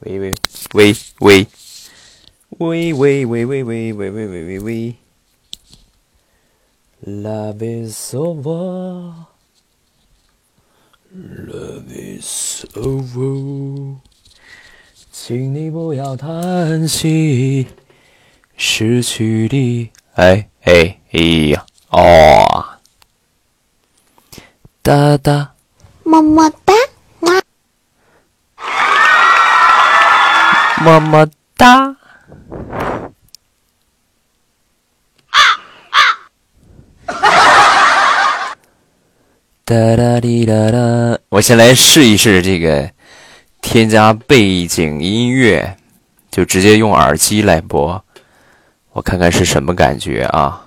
喂喂喂喂。喂喂喂喂喂喂喂喂喂喂，Love is over，Love is over，请你不要叹息，失去的哎哎哎呀。哦，哒哒，么么哒。么么哒！哒哒滴哒哒，我先来试一试这个添加背景音乐，就直接用耳机来播，我看看是什么感觉啊！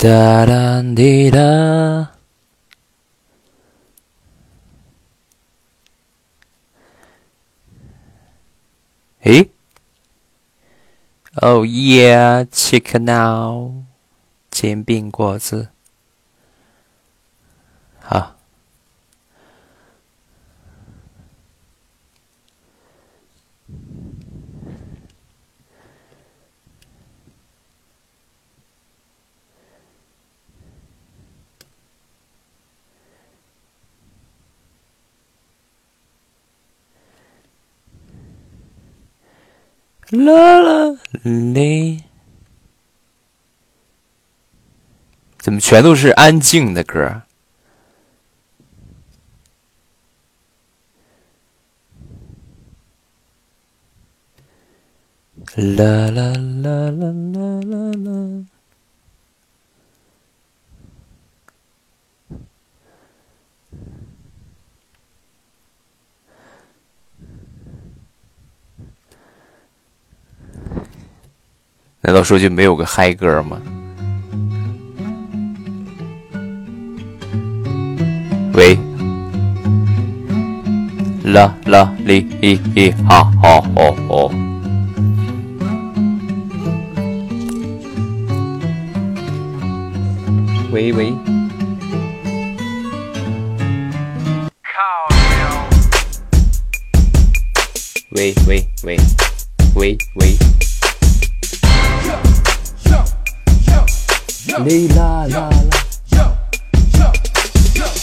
哒哒滴哒。诶，Oh yeah, chicken now，煎饼果子，好。啦啦嘞，怎么全都是安静的歌？啦啦啦啦啦啦啦。难道说就没有个嗨歌吗？喂，啦啦哩哩哩哈哈吼吼。喂喂。喂喂喂喂喂。哩啦啦啦！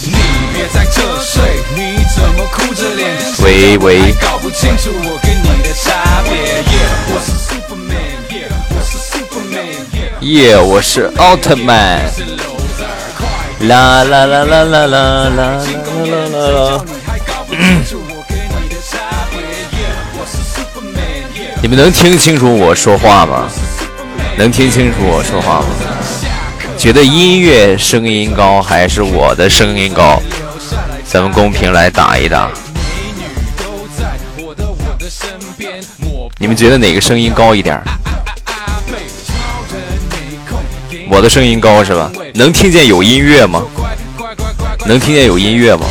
你别在这睡，你怎么哭着脸？喂喂。搞不清楚我跟你的差别。我是 Superman，我是 Superman，耶，我是奥特曼。啦啦啦啦啦啦啦啦啦啦啦！你们能听清楚我说话吗？能听清楚我说话吗？觉得音乐声音高还是我的声音高？咱们公屏来打一打。你们觉得哪个声音高一点？我的声音高是吧？能听见有音乐吗？能听见有音乐吗？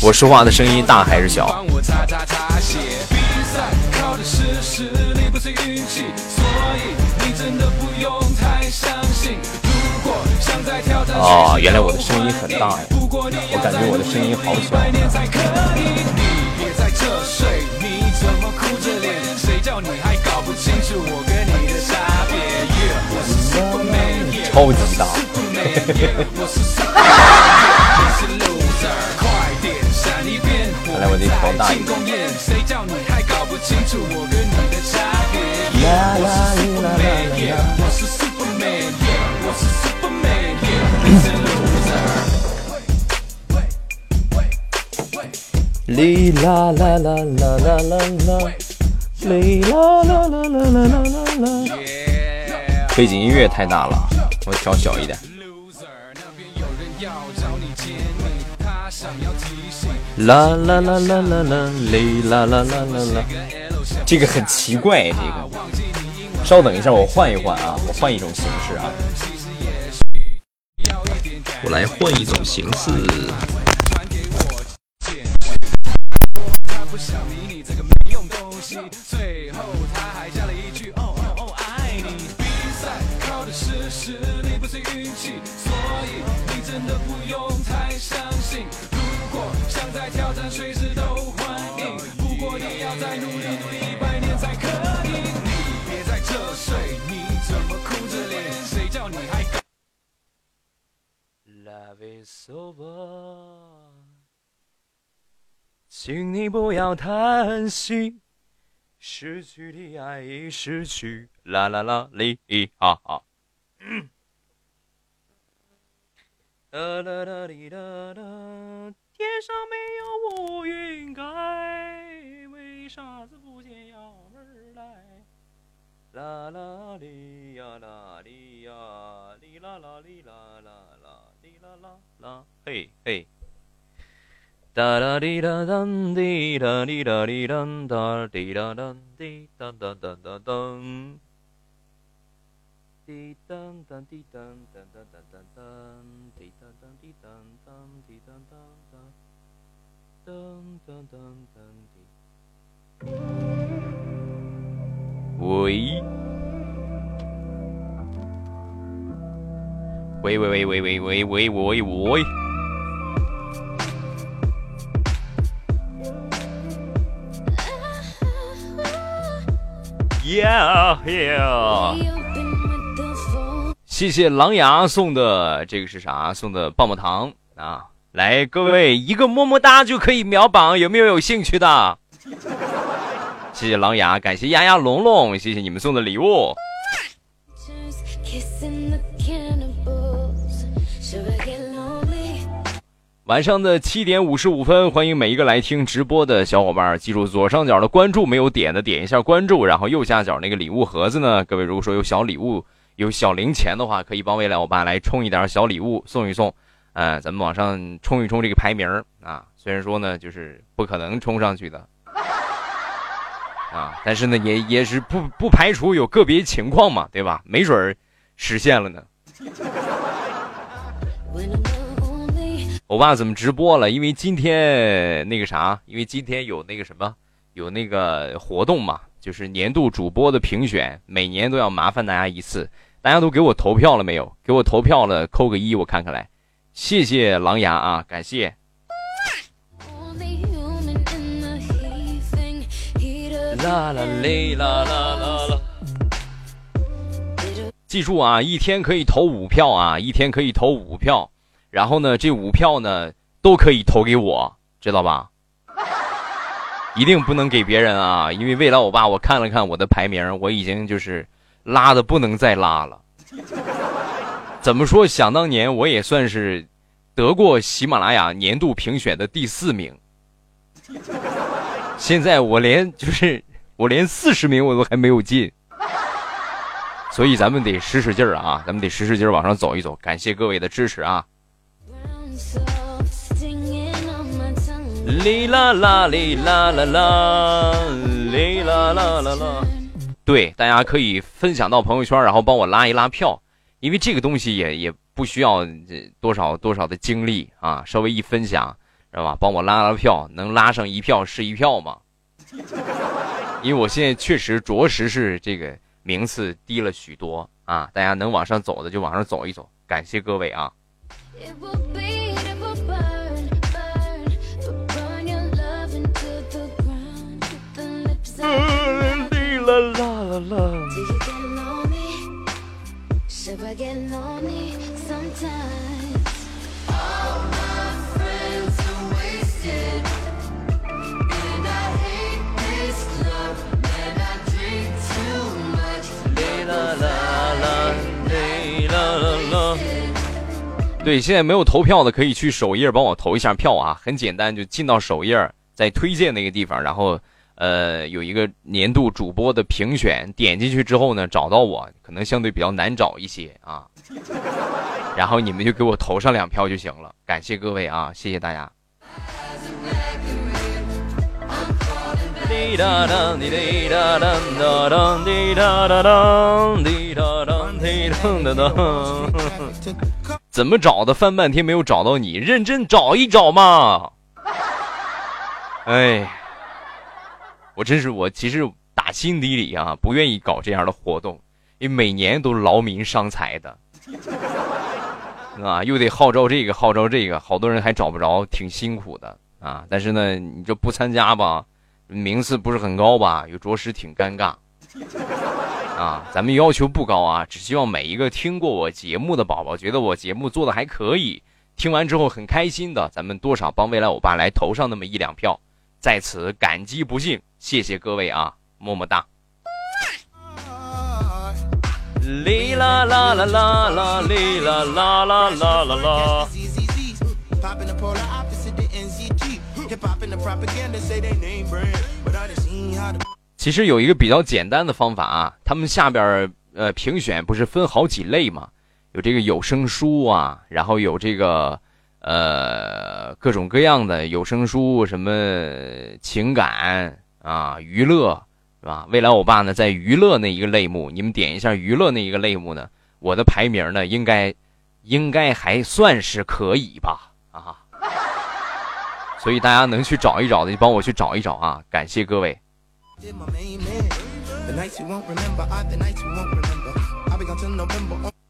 我说话的声音大还是小？哦，原来我的声音很大呀！我感觉我的声音好小。超级大！来，我得调大一点。哩啦啦啦啦啦啦啦，哩啦啦啦啦啦啦啦啦。背景音乐太大了，我调小一点。啦啦啦啦啦啦，哩啦啦啦啦啦。这个很奇怪，这个。稍等一下，我换一换啊，我换一种形式啊。我来换一种形式。不想理你这个没用东西最后他还加了一句哦哦哦爱你比赛靠的是实力不是运气所以你真的不用太伤心如果想再挑战随时都欢迎。不过你要再努力努力一百年才可以你别在这睡你怎么哭着脸？谁叫你还 love is over 请你不要叹息。失去的爱已失去，啦啦啦哩哈哈。哒啦哒哩哒哒，天上没有乌云盖，为啥子不见幺妹来？啦啦哩呀啦哩呀，哩啦啦哩啦啦啦，哩啦啦啦，嘿嘿。哒啦滴哒当滴哒滴哒滴当哒滴哒当滴当当当当当，滴当当滴当当当当当当，滴当当滴当当滴当当当，当当当当滴。喂，喂喂喂喂喂喂喂喂喂。Yeah 谢谢狼牙送的这个是啥？送的棒棒糖啊！来，各位一个么么哒就可以秒榜，有没有有兴趣的？谢谢狼牙，感谢丫丫龙龙，谢谢你们送的礼物。晚上的七点五十五分，欢迎每一个来听直播的小伙伴。记住左上角的关注，没有点的点一下关注，然后右下角那个礼物盒子呢？各位如果说有小礼物、有小零钱的话，可以帮未来我爸来充一点小礼物送一送。嗯，咱们往上冲一冲这个排名啊。虽然说呢，就是不可能冲上去的啊，但是呢，也也是不不排除有个别情况嘛，对吧？没准儿实现了呢。欧巴怎么直播了？因为今天那个啥，因为今天有那个什么，有那个活动嘛，就是年度主播的评选，每年都要麻烦大家一次。大家都给我投票了没有？给我投票了，扣个一，我看看来。谢谢狼牙啊，感谢。啦啦嘞啦啦啦啦。记住啊，一天可以投五票啊，一天可以投五票。然后呢，这五票呢都可以投给我，知道吧？一定不能给别人啊，因为未来我爸我看了看我的排名，我已经就是拉的不能再拉了。怎么说？想当年我也算是得过喜马拉雅年度评选的第四名，现在我连就是我连四十名我都还没有进，所以咱们得使使劲儿啊，咱们得使使劲儿往上走一走。感谢各位的支持啊！哩啦啦哩啦啦啦，哩啦啦啦啦。对，大家可以分享到朋友圈，然后帮我拉一拉票，因为这个东西也也不需要多少多少的精力啊，稍微一分享，知道吧？帮我拉拉票，能拉上一票是一票嘛。因为我现在确实着实是这个名次低了许多啊，大家能往上走的就往上走一走，感谢各位啊。对，现在没有投票的可以去首页帮我投一下票啊，很简单，就进到首页，在推荐那个地方，然后。呃，有一个年度主播的评选，点进去之后呢，找到我可能相对比较难找一些啊。然后你们就给我投上两票就行了，感谢各位啊，谢谢大家。怎么找的？翻半天没有找到你，认真找一找嘛。哎。我真是我，其实打心底里啊，不愿意搞这样的活动，因为每年都劳民伤财的，啊，又得号召这个号召这个，好多人还找不着，挺辛苦的啊。但是呢，你这不参加吧，名次不是很高吧，又着实挺尴尬。啊，咱们要求不高啊，只希望每一个听过我节目的宝宝，觉得我节目做的还可以，听完之后很开心的，咱们多少帮未来欧巴来投上那么一两票，在此感激不尽，谢谢各位啊，么么哒。哩啦啦啦啦啦，哩啦啦啦啦啦啦。其实有一个比较简单的方法啊，他们下边呃评选不是分好几类吗？有这个有声书啊，然后有这个呃各种各样的有声书，什么情感啊、娱乐。是吧？未来欧巴呢，在娱乐那一个类目，你们点一下娱乐那一个类目呢，我的排名呢，应该，应该还算是可以吧？啊，所以大家能去找一找的，就帮我去找一找啊！感谢各位。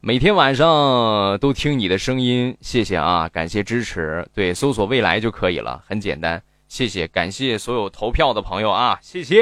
每天晚上都听你的声音，谢谢啊！感谢支持，对，搜索未来就可以了，很简单。谢谢，感谢所有投票的朋友啊！谢谢。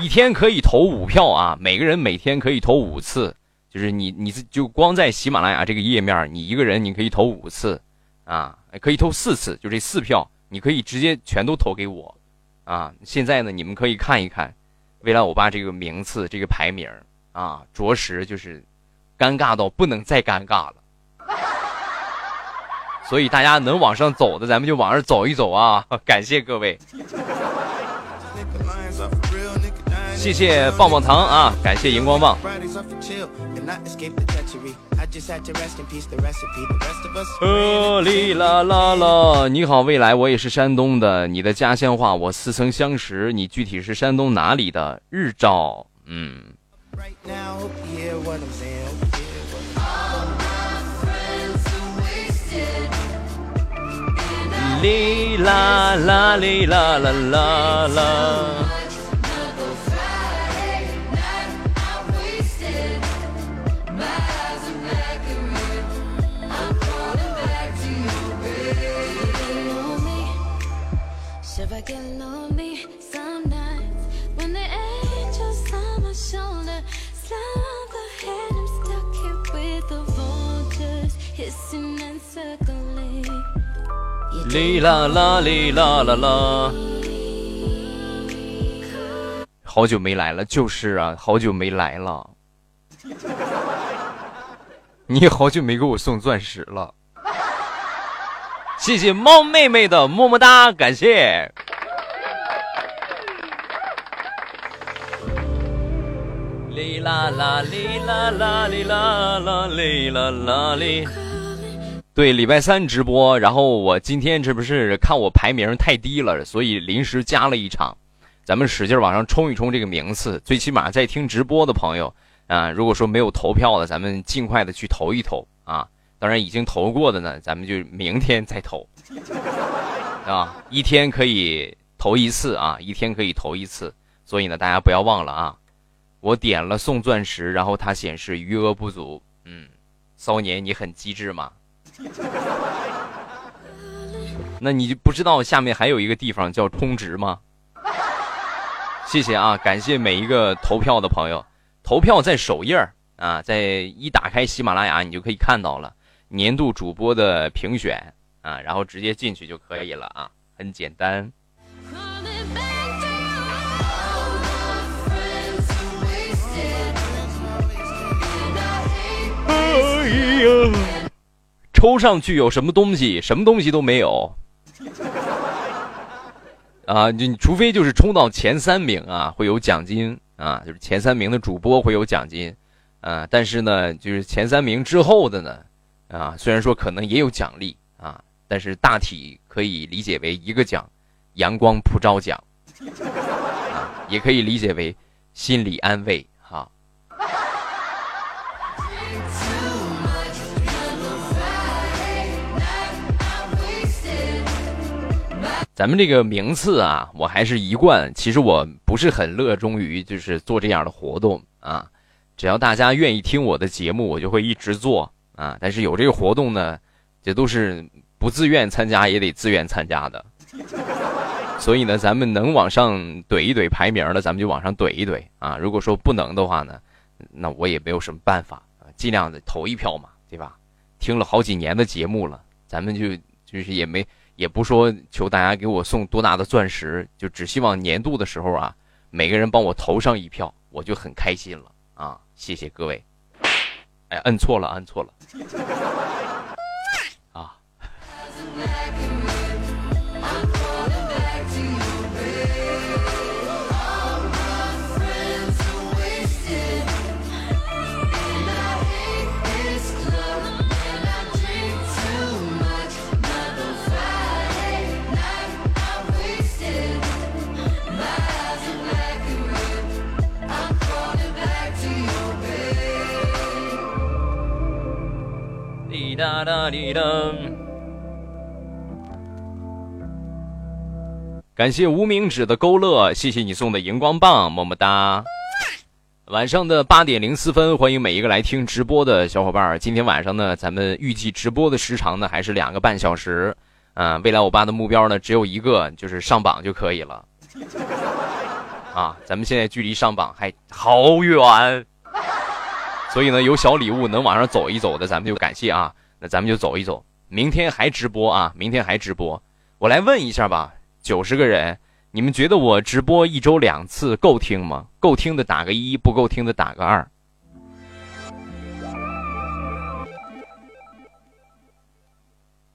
一天可以投五票啊，每个人每天可以投五次，就是你你就光在喜马拉雅这个页面，你一个人你可以投五次，啊，可以投四次，就这四票，你可以直接全都投给我，啊，现在呢，你们可以看一看，未来我爸这个名次这个排名啊，着实就是尴尬到不能再尴尬了。所以大家能往上走的，咱们就往上走一走啊！感谢各位，谢谢棒棒糖啊！感谢荧光棒。呃哩啦啦啦，你好未来，我也是山东的，你的家乡话我似曾相识，你具体是山东哪里的？日照，嗯。哩啦啦哩啦啦啦啦。哩啦啦哩啦啦啦，好久没来了，就是啊，好久没来了。你好久没给我送钻石了，谢谢猫妹妹的么么哒，感谢。哩啦啦哩啦啦哩啦啦哩啦啦哩。对，礼拜三直播，然后我今天这不是看我排名太低了，所以临时加了一场，咱们使劲往上冲一冲这个名次。最起码在听直播的朋友啊，如果说没有投票的，咱们尽快的去投一投啊。当然已经投过的呢，咱们就明天再投啊。一天可以投一次啊，一天可以投一次。所以呢，大家不要忘了啊。我点了送钻石，然后它显示余额不足。嗯，骚年你很机智吗？那你就不知道下面还有一个地方叫充值吗？谢谢啊，感谢每一个投票的朋友。投票在首页啊，在一打开喜马拉雅，你就可以看到了年度主播的评选啊，然后直接进去就可以了啊，很简单。抽上去有什么东西？什么东西都没有。啊，你除非就是冲到前三名啊，会有奖金啊，就是前三名的主播会有奖金，啊，但是呢，就是前三名之后的呢，啊，虽然说可能也有奖励啊，但是大体可以理解为一个奖，阳光普照奖，啊，也可以理解为心理安慰。咱们这个名次啊，我还是一贯，其实我不是很热衷于就是做这样的活动啊。只要大家愿意听我的节目，我就会一直做啊。但是有这个活动呢，这都是不自愿参加也得自愿参加的。所以呢，咱们能往上怼一怼排名的，咱们就往上怼一怼啊。如果说不能的话呢，那我也没有什么办法啊，尽量的投一票嘛，对吧？听了好几年的节目了，咱们就就是也没。也不说求大家给我送多大的钻石，就只希望年度的时候啊，每个人帮我投上一票，我就很开心了啊！谢谢各位。哎，摁错了，摁错了。哒哒滴噔！感谢无名指的勾勒，谢谢你送的荧光棒，么么哒！晚上的八点零四分，欢迎每一个来听直播的小伙伴。今天晚上呢，咱们预计直播的时长呢还是两个半小时。嗯，未来我爸的目标呢只有一个，就是上榜就可以了。啊，咱们现在距离上榜还好远，所以呢，有小礼物能往上走一走的，咱们就感谢啊。那咱们就走一走，明天还直播啊！明天还直播，我来问一下吧，九十个人，你们觉得我直播一周两次够听吗？够听的打个一，不够听的打个二。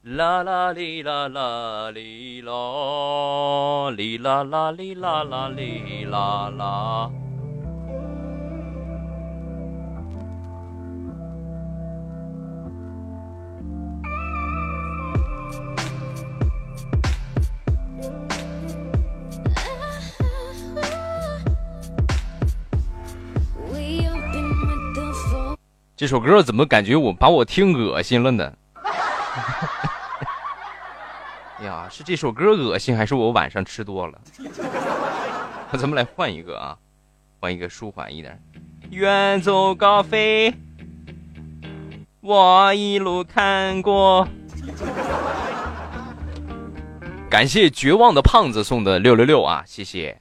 啦啦哩啦啦哩啦，哩啦啦哩啦啦哩啦啦。这首歌怎么感觉我把我听恶心了呢？呀，是这首歌恶心，还是我晚上吃多了？那 咱们来换一个啊，换一个舒缓一点。远走高飞，我一路看过。感谢绝望的胖子送的六六六啊，谢谢。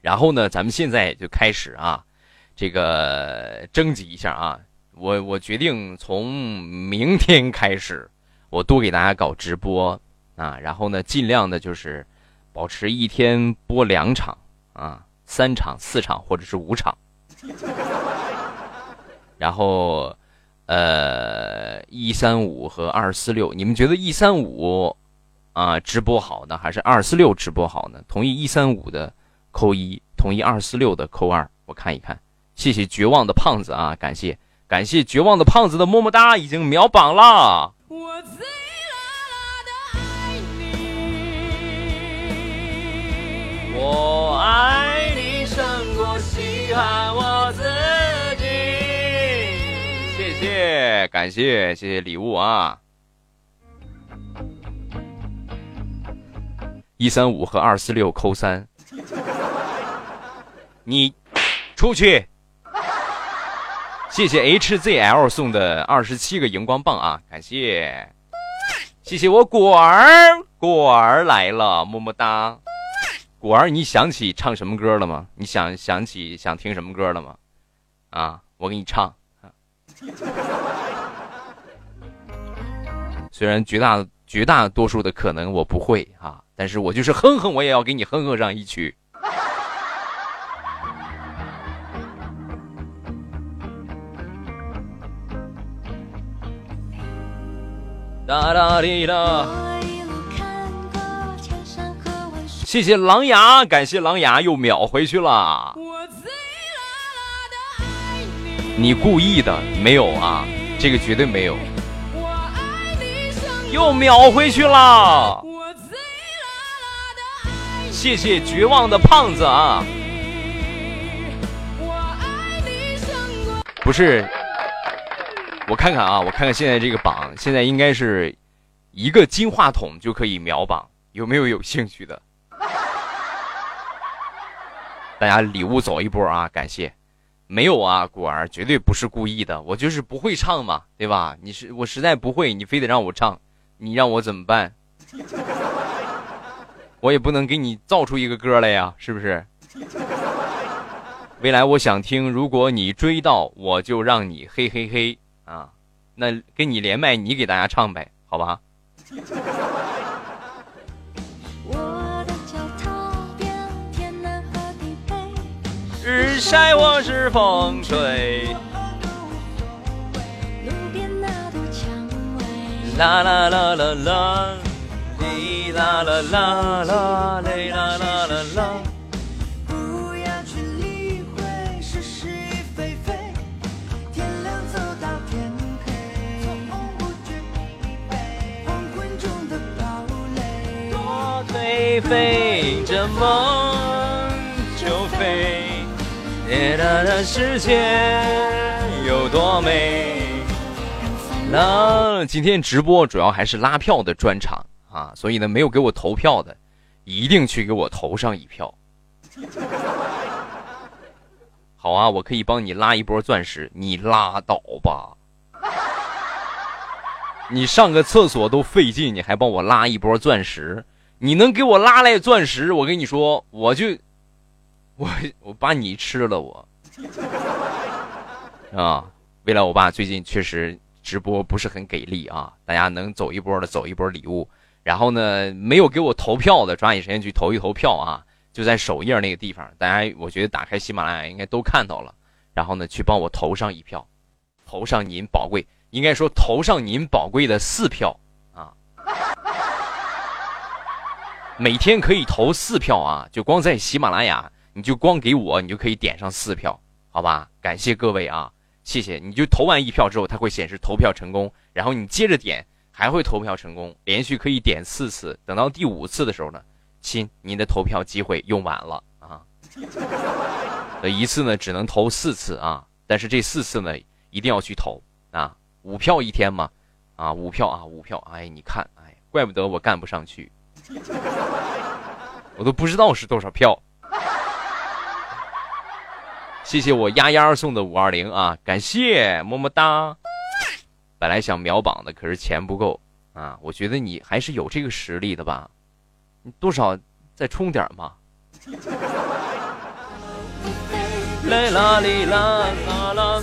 然后呢，咱们现在就开始啊。这个征集一下啊，我我决定从明天开始，我多给大家搞直播啊，然后呢，尽量的就是保持一天播两场啊，三场、四场或者是五场，然后呃，一三五和二四六，你们觉得一三五啊直播好呢，还是二四六直播好呢？同意一三五的扣一，同意二四六的扣二，我看一看。谢谢绝望的胖子啊！感谢感谢绝望的胖子的么么哒，已经秒榜了。我最爱你，我爱你胜过稀罕我自己。谢谢感谢谢谢礼物啊！一三五和二四六扣三，你出去。谢谢 HZL 送的二十七个荧光棒啊，感谢，谢谢我果儿，果儿来了，么么哒，果儿，你想起唱什么歌了吗？你想想起想听什么歌了吗？啊，我给你唱。虽然绝大绝大多数的可能我不会啊，但是我就是哼哼，我也要给你哼哼上一曲。哒哒滴哒！谢谢狼牙，感谢狼牙又秒回去了。你故意的没有啊？这个绝对没有。又秒回去了。谢谢绝望的胖子啊！不是。我看看啊，我看看现在这个榜，现在应该是一个金话筒就可以秒榜，有没有有兴趣的？大家礼物走一波啊！感谢。没有啊，果儿绝对不是故意的，我就是不会唱嘛，对吧？你是我实在不会，你非得让我唱，你让我怎么办？我也不能给你造出一个歌来呀，是不是？未来我想听，如果你追到，我就让你嘿嘿嘿啊！那跟你连麦，你给大家唱呗，好吧？日晒我是风吹，啦啦啦啦啦，滴啦啦啦啦，嘞啦啦啦啦。飞飞着，梦就飞。的世界有多美？那今天直播主要还是拉票的专场啊，所以呢，没有给我投票的，一定去给我投上一票。好啊，我可以帮你拉一波钻石，你拉倒吧！你上个厕所都费劲，你还帮我拉一波钻石？你能给我拉来钻石，我跟你说，我就。我 我把你吃了我，啊！未来我爸最近确实直播不是很给力啊，大家能走一波的走一波礼物，然后呢没有给我投票的抓紧时间去投一投票啊！就在首页那个地方，大家我觉得打开喜马拉雅应该都看到了，然后呢去帮我投上一票，投上您宝贵，应该说投上您宝贵的四票啊！每天可以投四票啊，就光在喜马拉雅。你就光给我，你就可以点上四票，好吧？感谢各位啊，谢谢！你就投完一票之后，它会显示投票成功，然后你接着点，还会投票成功，连续可以点四次。等到第五次的时候呢，亲，您的投票机会用完了啊！一次呢只能投四次啊，但是这四次呢一定要去投啊，五票一天嘛，啊，五票啊，五票，哎，你看，哎，怪不得我干不上去，我都不知道是多少票。谢谢我丫丫送的五二零啊，感谢么么哒。本来想秒榜的，可是钱不够啊。我觉得你还是有这个实力的吧，你多少再充点嘛。啦啦哩啦啦啦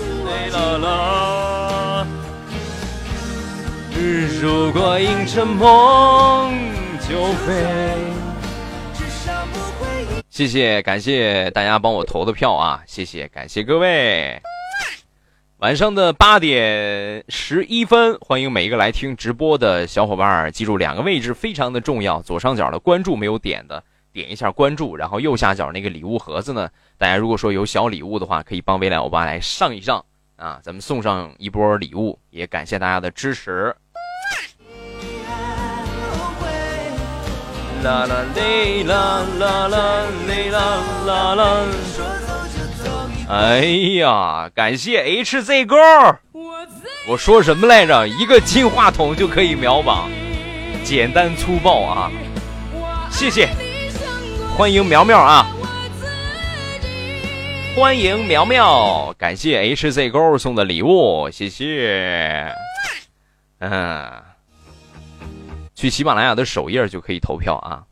啦啦。如果硬成梦就飞。谢谢，感谢大家帮我投的票啊！谢谢，感谢各位。晚上的八点十一分，欢迎每一个来听直播的小伙伴。记住两个位置非常的重要，左上角的关注没有点的，点一下关注，然后右下角那个礼物盒子呢，大家如果说有小礼物的话，可以帮未来欧巴来上一上啊，咱们送上一波礼物，也感谢大家的支持。啦啦嘞啦啦啦嘞啦啦啦！哎呀，感谢 HZ 勾，我说什么来着？一个金话筒就可以秒榜，简单粗暴啊！谢谢，欢迎苗苗啊！欢迎苗苗，感谢 HZ 勾送的礼物，谢谢。嗯。去喜马拉雅的首页就可以投票啊。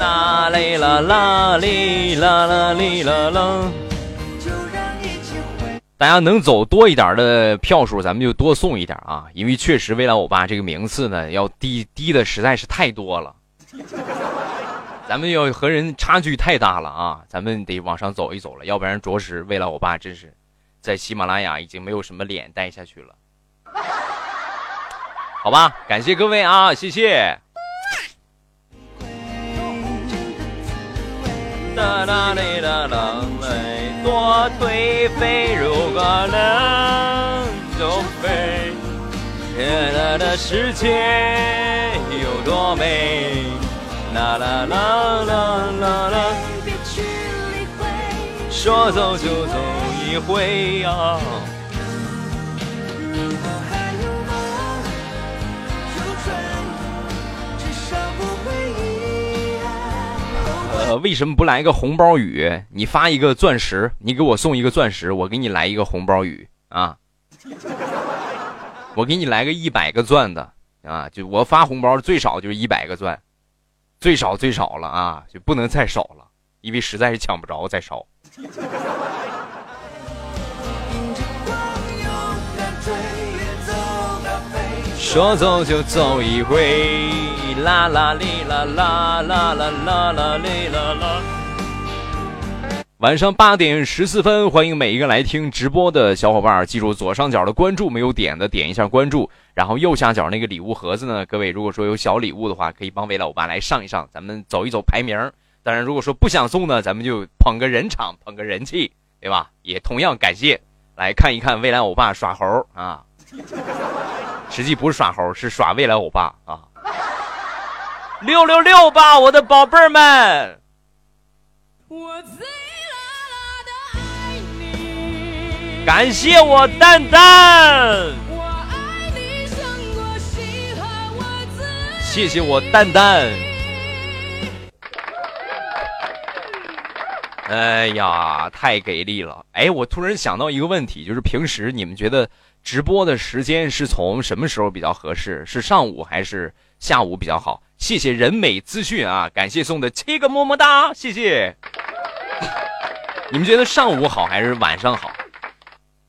啦哩啦啦哩啦啦哩啦啦！大家能走多一点的票数，咱们就多送一点啊！因为确实，未来欧巴这个名次呢，要低低的实在是太多了，咱们要和人差距太大了啊！咱们得往上走一走了，要不然着实未来欧巴真是在喜马拉雅已经没有什么脸待下去了。好吧，感谢各位啊，谢谢。啦啦哩啦啦嘞，多颓废，如果能就飞。热闹的世界有多美？啦啦啦啦啦啦。说走就走一回啊。呃，为什么不来个红包雨？你发一个钻石，你给我送一个钻石，我给你来一个红包雨啊！我给你来个一百个钻的啊！就我发红包最少就是一百个钻，最少最少了啊，就不能再少了，因为实在是抢不着再少。说走就走一回，啦啦哩啦啦啦啦啦啦哩啦啦。晚上八点十四分，欢迎每一个来听直播的小伙伴，记住左上角的关注没有点的点一下关注，然后右下角那个礼物盒子呢，各位如果说有小礼物的话，可以帮未来欧巴来上一上，咱们走一走排名。当然，如果说不想送呢，咱们就捧个人场，捧个人气，对吧？也同样感谢，来看一看未来欧巴耍猴啊。实际不是耍猴，是耍未来欧巴啊！六六六吧，我的宝贝儿们！感谢我蛋蛋，我爱你胜过星河万紫谢谢我蛋蛋。哎呀，太给力了！哎，我突然想到一个问题，就是平时你们觉得？直播的时间是从什么时候比较合适？是上午还是下午比较好？谢谢人美资讯啊，感谢送的七个么么哒，谢谢。你们觉得上午好还是晚上好？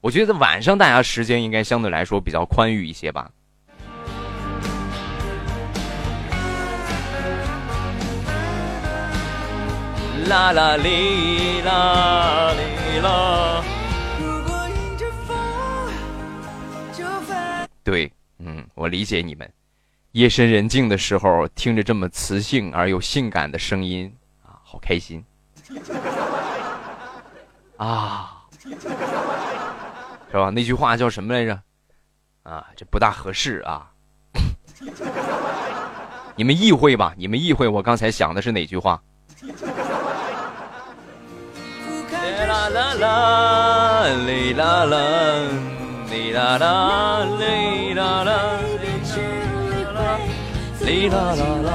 我觉得晚上大家时间应该相对来说比较宽裕一些吧。啦啦哩啦哩啦。对，嗯，我理解你们。夜深人静的时候，听着这么磁性而又性感的声音，啊，好开心。啊，是吧？那句话叫什么来着？啊，这不大合适啊。你们意会吧？你们意会我刚才想的是哪句话？啦啦啦，啦啦。哩啦啦，哩啦啦，哩啦啦啦。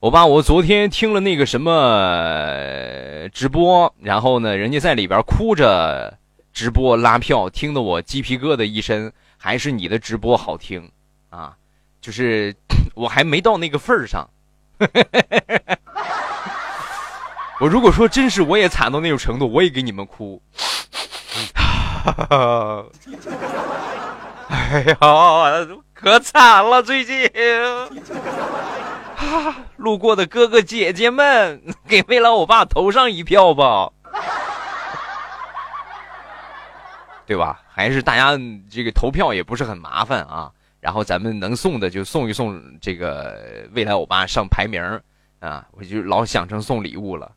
我爸，我昨天听了那个什么直播，然后呢，人家在里边哭着直播拉票，听得我鸡皮疙瘩一身。还是你的直播好听啊！就是我还没到那个份儿上。我如果说真是我也惨到那种程度，我也给你们哭。哈，哎呀，可惨了！最近，啊，路过的哥哥姐姐们，给未来欧巴投上一票吧，对吧？还是大家这个投票也不是很麻烦啊。然后咱们能送的就送一送，这个未来欧巴上排名啊，我就老想成送礼物了。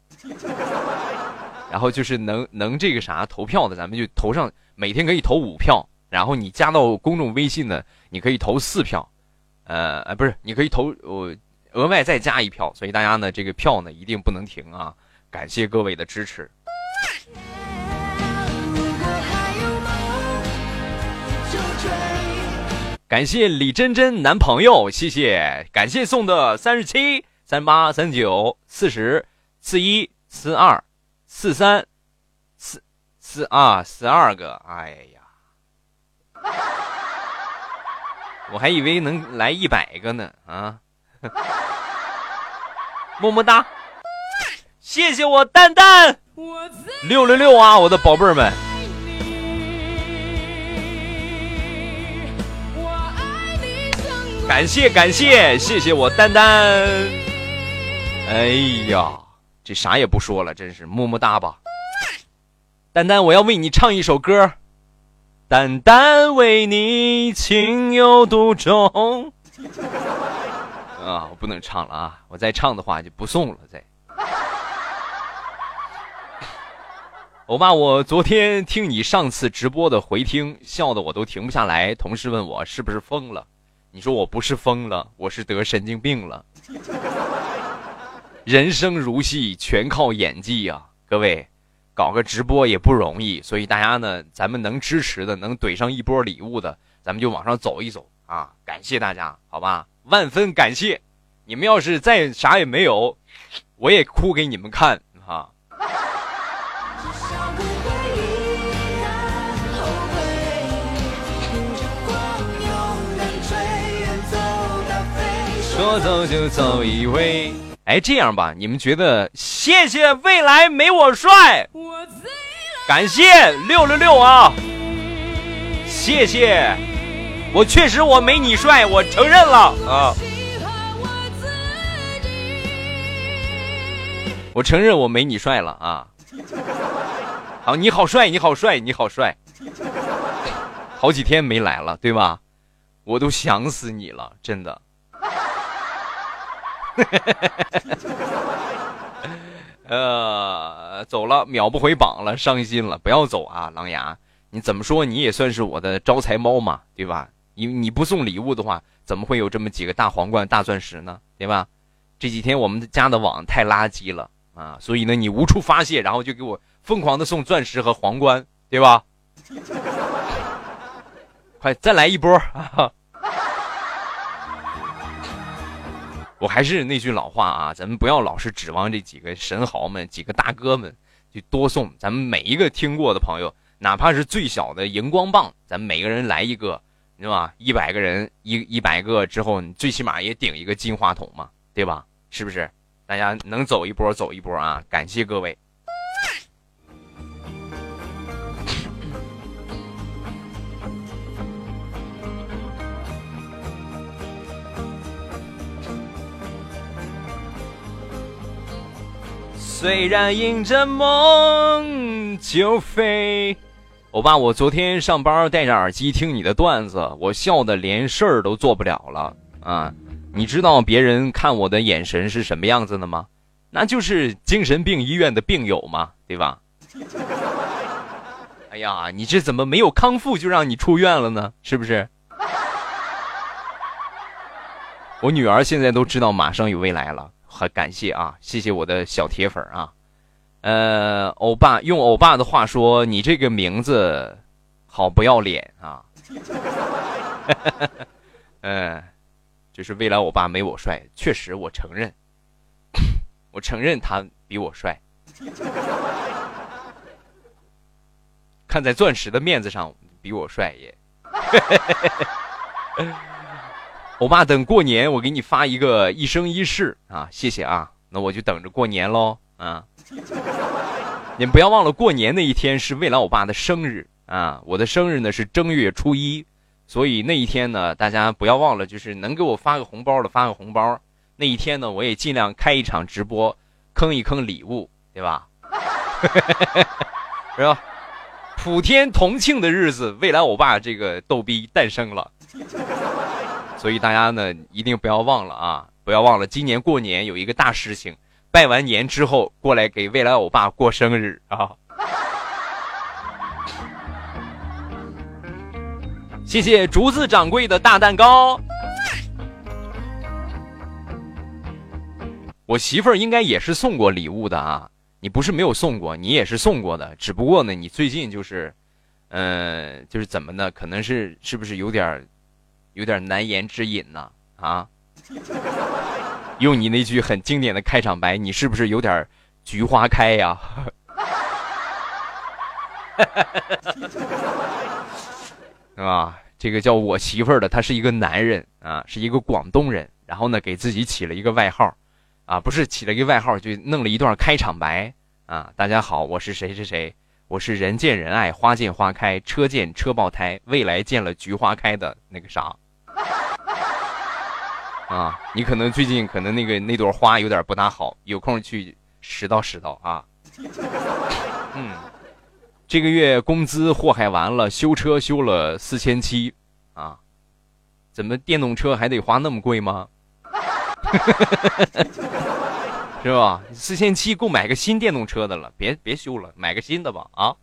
然后就是能能这个啥投票的，咱们就投上，每天可以投五票。然后你加到公众微信呢，你可以投四票，呃，呃，不是，你可以投我额外再加一票。所以大家呢，这个票呢一定不能停啊！感谢各位的支持。感谢李真真男朋友，谢谢，感谢送的三十七、三八、三九、四十、四一、四二。四三，四四啊，十二个，哎呀，我还以为能来一百个呢啊！么么哒，谢谢我蛋蛋，六六六啊，我的宝贝儿们，感谢感谢，谢谢我蛋蛋，哎呀。这啥也不说了，真是么么哒吧？丹丹，我要为你唱一首歌，丹丹为你情有独钟。啊，我不能唱了啊，我再唱的话就不送了。再，我把，我昨天听你上次直播的回听，笑的我都停不下来。同事问我是不是疯了，你说我不是疯了，我是得神经病了。人生如戏，全靠演技呀！各位，搞个直播也不容易，所以大家呢，咱们能支持的，能怼上一波礼物的，咱们就往上走一走啊！感谢大家，好吧，万分感谢。你们要是再啥也没有，我也哭给你们看哈。说走就走一回，哎，这样吧，你们觉得？谢谢未来没我帅，感谢六六六啊！谢谢，我确实我没你帅，我承认了啊！我承认我没你帅了啊！好，你好帅，你好帅，你好帅！好几天没来了，对吧？我都想死你了，真的。呃，走了，秒不回榜了，伤心了。不要走啊，狼牙！你怎么说你也算是我的招财猫嘛，对吧？你你不送礼物的话，怎么会有这么几个大皇冠、大钻石呢？对吧？这几天我们家的网太垃圾了啊，所以呢，你无处发泄，然后就给我疯狂的送钻石和皇冠，对吧？快再来一波啊！我还是那句老话啊，咱们不要老是指望这几个神豪们、几个大哥们去多送。咱们每一个听过的朋友，哪怕是最小的荧光棒，咱们每个人来一个，你知道吧？一百个人一一百个之后，你最起码也顶一个金话筒嘛，对吧？是不是？大家能走一波走一波啊！感谢各位。虽然迎着梦就飞，欧巴，我昨天上班戴着耳机听你的段子，我笑的连事儿都做不了了啊！你知道别人看我的眼神是什么样子的吗？那就是精神病医院的病友嘛，对吧？哎呀，你这怎么没有康复就让你出院了呢？是不是？我女儿现在都知道马上有未来了。很感谢啊，谢谢我的小铁粉啊，呃，欧巴用欧巴的话说，你这个名字好不要脸啊，嗯，就是未来欧巴没我帅，确实我承认，我承认他比我帅，看在钻石的面子上比我帅也。欧巴，等过年我给你发一个一生一世啊，谢谢啊，那我就等着过年喽啊！你不要忘了，过年那一天是未来欧巴的生日啊，我的生日呢是正月初一，所以那一天呢，大家不要忘了，就是能给我发个红包的发个红包。那一天呢，我也尽量开一场直播，坑一坑礼物，对吧？是吧？普天同庆的日子，未来欧巴这个逗逼诞生了。所以大家呢一定不要忘了啊！不要忘了今年过年有一个大事情，拜完年之后过来给未来欧巴过生日啊！谢谢竹子掌柜的大蛋糕。我媳妇儿应该也是送过礼物的啊！你不是没有送过，你也是送过的，只不过呢，你最近就是，嗯，就是怎么呢？可能是是不是有点？有点难言之隐呢，啊！用你那句很经典的开场白，你是不是有点菊花开呀？啊，这个叫我媳妇儿的，他是一个男人啊，是一个广东人，然后呢，给自己起了一个外号，啊，不是起了一个外号，就弄了一段开场白啊。大家好，我是谁谁谁，我是人见人爱，花见花开，车见车爆胎，未来见了菊花开的那个啥。啊，你可能最近可能那个那朵花有点不大好，有空去拾到拾到啊。嗯，这个月工资祸害完了，修车修了四千七，啊，怎么电动车还得花那么贵吗？是吧？四千七够买个新电动车的了，别别修了，买个新的吧啊！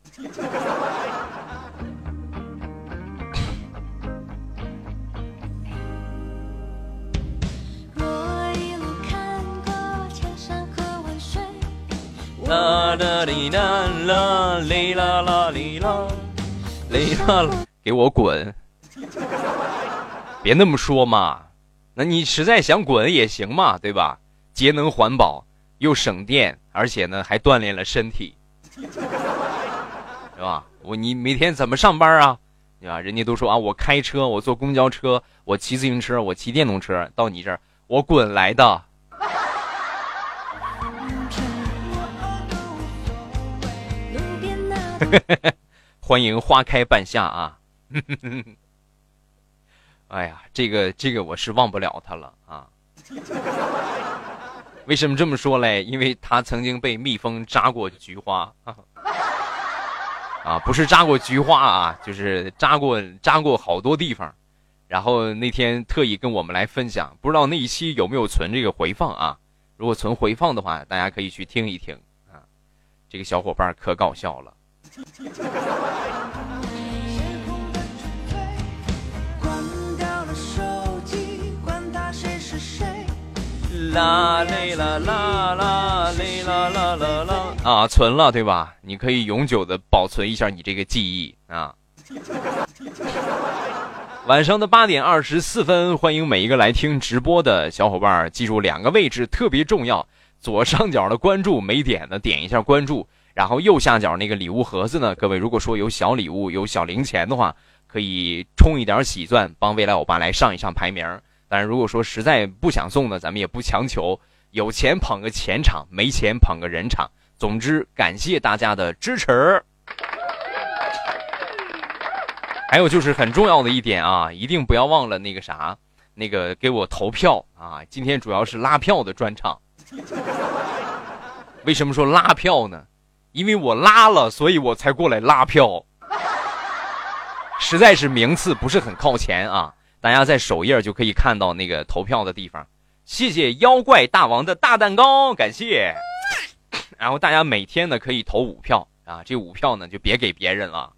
啦啦哩啦啦哩啦啦哩啦哩啦，给我滚！别那么说嘛，那你实在想滚也行嘛，对吧？节能环保又省电，而且呢还锻炼了身体，是吧？我你每天怎么上班啊？对吧？人家都说啊，我开车，我坐公交车，我骑自行车，我骑电动车，到你这儿我滚来的。欢迎花开半夏啊！哎呀，这个这个我是忘不了他了啊！为什么这么说嘞？因为他曾经被蜜蜂扎过菊花 啊，不是扎过菊花啊，就是扎过扎过好多地方。然后那天特意跟我们来分享，不知道那一期有没有存这个回放啊？如果存回放的话，大家可以去听一听啊。这个小伙伴可搞笑了。啦嘞啦啦啦嘞啦啦啦啦啊，存了对吧？你可以永久的保存一下你这个记忆啊。晚上的八点二十四分，欢迎每一个来听直播的小伙伴，记住两个位置特别重要：左上角的关注没点的点一下关注。然后右下角那个礼物盒子呢？各位如果说有小礼物、有小零钱的话，可以充一点喜钻，帮未来欧巴来上一上排名。当然，如果说实在不想送呢，咱们也不强求。有钱捧个钱场，没钱捧个人场。总之，感谢大家的支持。还有就是很重要的一点啊，一定不要忘了那个啥，那个给我投票啊！今天主要是拉票的专场。为什么说拉票呢？因为我拉了，所以我才过来拉票。实在是名次不是很靠前啊！大家在首页就可以看到那个投票的地方。谢谢妖怪大王的大蛋糕，感谢。然后大家每天呢可以投五票啊，这五票呢就别给别人了。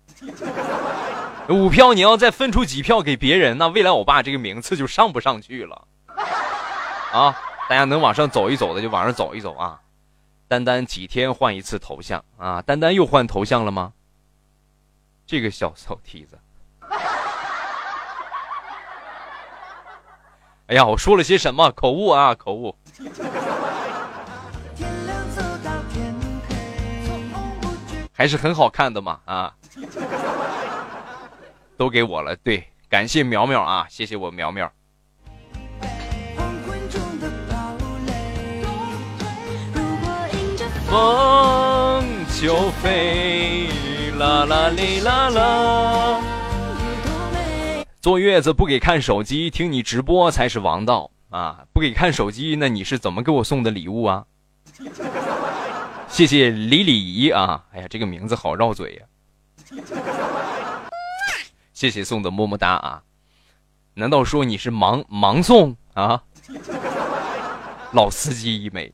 五票你要再分出几票给别人，那未来我爸这个名次就上不上去了。啊，大家能往上走一走的就往上走一走啊。丹丹几天换一次头像啊？丹丹又换头像了吗？这个小骚蹄子！哎呀，我说了些什么？口误啊，口误！还是很好看的嘛啊！都给我了，对，感谢苗苗啊，谢谢我苗苗。风就飞，啦啦哩啦啦。坐月子不给看手机，听你直播才是王道啊！不给看手机，那你是怎么给我送的礼物啊？谢谢李李姨啊！哎呀，这个名字好绕嘴呀！谢谢送的么么哒啊！难道说你是盲盲送啊？老司机一枚。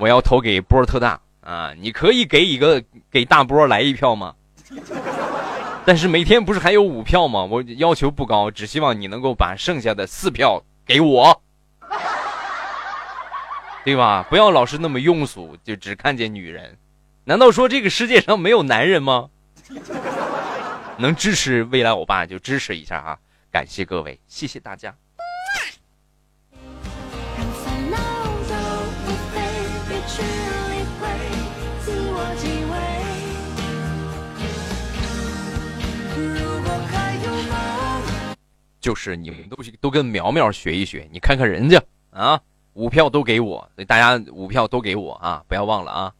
我要投给波特大啊！你可以给一个给大波来一票吗？但是每天不是还有五票吗？我要求不高，只希望你能够把剩下的四票给我，对吧？不要老是那么庸俗，就只看见女人。难道说这个世界上没有男人吗？能支持未来欧巴就支持一下啊！感谢各位，谢谢大家。就是你们都都跟苗苗学一学，你看看人家啊，五票都给我，大家五票都给我啊，不要忘了啊。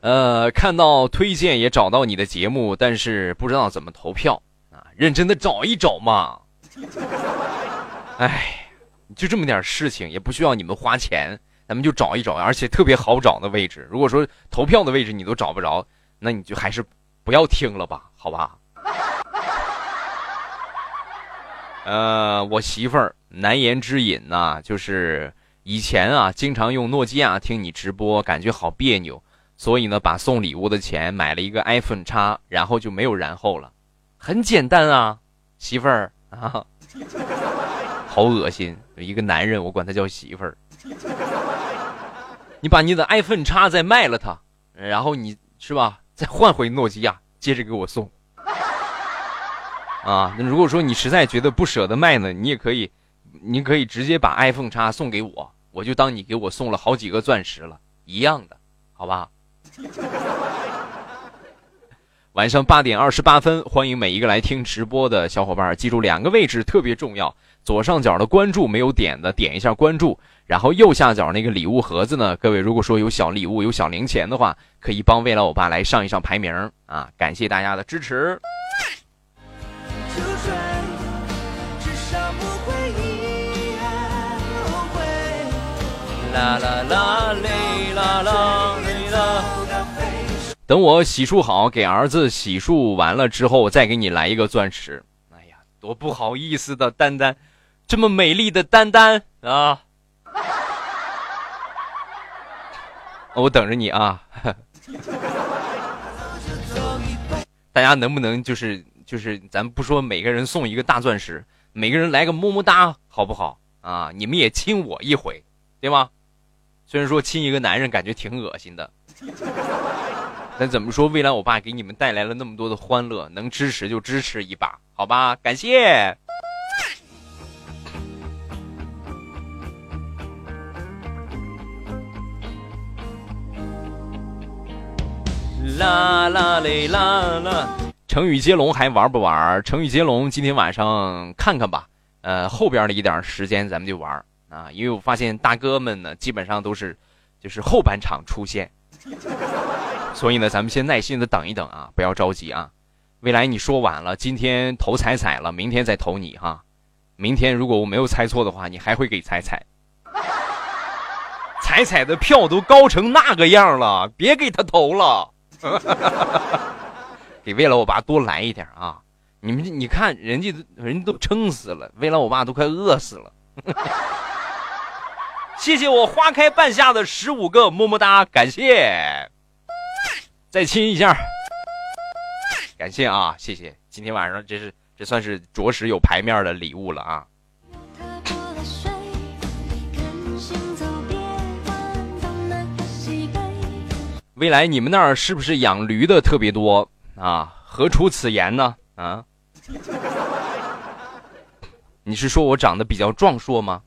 呃，看到推荐也找到你的节目，但是不知道怎么投票啊，认真的找一找嘛。哎，就这么点事情，也不需要你们花钱，咱们就找一找，而且特别好找的位置。如果说投票的位置你都找不着，那你就还是不要听了吧，好吧？呃，我媳妇儿难言之隐呐，就是以前啊，经常用诺基亚听你直播，感觉好别扭，所以呢，把送礼物的钱买了一个 iPhone 叉，然后就没有然后了。很简单啊，媳妇儿啊，好恶心，一个男人我管他叫媳妇儿。你把你的 iPhone 叉再卖了它，然后你是吧，再换回诺基亚，接着给我送。啊，那如果说你实在觉得不舍得卖呢，你也可以，你可以直接把 iPhone 叉送给我，我就当你给我送了好几个钻石了，一样的，好吧？晚上八点二十八分，欢迎每一个来听直播的小伙伴，记住两个位置特别重要：左上角的关注没有点的，点一下关注；然后右下角那个礼物盒子呢，各位如果说有小礼物、有小零钱的话，可以帮未来欧巴来上一上排名啊！感谢大家的支持。啦啦啦嘞啦啦嘞啦！等我洗漱好，给儿子洗漱完了之后，再给你来一个钻石。哎呀，多不好意思的，丹丹，这么美丽的丹丹啊！我等着你啊！大家能不能就是就是，咱不说每个人送一个大钻石，每个人来个么么哒，好不好啊？你们也亲我一回，对吗？虽然说亲一个男人感觉挺恶心的，但怎么说，未来我爸给你们带来了那么多的欢乐，能支持就支持一把，好吧？感谢。啦啦嘞啦啦，成语接龙还玩不玩？成语接龙今天晚上看看吧，呃，后边的一点时间咱们就玩。啊，因为我发现大哥们呢，基本上都是，就是后半场出现，所以呢，咱们先耐心的等一等啊，不要着急啊。未来你说晚了，今天投彩彩了，明天再投你哈。明天如果我没有猜错的话，你还会给彩彩。彩彩的票都高成那个样了，别给他投了。给未来我爸多来一点啊！你们你看人家人家都撑死了，未来我爸都快饿死了。谢谢我花开半夏的十五个么么哒，感谢，再亲一下，感谢啊，谢谢，今天晚上这是这算是着实有牌面的礼物了啊。未来你们那儿是不是养驴的特别多啊？何出此言呢？啊？你是说我长得比较壮硕吗？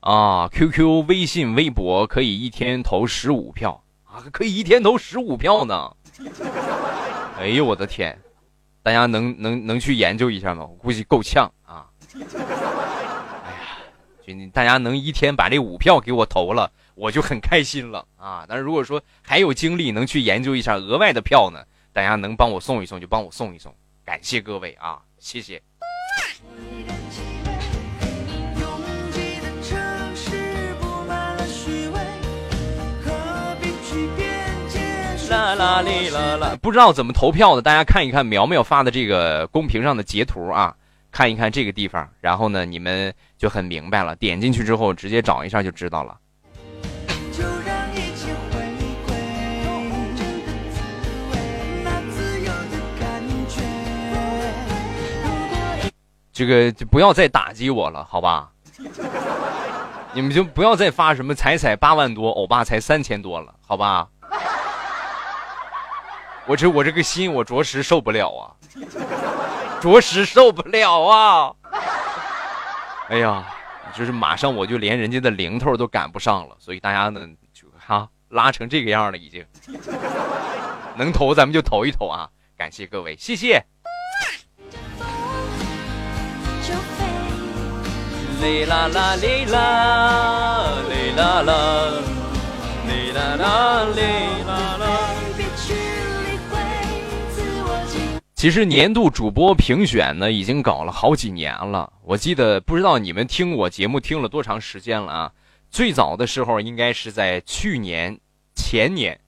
啊，QQ、微信、微博可以一天投十五票啊，可以一天投十五票呢。哎呦我的天，大家能能能去研究一下吗？我估计够呛啊。哎呀，就你大家能一天把这五票给我投了，我就很开心了啊。但是如果说还有精力能去研究一下额外的票呢，大家能帮我送一送就帮我送一送，感谢各位啊，谢谢。啦哩啦啦，不知道怎么投票的，大家看一看苗苗发的这个公屏上的截图啊，看一看这个地方，然后呢，你们就很明白了。点进去之后，直接找一下就知道了。这个就不要再打击我了，好吧？你们就不要再发什么彩彩八万多，欧巴才三千多了，好吧？我这我这个心我着实受不了啊，着实受不了啊。哎呀，就是马上我就连人家的零头都赶不上了，所以大家呢，就哈，拉成这个样了已经。能投咱们就投一投啊，感谢各位，谢谢。啦啦啦啦啦啦啦。其实年度主播评选呢，已经搞了好几年了。我记得不知道你们听我节目听了多长时间了啊？最早的时候应该是在去年、前年，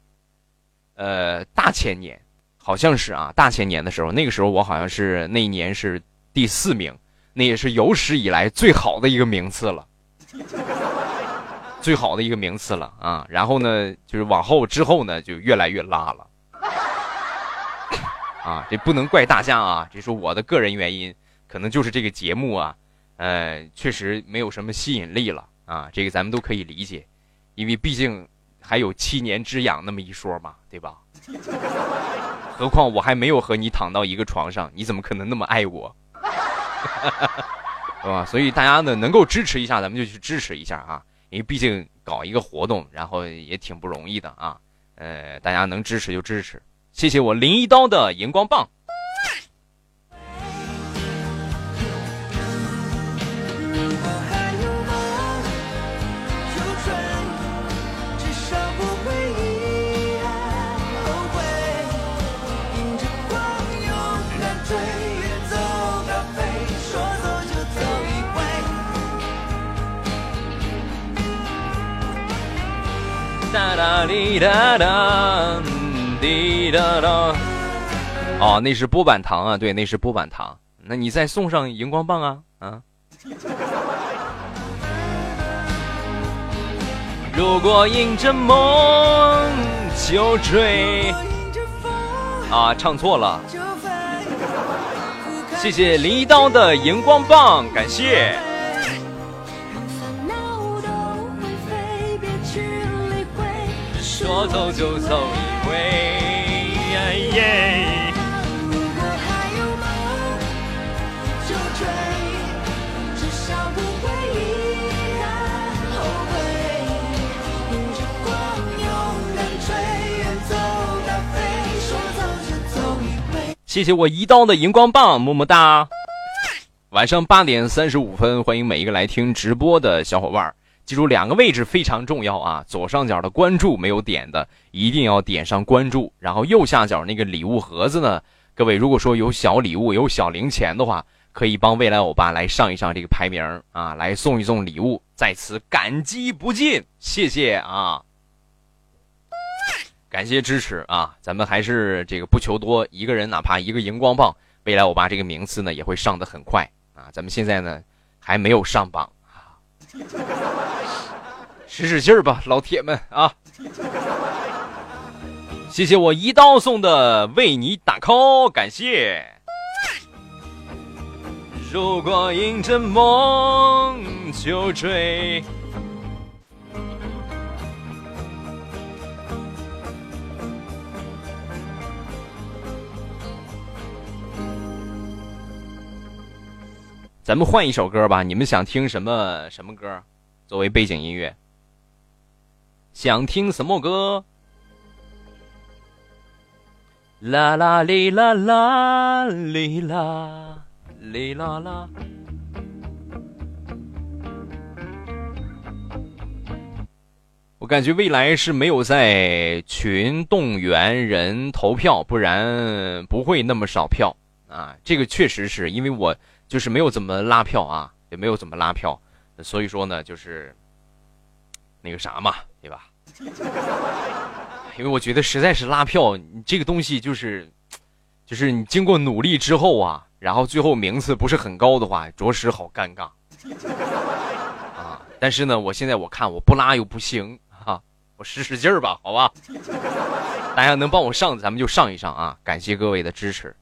呃，大前年好像是啊，大前年的时候，那个时候我好像是那一年是第四名，那也是有史以来最好的一个名次了，最好的一个名次了啊。然后呢，就是往后之后呢，就越来越拉了，啊，这不能怪大家啊，这是我的个人原因，可能就是这个节目啊，呃，确实没有什么吸引力了啊，这个咱们都可以理解，因为毕竟还有七年之痒那么一说嘛，对吧？何况我还没有和你躺到一个床上，你怎么可能那么爱我？是吧？所以大家呢能够支持一下，咱们就去支持一下啊！因为毕竟搞一个活动，然后也挺不容易的啊。呃，大家能支持就支持，谢谢我林一刀的荧光棒。哒哒滴哒哒滴答答。哦，那是波板糖啊，对，那是波板糖。那你再送上荧光棒啊啊！如果迎着梦就追。啊，唱错了。谢谢林一刀的荧光棒，感谢。说走就走一回。谢谢我一刀的荧光棒，么么哒。晚上八点三十五分，欢迎每一个来听直播的小伙伴。记住两个位置非常重要啊！左上角的关注没有点的，一定要点上关注。然后右下角那个礼物盒子呢，各位如果说有小礼物、有小零钱的话，可以帮未来欧巴来上一上这个排名啊，来送一送礼物，在此感激不尽，谢谢啊！感谢支持啊！咱们还是这个不求多，一个人哪怕一个荧光棒，未来欧巴这个名次呢也会上的很快啊！咱们现在呢还没有上榜啊。使使劲儿吧，老铁们啊！谢谢我一刀送的为你打 call，感谢。如果迎着梦就追。咱们换一首歌吧，你们想听什么什么歌，作为背景音乐？想听什么歌？啦啦哩啦啦哩啦哩啦啦。我感觉未来是没有在群动员人投票，不然不会那么少票啊。这个确实是因为我就是没有怎么拉票啊，也没有怎么拉票，所以说呢，就是那个啥嘛，因为我觉得实在是拉票，你这个东西就是，就是你经过努力之后啊，然后最后名次不是很高的话，着实好尴尬啊！但是呢，我现在我看我不拉又不行啊，我使使劲儿吧，好吧？大家能帮我上，咱们就上一上啊！感谢各位的支持。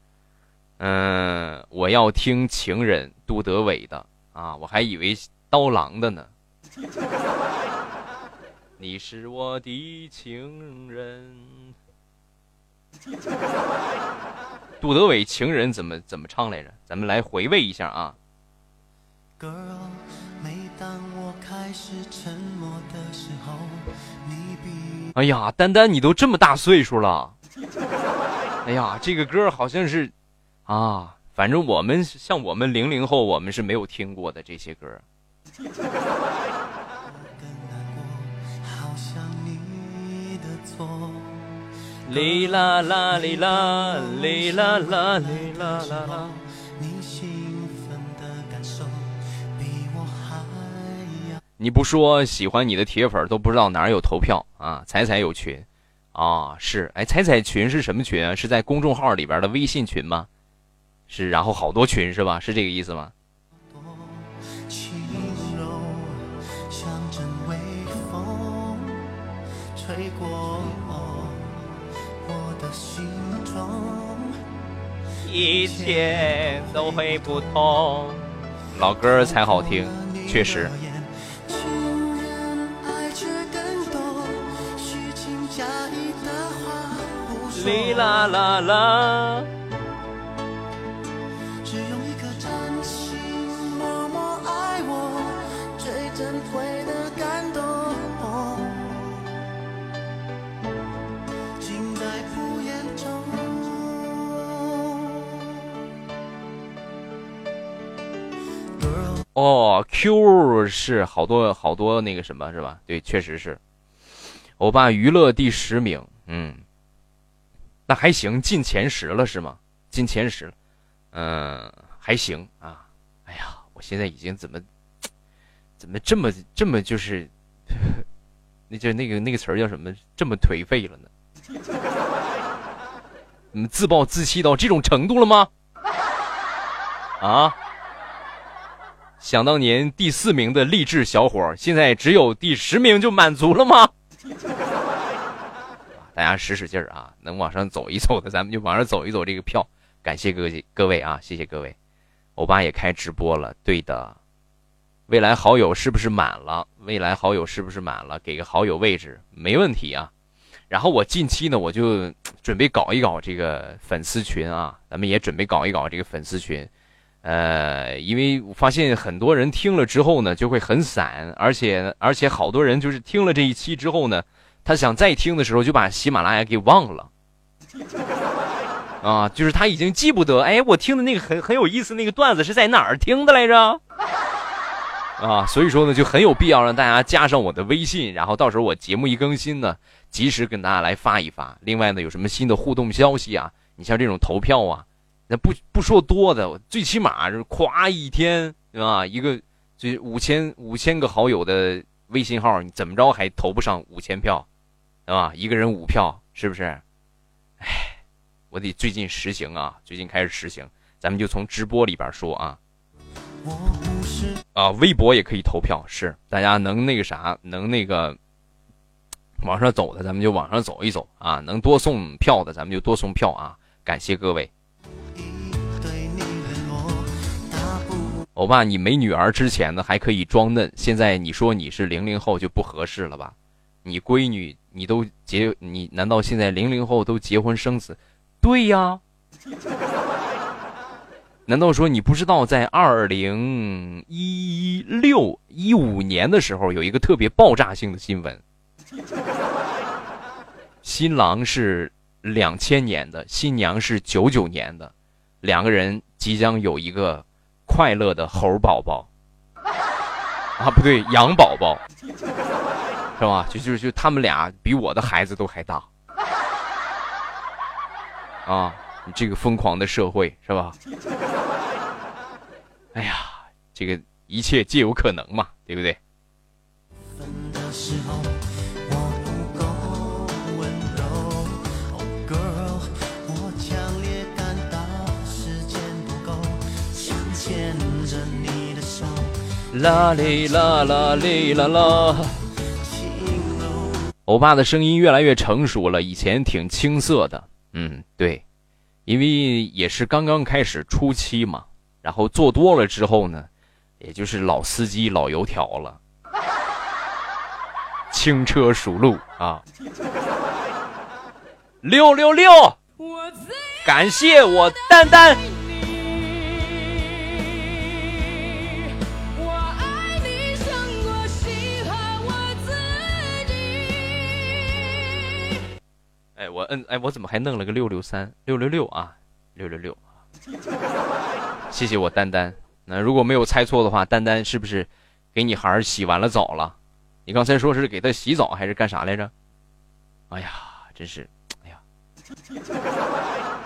嗯，我要听《情人》杜德伟的啊，我还以为刀郎的呢。你是我的情人。杜德伟《情人》怎么怎么唱来着？咱们来回味一下啊。哎呀，丹丹，你都这么大岁数了。哎呀，这个歌好像是啊，反正我们像我们零零后，我们是没有听过的这些歌。哩啦啦哩啦哩啦啦哩啦啦啦。你不说喜欢你的铁粉都不知道哪儿有投票啊！彩彩有群，啊，是，哎，彩彩群是什么群啊？是在公众号里边的微信群吗？是，然后好多群是吧？是这个意思吗？一切都会不同。老歌才好听，确实。哩啦啦啦。哦，Q 是好多好多那个什么是吧？对，确实是。欧巴娱乐第十名，嗯，那还行，进前十了是吗？进前十了，嗯，还行啊。哎呀，我现在已经怎么怎么这么这么就是，那就那个那个词儿叫什么？这么颓废了呢？你们自暴自弃到这种程度了吗？啊？想当年第四名的励志小伙，现在只有第十名就满足了吗？大家使使劲儿啊，能往上走一走的，咱们就往上走一走。这个票，感谢各位各位啊，谢谢各位。欧巴也开直播了，对的。未来好友是不是满了？未来好友是不是满了？给个好友位置，没问题啊。然后我近期呢，我就准备搞一搞这个粉丝群啊，咱们也准备搞一搞这个粉丝群。呃，因为我发现很多人听了之后呢，就会很散，而且而且好多人就是听了这一期之后呢，他想再听的时候就把喜马拉雅给忘了，啊，就是他已经记不得，哎，我听的那个很很有意思那个段子是在哪儿听的来着？啊，所以说呢，就很有必要让大家加上我的微信，然后到时候我节目一更新呢，及时跟大家来发一发。另外呢，有什么新的互动消息啊？你像这种投票啊。那不不说多的，最起码是夸一天，对吧？一个这五千五千个好友的微信号，你怎么着还投不上五千票，对吧？一个人五票，是不是？哎，我得最近实行啊，最近开始实行，咱们就从直播里边说啊。啊，微博也可以投票，是大家能那个啥，能那个往上走的，咱们就往上走一走啊。能多送票的，咱们就多送票啊。感谢各位。欧巴，你没女儿之前呢还可以装嫩，现在你说你是零零后就不合适了吧？你闺女你都结，你难道现在零零后都结婚生子？对呀。难道说你不知道在二零一六一五年的时候有一个特别爆炸性的新闻？新郎是两千年的，新娘是九九年的，两个人即将有一个。快乐的猴宝宝啊，不对，羊宝宝是吧？就就就他们俩比我的孩子都还大啊！你这个疯狂的社会是吧？哎呀，这个一切皆有可能嘛，对不对？啦哩啦啦哩啦啦，欧巴的声音越来越成熟了，以前挺青涩的。嗯，对，因为也是刚刚开始初期嘛，然后做多了之后呢，也就是老司机老油条了，轻车熟路啊。六六六，感谢我丹丹。我摁哎，我怎么还弄了个六六三六六六啊？六六六啊！谢谢我丹丹。那如果没有猜错的话，丹丹是不是给你孩儿洗完了澡了？你刚才说是给他洗澡还是干啥来着？哎呀，真是，哎呀，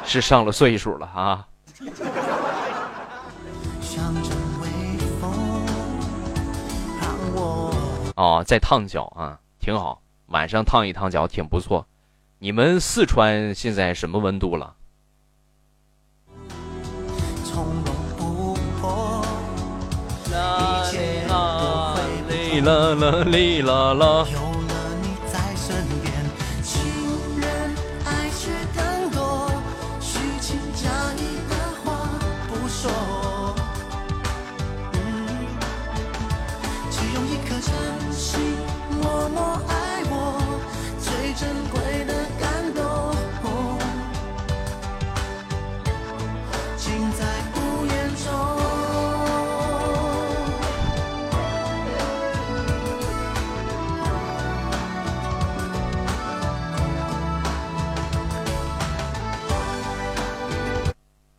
是上了岁数了啊！哦，在烫脚啊，挺好。晚上烫一烫脚挺不错。你们四川现在什么温度了？啦啦哩啦啦。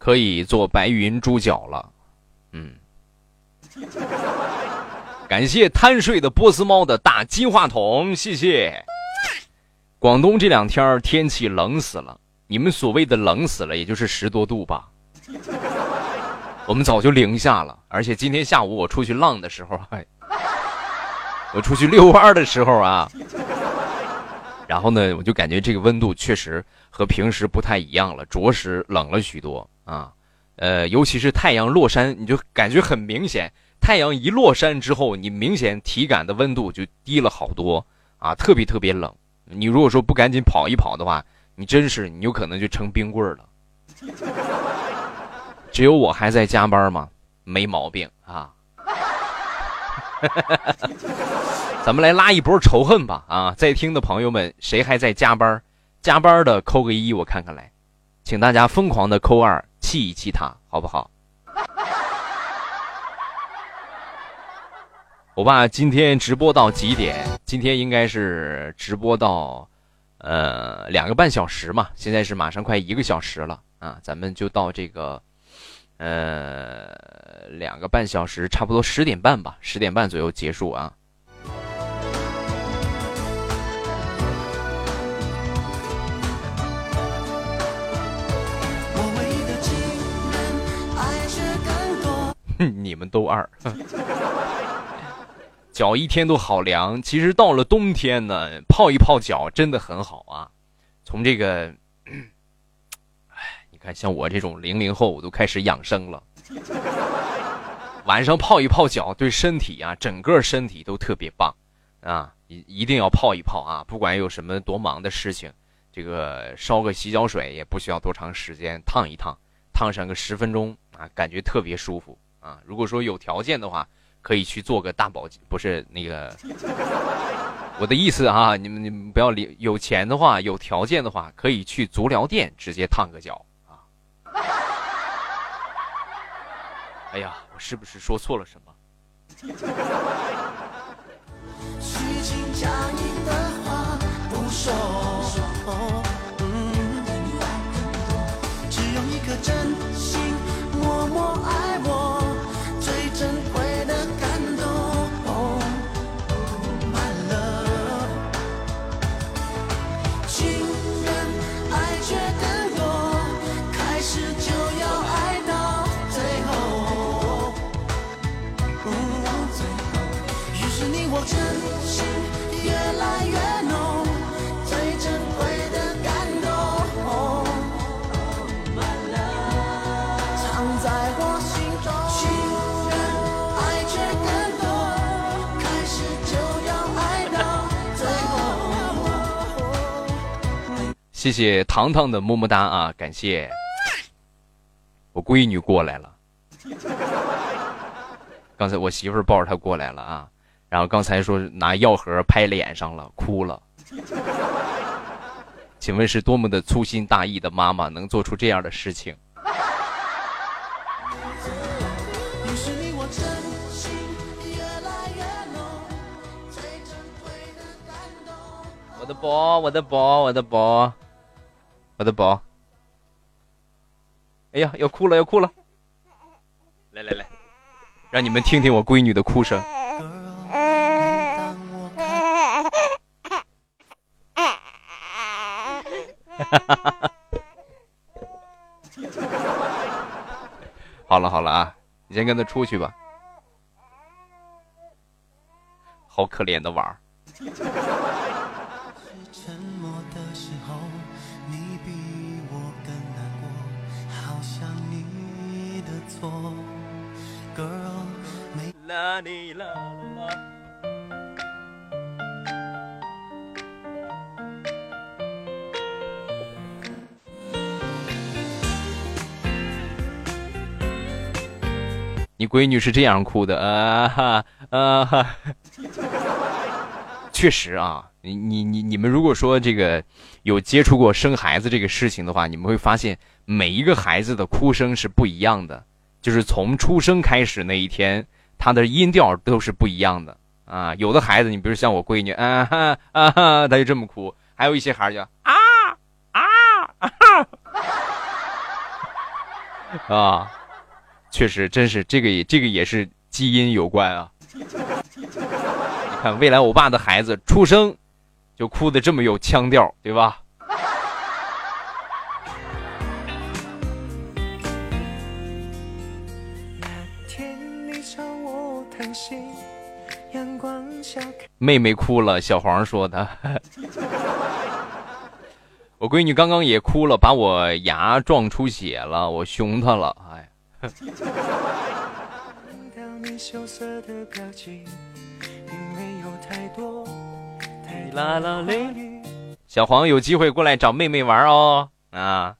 可以做白云猪脚了，嗯，感谢贪睡的波斯猫的大金话筒，谢谢。广东这两天天气冷死了，你们所谓的冷死了，也就是十多度吧。我们早就零下了，而且今天下午我出去浪的时候，我出去遛弯的时候啊，然后呢，我就感觉这个温度确实和平时不太一样了，着实冷了许多。啊，呃，尤其是太阳落山，你就感觉很明显。太阳一落山之后，你明显体感的温度就低了好多啊，特别特别冷。你如果说不赶紧跑一跑的话，你真是你有可能就成冰棍了。只有我还在加班吗？没毛病啊。咱们来拉一波仇恨吧！啊，在听的朋友们，谁还在加班？加班的扣个一，我看看来，请大家疯狂的扣二。气一气他，好不好？我爸今天直播到几点？今天应该是直播到，呃，两个半小时嘛。现在是马上快一个小时了啊，咱们就到这个，呃，两个半小时，差不多十点半吧，十点半左右结束啊。你们都二，脚一天都好凉。其实到了冬天呢，泡一泡脚真的很好啊。从这个，哎，你看像我这种零零后，我都开始养生了。晚上泡一泡脚，对身体啊，整个身体都特别棒啊！一一定要泡一泡啊！不管有什么多忙的事情，这个烧个洗脚水也不需要多长时间，烫一烫，烫上个十分钟啊，感觉特别舒服。啊，如果说有条件的话，可以去做个大保健，不是那个，我的意思啊，你们你们不要理，有钱的话，有条件的话，可以去足疗店直接烫个脚啊。哎呀，我是不是说错了什么？虚情假意的话不说谢谢糖糖的么么哒啊！感谢我闺女过来了。刚才我媳妇抱着她过来了啊，然后刚才说拿药盒拍脸上了，哭了。请问是多么的粗心大意的妈妈能做出这样的事情？我的宝，我的宝，我的宝。我的宝，哎呀，要哭了，要哭了！来来来，让你们听听我闺女的哭声。好了好了啊，你先跟他出去吧。好可怜的娃儿。你闺女是这样哭的啊哈啊哈，确实啊，你你你你们如果说这个有接触过生孩子这个事情的话，你们会发现每一个孩子的哭声是不一样的，就是从出生开始那一天，他的音调都是不一样的啊。有的孩子，你比如像我闺女啊哈啊哈，他就这么哭；还有一些孩子叫啊啊啊 啊。确实，真是这个也这个也是基因有关啊！你看，未来我爸的孩子出生就哭的这么有腔调，对吧？妹妹哭了，小黄说的。我闺女刚刚也哭了，把我牙撞出血了，我凶她了，哎。小黄有机会过来找妹妹玩哦，啊，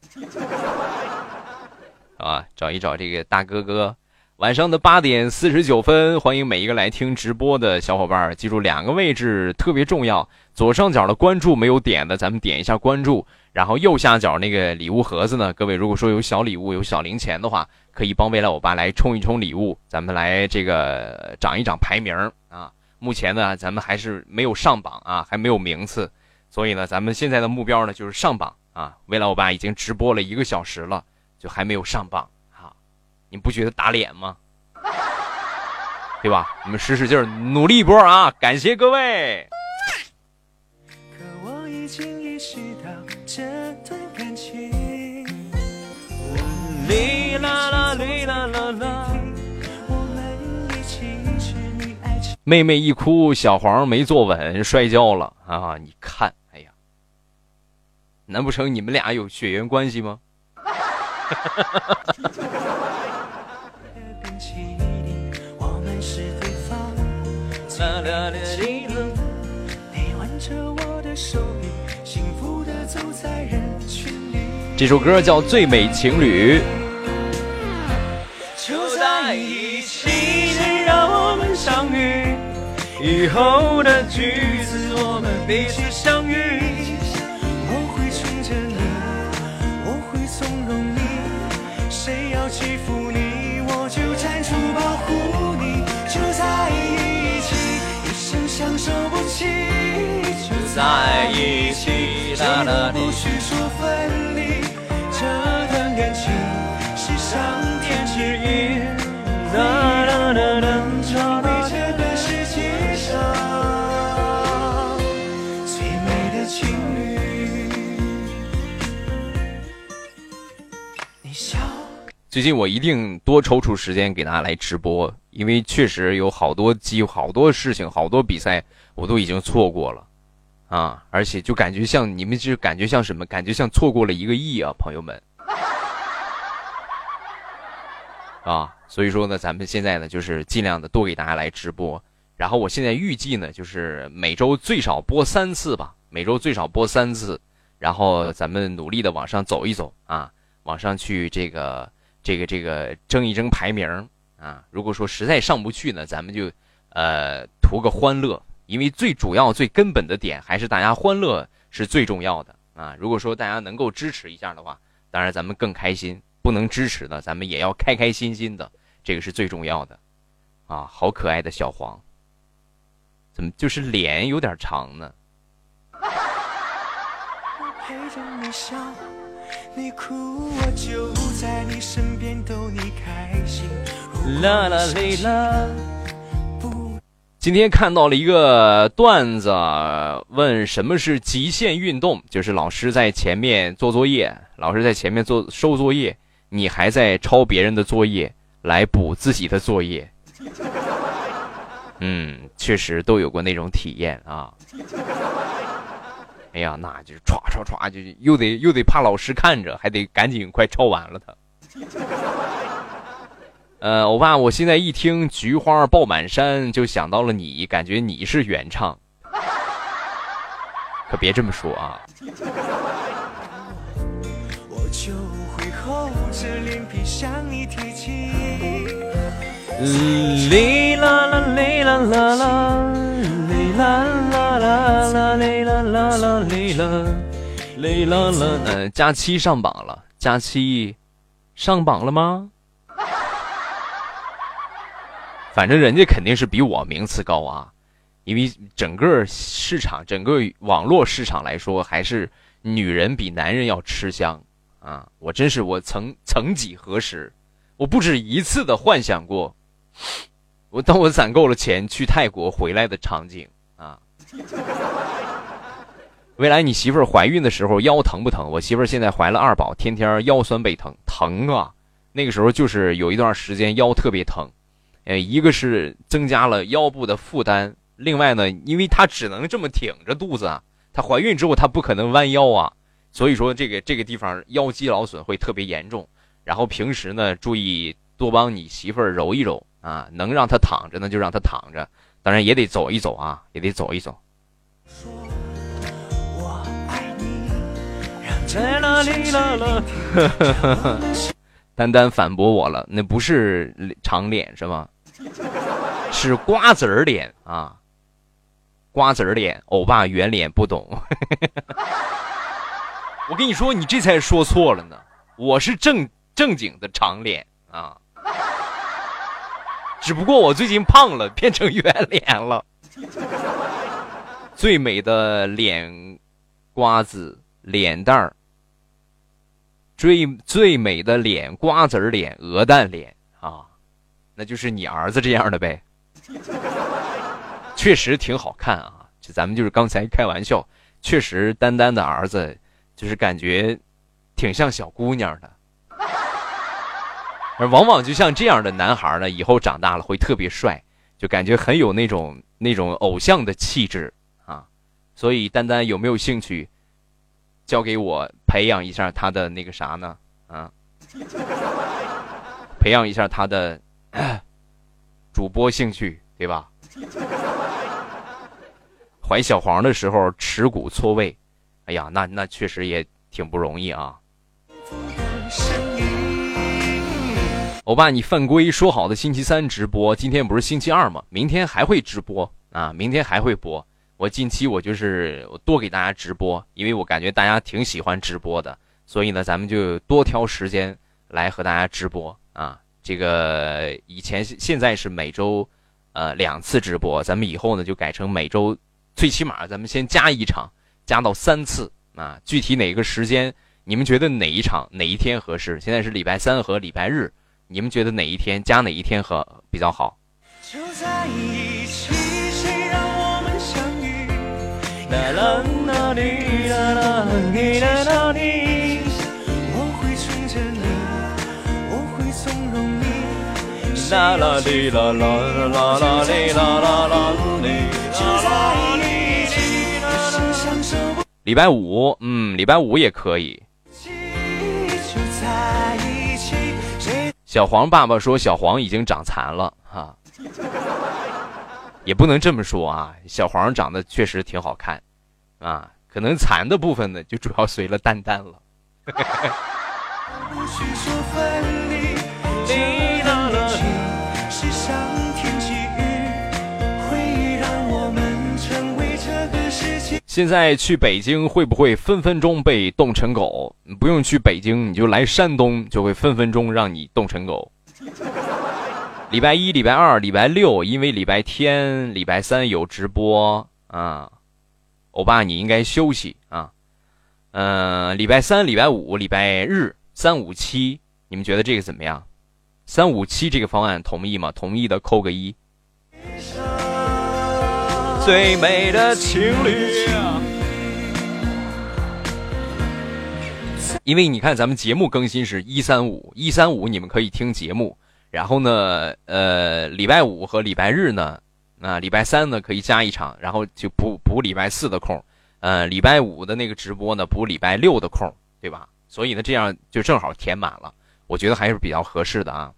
啊，找一找这个大哥哥。晚上的八点四十九分，欢迎每一个来听直播的小伙伴儿，记住两个位置特别重要：左上角的关注没有点的，咱们点一下关注；然后右下角那个礼物盒子呢，各位如果说有小礼物、有小零钱的话。可以帮未来欧巴来冲一冲礼物，咱们来这个涨一涨排名啊！目前呢，咱们还是没有上榜啊，还没有名次，所以呢，咱们现在的目标呢就是上榜啊！未来欧巴已经直播了一个小时了，就还没有上榜！你不觉得打脸吗？对吧？你们使使劲儿，努力一波啊！感谢各位。可我已经意识到这段感情。妹妹一哭，小黄没坐稳，摔跤了啊！你看，哎呀，难不成你们俩有血缘关系吗？这首歌叫《最美情侣》。就在一起，谁让我们相遇。以后的句子，我们彼此相遇。在一起大大不许说分离这段感情是上天赐予能不能能不能让我们牵手最美的情侣你笑最近我一定多抽出时间给大家来直播因为确实有好多机好多事情好多比赛我都已经错过了。啊！而且就感觉像你们，就感觉像什么？感觉像错过了一个亿啊，朋友们！啊，所以说呢，咱们现在呢就是尽量的多给大家来直播，然后我现在预计呢就是每周最少播三次吧，每周最少播三次，然后咱们努力的往上走一走啊，往上去这个。这个这个争一争排名啊！如果说实在上不去呢，咱们就，呃，图个欢乐，因为最主要、最根本的点还是大家欢乐是最重要的啊！如果说大家能够支持一下的话，当然咱们更开心；不能支持的，咱们也要开开心心的，这个是最重要的啊！好可爱的小黄，怎么就是脸有点长呢？你哭，我就在你身边逗你开心。啦啦哩啦。今天看到了一个段子，问什么是极限运动？就是老师在前面做作业，老师在前面做收作业，你还在抄别人的作业来补自己的作业。嗯，确实都有过那种体验啊。哎呀，那就是歘歘歘，就又得又得怕老师看着，还得赶紧快抄完了他。呃，欧巴，我现在一听《菊花爆满山》就想到了你，感觉你是原唱，可别这么说啊。哩啦啦哩啦啦啦，哩啦啦啦啦哩啦啦啦哩啦，哩啦啦。嗯，佳期上榜了，佳期上榜了吗？反正人家肯定是比我名次高啊，因为整个市场、整个网络市场来说，还是女人比男人要吃香啊！我真是我曾曾几何时，我不止一次的幻想过。我当我攒够了钱去泰国回来的场景啊！未来你媳妇儿怀孕的时候腰疼不疼？我媳妇儿现在怀了二宝，天天腰酸背疼，疼啊！那个时候就是有一段时间腰特别疼，呃，一个是增加了腰部的负担，另外呢，因为她只能这么挺着肚子啊，她怀孕之后她不可能弯腰啊，所以说这个这个地方腰肌劳损会特别严重。然后平时呢，注意多帮你媳妇儿揉一揉。啊，能让她躺着呢，就让她躺着，当然也得走一走啊，也得走一走。丹丹反驳我了，那不是长脸是吗？是瓜子儿脸啊，瓜子儿脸，欧巴圆脸不懂。我跟你说，你这才说错了呢，我是正正经的长脸啊。只不过我最近胖了，变成圆脸了。最美的脸瓜子脸蛋儿，最最美的脸瓜子脸鹅蛋脸啊，那就是你儿子这样的呗。确实挺好看啊，这咱们就是刚才开玩笑，确实丹丹的儿子就是感觉挺像小姑娘的。而往往就像这样的男孩呢，以后长大了会特别帅，就感觉很有那种那种偶像的气质啊。所以丹丹有没有兴趣交给我培养一下他的那个啥呢？啊，培养一下他的 主播兴趣，对吧？怀小黄的时候耻骨错位，哎呀，那那确实也挺不容易啊。欧巴，你犯规！说好的星期三直播，今天不是星期二吗？明天还会直播啊！明天还会播。我近期我就是多给大家直播，因为我感觉大家挺喜欢直播的，所以呢，咱们就多挑时间来和大家直播啊。这个以前现在是每周，呃两次直播，咱们以后呢就改成每周，最起码咱们先加一场，加到三次啊。具体哪个时间，你们觉得哪一场哪一天合适？现在是礼拜三和礼拜日。你们觉得哪一天加哪一天和比较好？就在一起，谁让我们相遇。啦啦啦啦啦啦啦啦礼拜五，嗯，礼拜五也可以。小黄爸爸说：“小黄已经长残了，哈，也不能这么说啊。小黄长得确实挺好看，啊，可能残的部分呢，就主要随了蛋蛋了。”现在去北京会不会分分钟被冻成狗？不用去北京，你就来山东，就会分分钟让你冻成狗。礼拜一、礼拜二、礼拜六，因为礼拜天、礼拜三有直播啊，欧巴你应该休息啊。嗯，礼拜三、礼拜五、礼拜日，三五七，你们觉得这个怎么样？三五七这个方案同意吗？同意的扣个一。最美的情侣。因为你看，咱们节目更新是一三五一三五，你们可以听节目。然后呢，呃，礼拜五和礼拜日呢，啊，礼拜三呢可以加一场，然后就补补礼拜四的空。呃，礼拜五的那个直播呢，补礼拜六的空，对吧？所以呢，这样就正好填满了，我觉得还是比较合适的啊。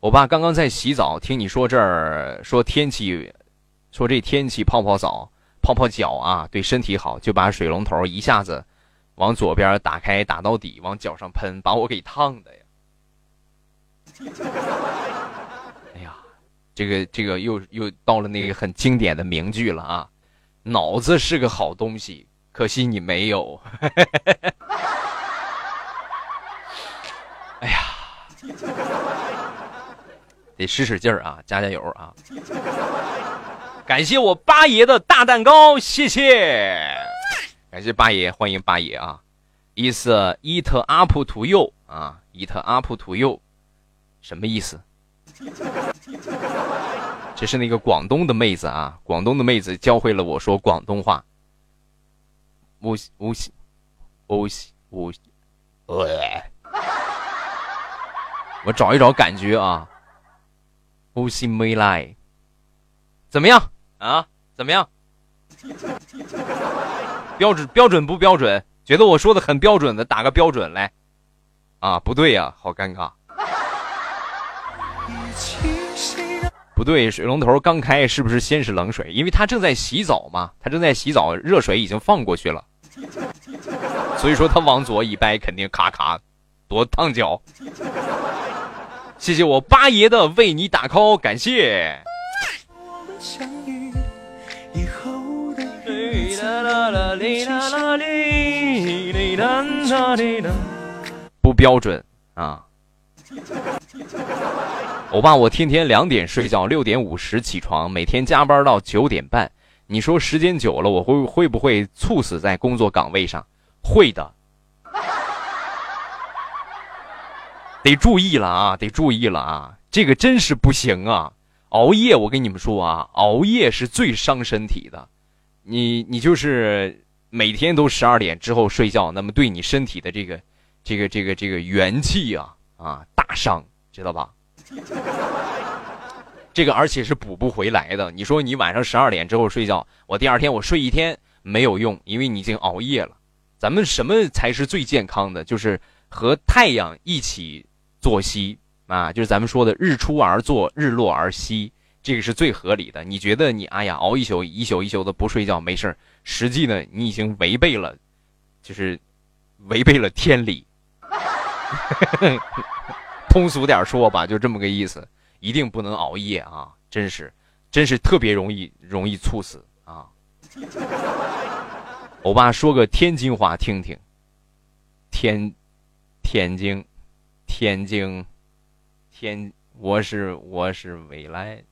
我爸刚刚在洗澡，听你说这儿说天气，说这天气泡泡澡、泡泡脚啊，对身体好，就把水龙头一下子往左边打开，打到底，往脚上喷，把我给烫的呀！哎呀，这个这个又又到了那个很经典的名句了啊！脑子是个好东西，可惜你没有。哎呀！得使使劲儿啊，加加油啊！感谢我八爷的大蛋糕，谢谢！感谢八爷，欢迎八爷啊！Is it up to you 啊，it up to you，什么意思？这是那个广东的妹子啊，广东的妹子教会了我说广东话。我我我我，我找一找感觉啊。乌西没来，怎么样啊？怎么样？标准标准不标准？觉得我说的很标准的，打个标准来。啊，不对呀，好尴尬。不对，水龙头刚开，是不是先是冷水？因为他正在洗澡嘛，他正在洗澡，热水已经放过去了，所以说他往左一掰，肯定咔咔，多烫脚。谢谢我八爷的为你打 call，感谢。不标准啊！欧巴，我天天两点睡觉，六点五十起床，每天加班到九点半。你说时间久了，我会会不会猝死在工作岗位上？会的。得注意了啊，得注意了啊！这个真是不行啊！熬夜，我跟你们说啊，熬夜是最伤身体的。你你就是每天都十二点之后睡觉，那么对你身体的这个这个这个这个元气啊啊大伤，知道吧？这个而且是补不回来的。你说你晚上十二点之后睡觉，我第二天我睡一天没有用，因为你已经熬夜了。咱们什么才是最健康的？就是和太阳一起。作息啊，就是咱们说的日出而作，日落而息，这个是最合理的。你觉得你哎呀熬一宿一宿一宿的不睡觉没事实际呢你已经违背了，就是违背了天理。通俗点说吧，就这么个意思，一定不能熬夜啊！真是，真是特别容易容易猝死啊！欧巴说个天津话听听，天，天津。天津，天，我是我是未来，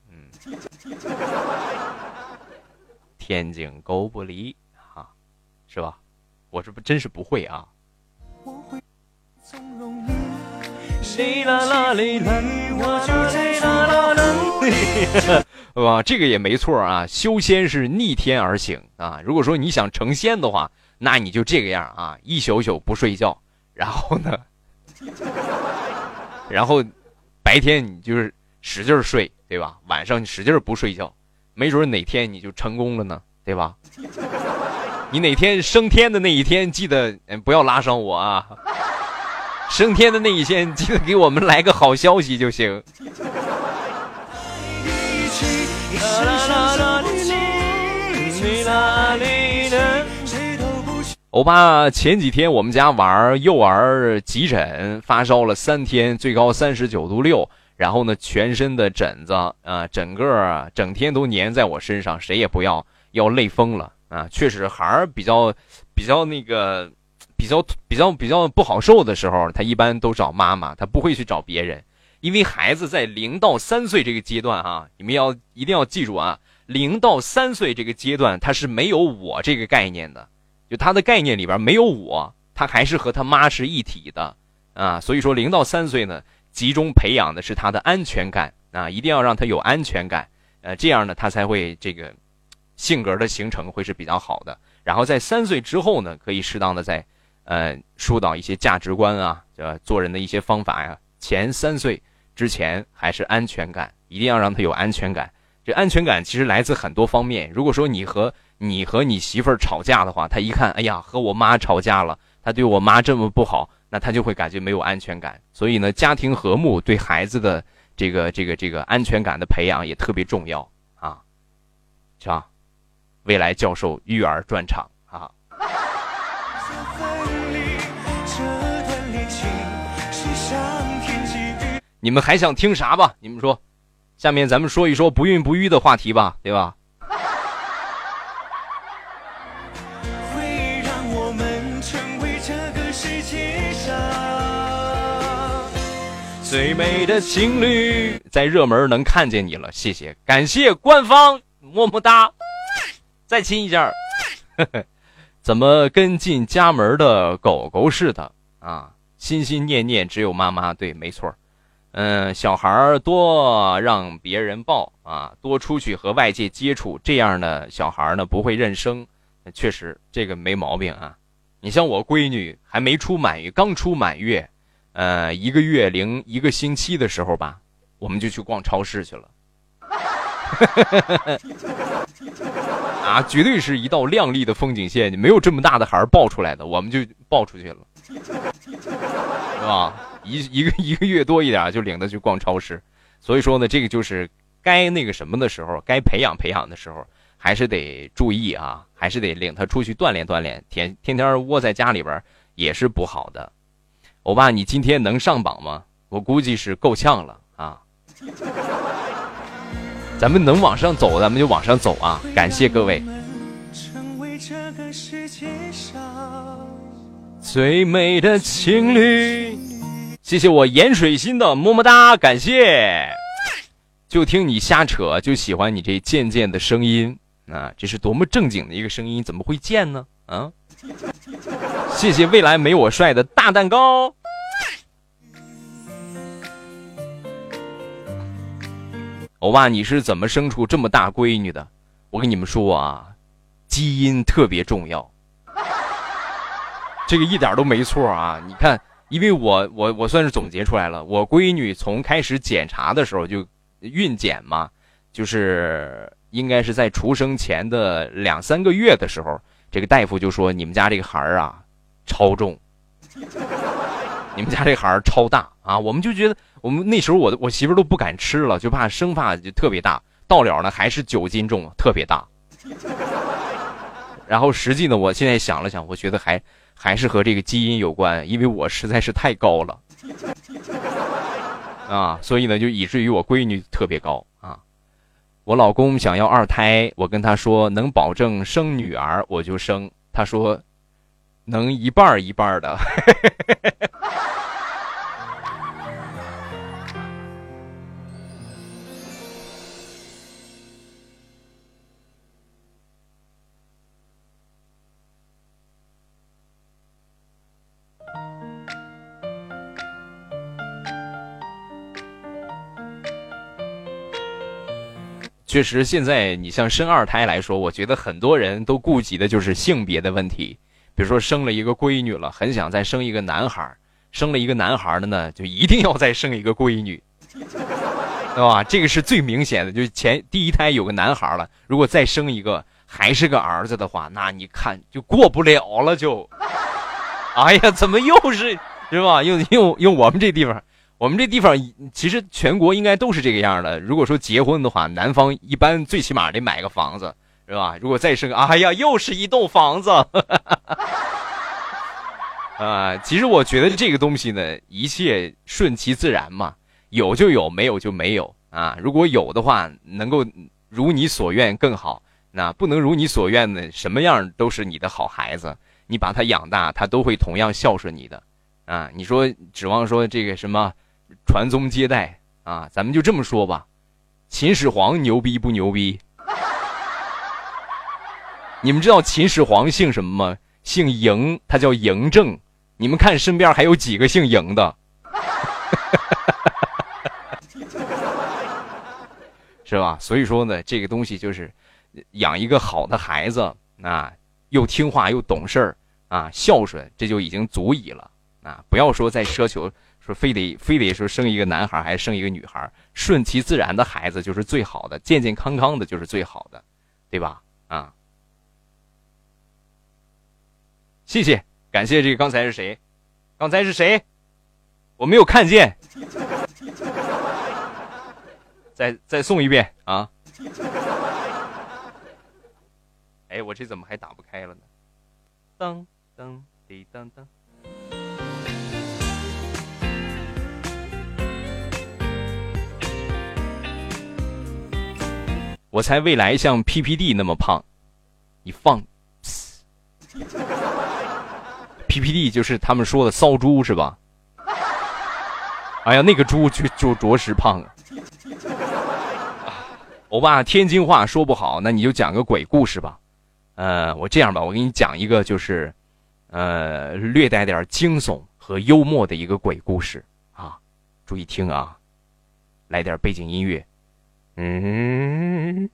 天津狗不理，哈，是吧？我这不真是不会啊。哇，这个也没错啊。修仙是逆天而行啊。如果说你想成仙的话，那你就这个样啊，一宿宿不睡觉，然后呢？然后，白天你就是使劲睡，对吧？晚上你使劲不睡觉，没准哪天你就成功了呢，对吧？你哪天升天的那一天，记得不要拉上我啊！升天的那一天，记得给我们来个好消息就行。欧巴，前几天我们家玩幼儿急诊发烧了三天，最高三十九度六，然后呢，全身的疹子啊，整个，整天都粘在我身上，谁也不要，要累疯了啊！确实，孩儿比较比较那个，比较比较比较不好受的时候，他一般都找妈妈，他不会去找别人，因为孩子在零到三岁这个阶段哈，你们要一定要记住啊，零到三岁这个阶段，他是没有我这个概念的。就他的概念里边没有我，他还是和他妈是一体的，啊，所以说零到三岁呢，集中培养的是他的安全感啊，一定要让他有安全感，呃，这样呢，他才会这个性格的形成会是比较好的。然后在三岁之后呢，可以适当的在呃疏导一些价值观啊，呃，做人的一些方法呀。前三岁之前还是安全感，一定要让他有安全感。这安全感其实来自很多方面。如果说你和你和你媳妇吵架的话，他一看，哎呀，和我妈吵架了，他对我妈这么不好，那他就会感觉没有安全感。所以呢，家庭和睦对孩子的这个这个这个安全感的培养也特别重要啊，是吧？未来教授育儿专场啊。你们还想听啥吧？你们说，下面咱们说一说不孕不育的话题吧，对吧？最美的情侣在热门能看见你了，谢谢，感谢官方，么么哒，再亲一下。怎么跟进家门的狗狗似的啊？心心念念只有妈妈，对，没错。嗯，小孩多让别人抱啊，多出去和外界接触，这样的小孩呢不会认生，确实这个没毛病啊。你像我闺女还没出满月，刚出满月。呃，一个月零一个星期的时候吧，我们就去逛超市去了。啊，绝对是一道亮丽的风景线，没有这么大的孩儿抱出来的，我们就抱出去了，是吧？一一个一个月多一点就领他去逛超市。所以说呢，这个就是该那个什么的时候，该培养培养的时候，还是得注意啊，还是得领他出去锻炼锻炼。天天天窝在家里边也是不好的。欧巴，你今天能上榜吗？我估计是够呛了啊！咱们能往上走，咱们就往上走啊！感谢各位。最美的情侣，谢谢我盐水心的么么哒，感谢。就听你瞎扯，就喜欢你这贱贱的声音啊！这是多么正经的一个声音，怎么会贱呢？啊！谢谢未来没我帅的大蛋糕。欧巴，你是怎么生出这么大闺女的？我跟你们说啊，基因特别重要，这个一点都没错啊！你看，因为我我我算是总结出来了，我闺女从开始检查的时候就孕检嘛，就是应该是在出生前的两三个月的时候。这个大夫就说：“你们家这个孩儿啊，超重，你们家这孩儿超大啊！”我们就觉得，我们那时候我我媳妇都不敢吃了，就怕生发就特别大。到了呢，还是九斤重，特别大。然后实际呢，我现在想了想，我觉得还还是和这个基因有关，因为我实在是太高了 啊，所以呢，就以至于我闺女特别高。我老公想要二胎，我跟他说能保证生女儿我就生，他说能一半一半的。确实，现在你像生二胎来说，我觉得很多人都顾及的就是性别的问题。比如说生了一个闺女了，很想再生一个男孩生了一个男孩的呢，就一定要再生一个闺女，对吧？这个是最明显的，就是前第一胎有个男孩了，如果再生一个还是个儿子的话，那你看就过不了了，就，哎呀，怎么又是是吧？用用用我们这地方。我们这地方其实全国应该都是这个样的。如果说结婚的话，男方一般最起码得买个房子，是吧？如果再生，哎呀，又是一栋房子。啊，其实我觉得这个东西呢，一切顺其自然嘛，有就有，没有就没有啊。如果有的话，能够如你所愿更好；那不能如你所愿的，什么样都是你的好孩子，你把他养大，他都会同样孝顺你的。啊，你说指望说这个什么？传宗接代啊，咱们就这么说吧，秦始皇牛逼不牛逼？你们知道秦始皇姓什么吗？姓嬴，他叫嬴政。你们看身边还有几个姓嬴的？是吧？所以说呢，这个东西就是养一个好的孩子啊，又听话又懂事儿啊，孝顺，这就已经足矣了啊！不要说再奢求。说非得非得说生一个男孩还是生一个女孩，顺其自然的孩子就是最好的，健健康康的就是最好的，对吧？啊，谢谢，感谢这个刚才是谁？刚才是谁？我没有看见。再再送一遍啊！哎，我这怎么还打不开了呢？噔噔滴噔噔。我猜未来像 PPD 那么胖，你放，PPD 就是他们说的骚猪是吧？哎呀，那个猪就就着实胖啊！欧巴，天津话说不好，那你就讲个鬼故事吧。呃，我这样吧，我给你讲一个，就是，呃，略带点惊悚和幽默的一个鬼故事啊，注意听啊，来点背景音乐。嗯，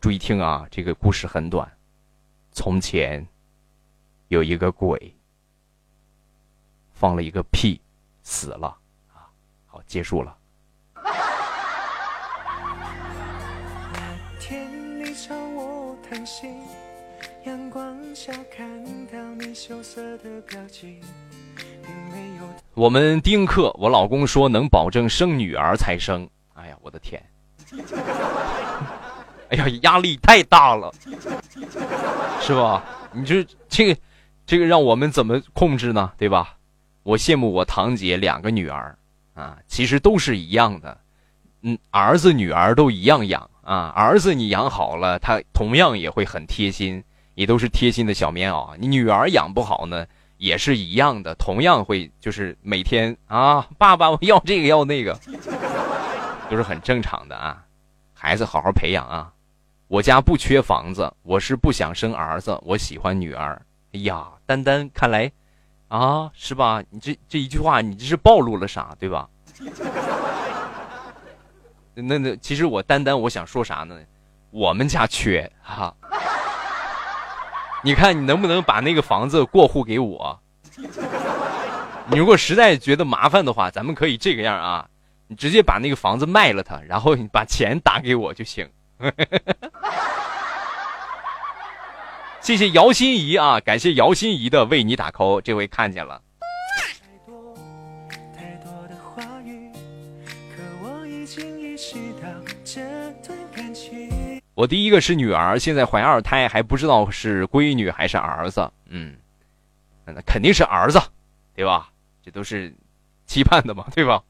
注意听啊，这个故事很短。从前有一个鬼，放了一个屁，死了啊。好，结束了。我们丁克，我老公说能保证生女儿才生。哎呀，我的天！哎呀，压力太大了，是吧？你这这个这个让我们怎么控制呢？对吧？我羡慕我堂姐两个女儿啊，其实都是一样的，嗯，儿子女儿都一样养啊。儿子你养好了，他同样也会很贴心，也都是贴心的小棉袄。你女儿养不好呢？也是一样的，同样会就是每天啊，爸爸我要这个要那个，都是很正常的啊。孩子好好培养啊。我家不缺房子，我是不想生儿子，我喜欢女儿。哎呀，丹丹，看来啊，是吧？你这这一句话，你这是暴露了啥，对吧？那那其实我丹丹，我想说啥呢？我们家缺哈。你看，你能不能把那个房子过户给我？你如果实在觉得麻烦的话，咱们可以这个样啊，你直接把那个房子卖了它，然后你把钱打给我就行。谢谢姚心怡啊，感谢姚心怡的为你打 call，这回看见了。我第一个是女儿，现在怀二胎，还不知道是闺女还是儿子。嗯，那肯定是儿子，对吧？这都是期盼的嘛，对吧？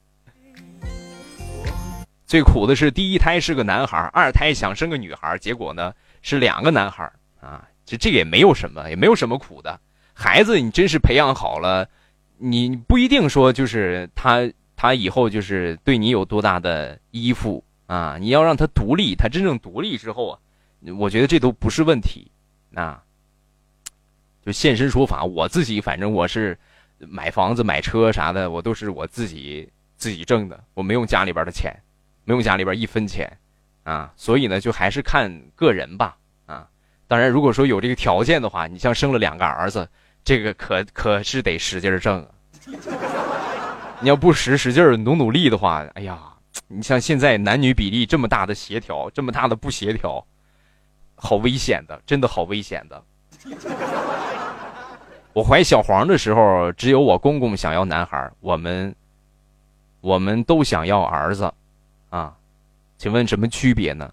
最苦的是第一胎是个男孩，二胎想生个女孩，结果呢是两个男孩啊。这这也没有什么，也没有什么苦的。孩子你真是培养好了，你不一定说就是他他以后就是对你有多大的依附。啊！你要让他独立，他真正独立之后啊，我觉得这都不是问题。那，就现身说法，我自己反正我是买房子、买车啥的，我都是我自己自己挣的，我没用家里边的钱，没用家里边一分钱啊。所以呢，就还是看个人吧。啊，当然，如果说有这个条件的话，你像生了两个儿子，这个可可是得使劲挣啊。你要不使使劲努努力的话，哎呀。你像现在男女比例这么大的协调，这么大的不协调，好危险的，真的好危险的。我怀小黄的时候，只有我公公想要男孩，我们我们都想要儿子，啊，请问什么区别呢？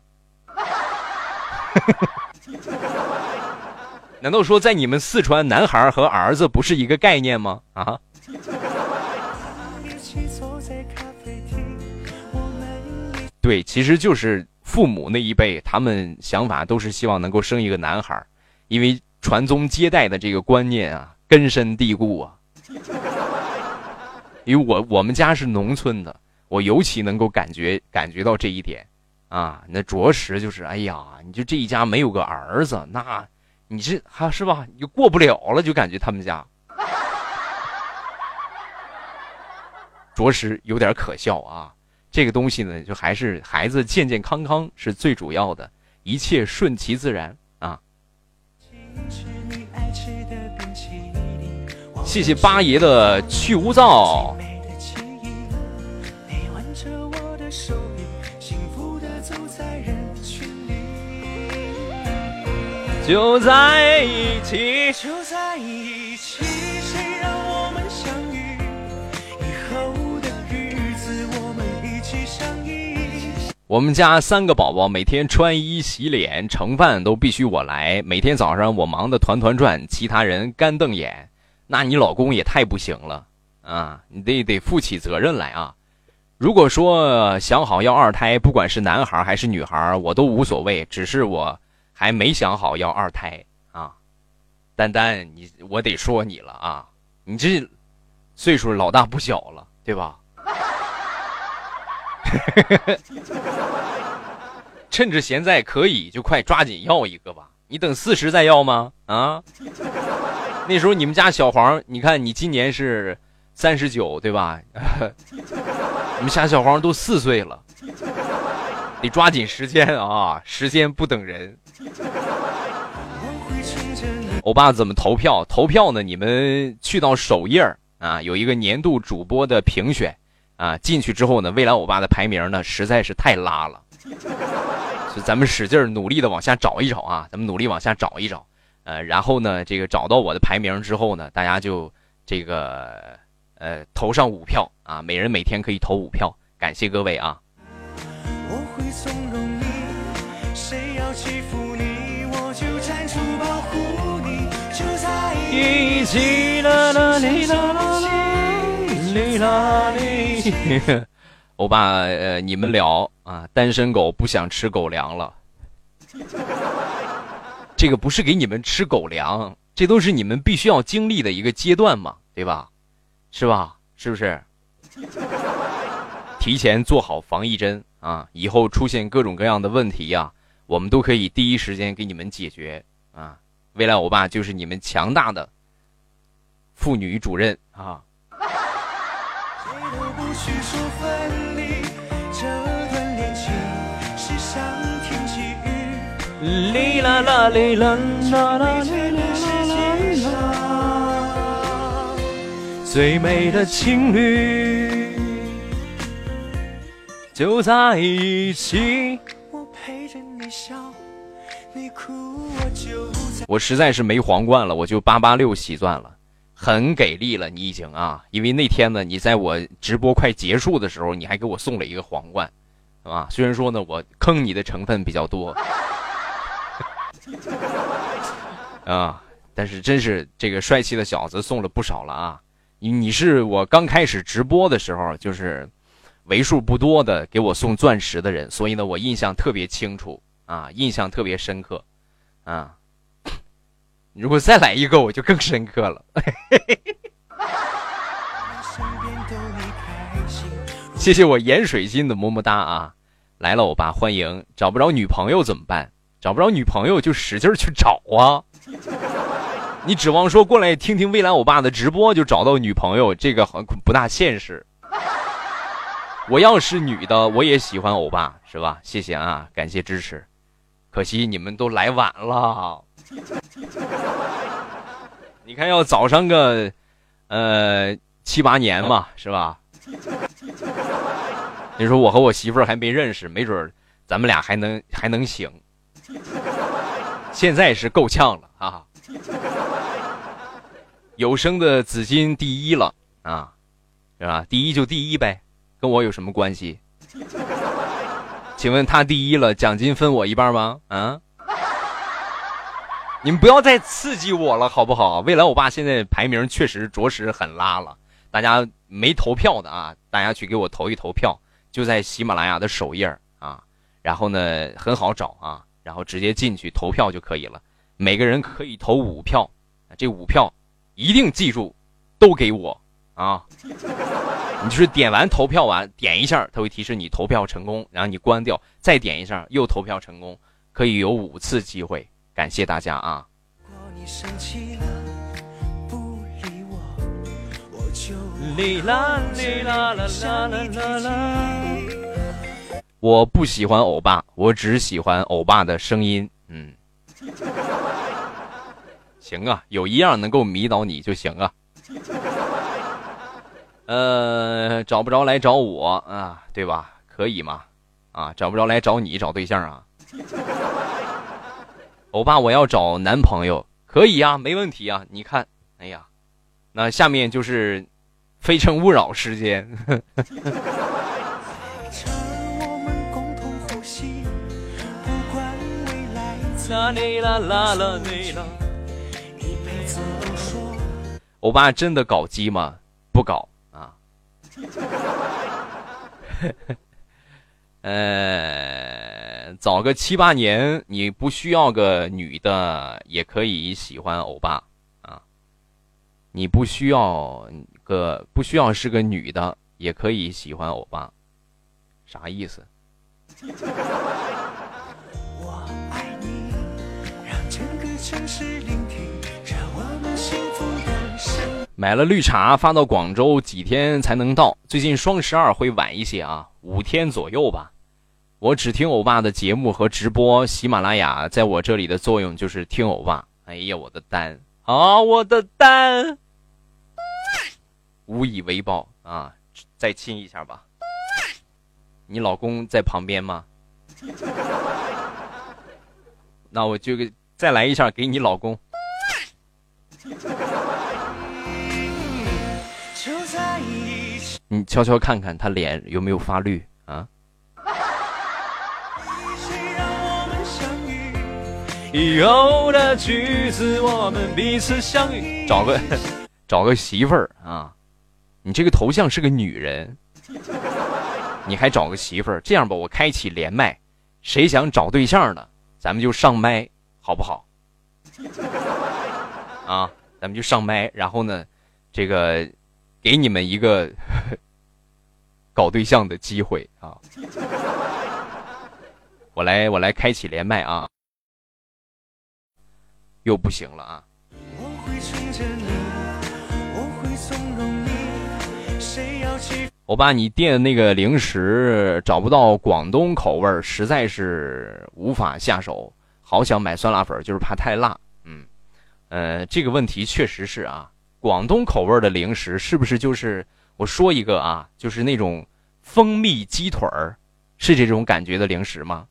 难道说在你们四川，男孩和儿子不是一个概念吗？啊？对，其实就是父母那一辈，他们想法都是希望能够生一个男孩因为传宗接代的这个观念啊，根深蒂固啊。因为我我们家是农村的，我尤其能够感觉感觉到这一点，啊，那着实就是，哎呀，你就这一家没有个儿子，那你这还是吧，你就过不了了，就感觉他们家，着实有点可笑啊。这个东西呢，就还是孩子健健康康是最主要的，一切顺其自然啊！谢谢八爷的去污皂。就在一起，就在一起，我们家三个宝宝每天穿衣、洗脸、盛饭都必须我来。每天早上我忙得团团转，其他人干瞪眼。那你老公也太不行了啊！你得得负起责任来啊！如果说想好要二胎，不管是男孩还是女孩，我都无所谓。只是我还没想好要二胎啊！丹丹，你我得说你了啊！你这岁数老大不小了，对吧？趁着现在可以，就快抓紧要一个吧！你等四十再要吗？啊？那时候你们家小黄，你看你今年是三十九，对吧？你们家小黄都四岁了，得抓紧时间啊！时间不等人。欧巴怎么投票？投票呢？你们去到首页啊，有一个年度主播的评选。啊，进去之后呢，未来欧巴的排名呢实在是太拉了，所以咱们使劲努力的往下找一找啊，咱们努力往下找一找，呃，然后呢，这个找到我的排名之后呢，大家就这个呃投上五票啊，每人每天可以投五票，感谢各位啊。欧巴，呃，你们聊啊，单身狗不想吃狗粮了。这个不是给你们吃狗粮，这都是你们必须要经历的一个阶段嘛，对吧？是吧？是不是？提前做好防疫针啊，以后出现各种各样的问题呀，我们都可以第一时间给你们解决啊。未来欧巴就是你们强大的妇女主任啊。不许说分离这段恋情是上天给予哩啦啦哩啦啦啦哩啦啦啦最美的情侣就在一起我陪着你笑你哭我就在我实在是没皇冠了我就八八六洗钻了很给力了，你已经啊，因为那天呢，你在我直播快结束的时候，你还给我送了一个皇冠，是吧？虽然说呢，我坑你的成分比较多，啊，但是真是这个帅气的小子送了不少了啊！你你是我刚开始直播的时候，就是为数不多的给我送钻石的人，所以呢，我印象特别清楚啊，印象特别深刻，啊。如果再来一个，我就更深刻了。谢谢我盐水心的么么哒啊！来了，欧巴，欢迎。找不着女朋友怎么办？找不着女朋友就使劲去找啊！你指望说过来听听未来欧巴的直播就找到女朋友，这个很不大现实。我要是女的，我也喜欢欧巴，是吧？谢谢啊，感谢支持。可惜你们都来晚了。你看，要早上个，呃，七八年嘛，是吧？你说我和我媳妇儿还没认识，没准咱们俩还能还能行。现在是够呛了啊！有声的紫金第一了啊，是吧？第一就第一呗，跟我有什么关系？请问他第一了，奖金分我一半吗？啊？你们不要再刺激我了，好不好？未来我爸现在排名确实着实很拉了，大家没投票的啊，大家去给我投一投票，就在喜马拉雅的首页啊，然后呢很好找啊，然后直接进去投票就可以了，每个人可以投五票，这五票一定记住，都给我啊！你就是点完投票完点一下，它会提示你投票成功，然后你关掉再点一下又投票成功，可以有五次机会。感谢大家啊！我不喜欢欧巴，我只喜欢欧巴的声音。嗯，行啊，有一样能够迷倒你就行啊。呃，找不着来找我啊，对吧？可以吗？啊，找不着来找你找对象啊？欧巴，我要找男朋友，可以呀，没问题呀。你看，哎呀，那下面就是非诚勿扰时间。欧巴真的搞基吗？不搞啊。呃，早个七八年，你不需要个女的也可以喜欢欧巴啊。你不需要个不需要是个女的也可以喜欢欧巴，啥意思？我爱你，让整个城市里买了绿茶发到广州几天才能到？最近双十二会晚一些啊，五天左右吧。我只听欧巴的节目和直播，喜马拉雅在我这里的作用就是听欧巴。哎呀，我的单啊，我的单，无以为报啊！再亲一下吧。你老公在旁边吗？那我就再来一下给你老公。你悄悄看看他脸有没有发绿啊？以后的句子我们彼此相遇。找个找个媳妇儿啊！你这个头像是个女人，你还找个媳妇儿？这样吧，我开启连麦，谁想找对象的，咱们就上麦，好不好？啊，咱们就上麦，然后呢，这个。给你们一个 搞对象的机会啊！我来，我来开启连麦啊！又不行了啊！我把你店的那个零食找不到广东口味实在是无法下手。好想买酸辣粉，就是怕太辣。嗯，呃，这个问题确实是啊。广东口味的零食是不是就是我说一个啊，就是那种蜂蜜鸡腿儿，是这种感觉的零食吗？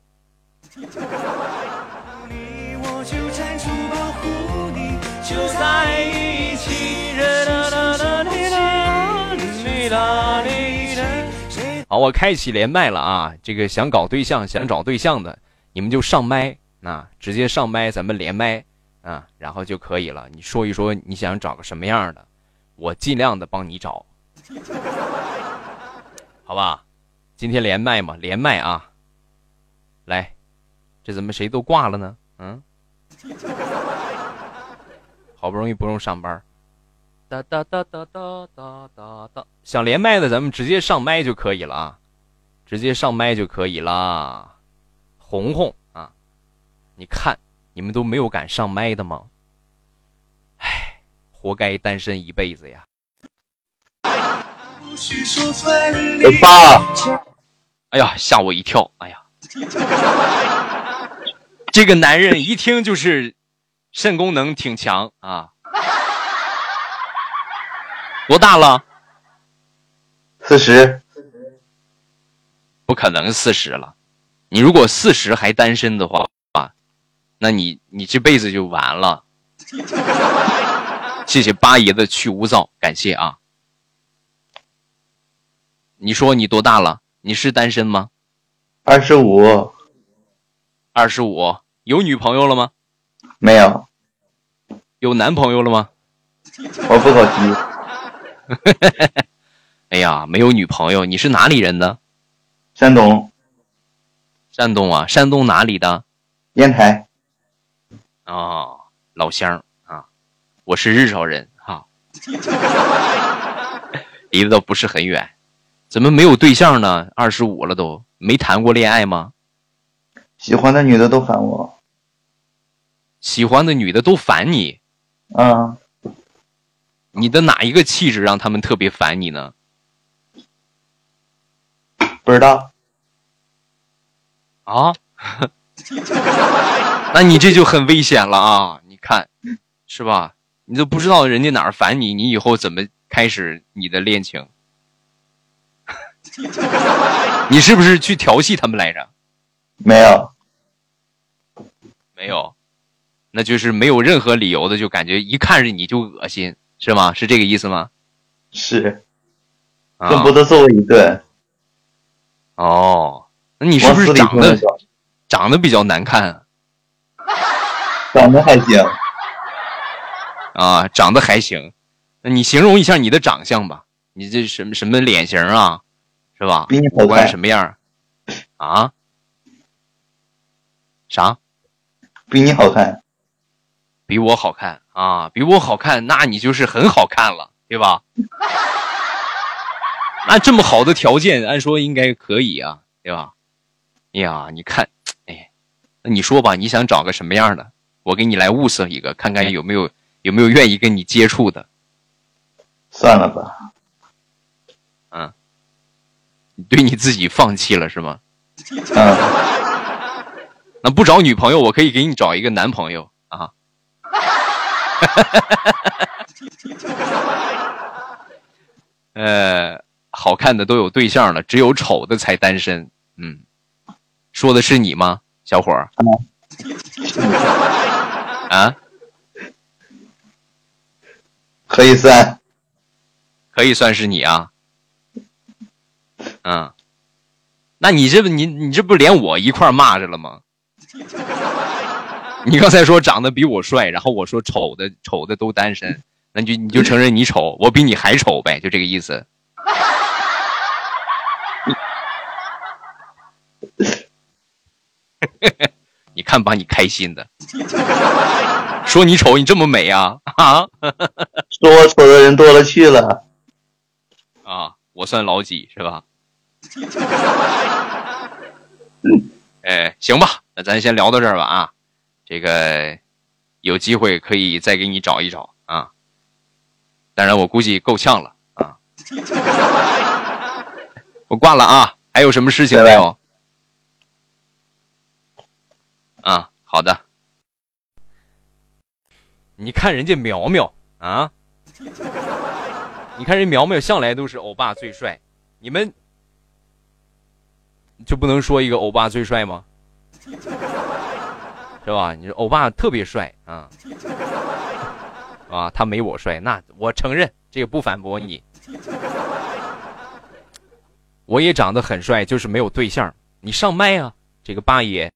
好，我开启连麦了啊！这个想搞对象、想找对象的，你们就上麦，那直接上麦，咱们连麦。啊，然后就可以了。你说一说你想找个什么样的，我尽量的帮你找，好吧？今天连麦嘛，连麦啊！来，这怎么谁都挂了呢？嗯，好不容易不用上班，哒哒哒哒哒哒哒哒。想连麦的咱们直接上麦就可以了啊，直接上麦就可以了。红红啊，你看。你们都没有敢上麦的吗？唉，活该单身一辈子呀！爸，哎呀，吓我一跳！哎呀，这个男人一听就是肾功能挺强啊！多大了？四十？不可能四十了。你如果四十还单身的话。那你你这辈子就完了。谢谢八爷的去污皂，感谢啊。你说你多大了？你是单身吗？二十五。二十五，有女朋友了吗？没有。有男朋友了吗？我不好提。哎呀，没有女朋友，你是哪里人的？山东。山东啊，山东哪里的？烟台。哦，老乡啊，我是日照人哈，离得倒不是很远，怎么没有对象呢？二十五了都没谈过恋爱吗？喜欢的女的都烦我，喜欢的女的都烦你，啊，你的哪一个气质让他们特别烦你呢？不知道，啊。那你这就很危险了啊！你看，是吧？你都不知道人家哪儿烦你，你以后怎么开始你的恋情？你是不是去调戏他们来着？没有，没有，那就是没有任何理由的，就感觉一看着你就恶心，是吗？是这个意思吗？是，恨不得揍我一顿。哦，那你是不是长得长得比较难看？长得还行。啊，长得还行。那你形容一下你的长相吧？你这什么什么脸型啊？是吧？比你好看什么样？啊？啥？比你好看？比我好看啊？比我好看，那你就是很好看了，对吧？那这么好的条件，按说应该可以啊，对吧？哎呀，你看，哎，那你说吧，你想找个什么样的？我给你来物色一个，看看有没有有没有愿意跟你接触的。算了吧。嗯，你对你自己放弃了是吗？嗯。那不找女朋友，我可以给你找一个男朋友啊。呃。好看的都有对象了，只有丑的才单身。嗯，说的是你吗，小伙儿？啊？可以算，可以算是你啊。嗯，那你这不你你这不连我一块骂着了吗？你刚才说长得比我帅，然后我说丑的丑的都单身，那就你就承认你丑，我比你还丑呗，就这个意思。你看，把你开心的，说你丑，你这么美啊啊！说我丑的人多了去了啊！我算老几是吧？哎，行吧，那咱先聊到这儿吧啊！这个有机会可以再给你找一找啊！当然，我估计够呛了啊！我挂了啊！还有什么事情没有？啊，好的。你看人家苗苗啊，你看人苗苗向来都是欧巴最帅，你们就不能说一个欧巴最帅吗？是吧？你说欧巴特别帅啊，啊，他没我帅，那我承认这个不反驳你。我也长得很帅，就是没有对象。你上麦啊，这个八爷。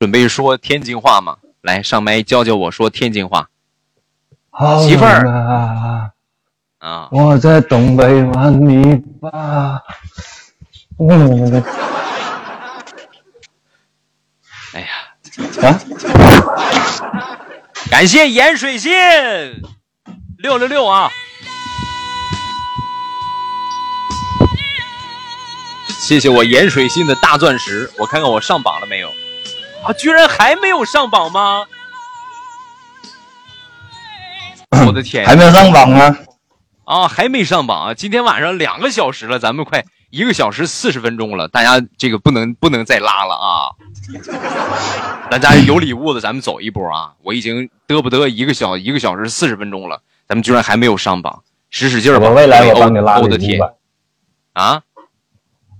准备说天津话吗？来上麦教教我说天津话。媳妇儿啊，我在东北玩泥巴。哎呀啊！感谢盐水信六六六啊！谢谢我盐水信的大钻石，我看看我上榜了没有。啊！居然还没有上榜吗？我的天，还没有上榜吗？啊，还没上榜啊！今天晚上两个小时了，咱们快一个小时四十分钟了，大家这个不能不能再拉了啊！大家有礼物的，咱们走一波啊！我已经嘚不嘚一个小一个小时四十分钟了，咱们居然还没有上榜，使使劲吧！我未来我帮你拉礼物吧。啊！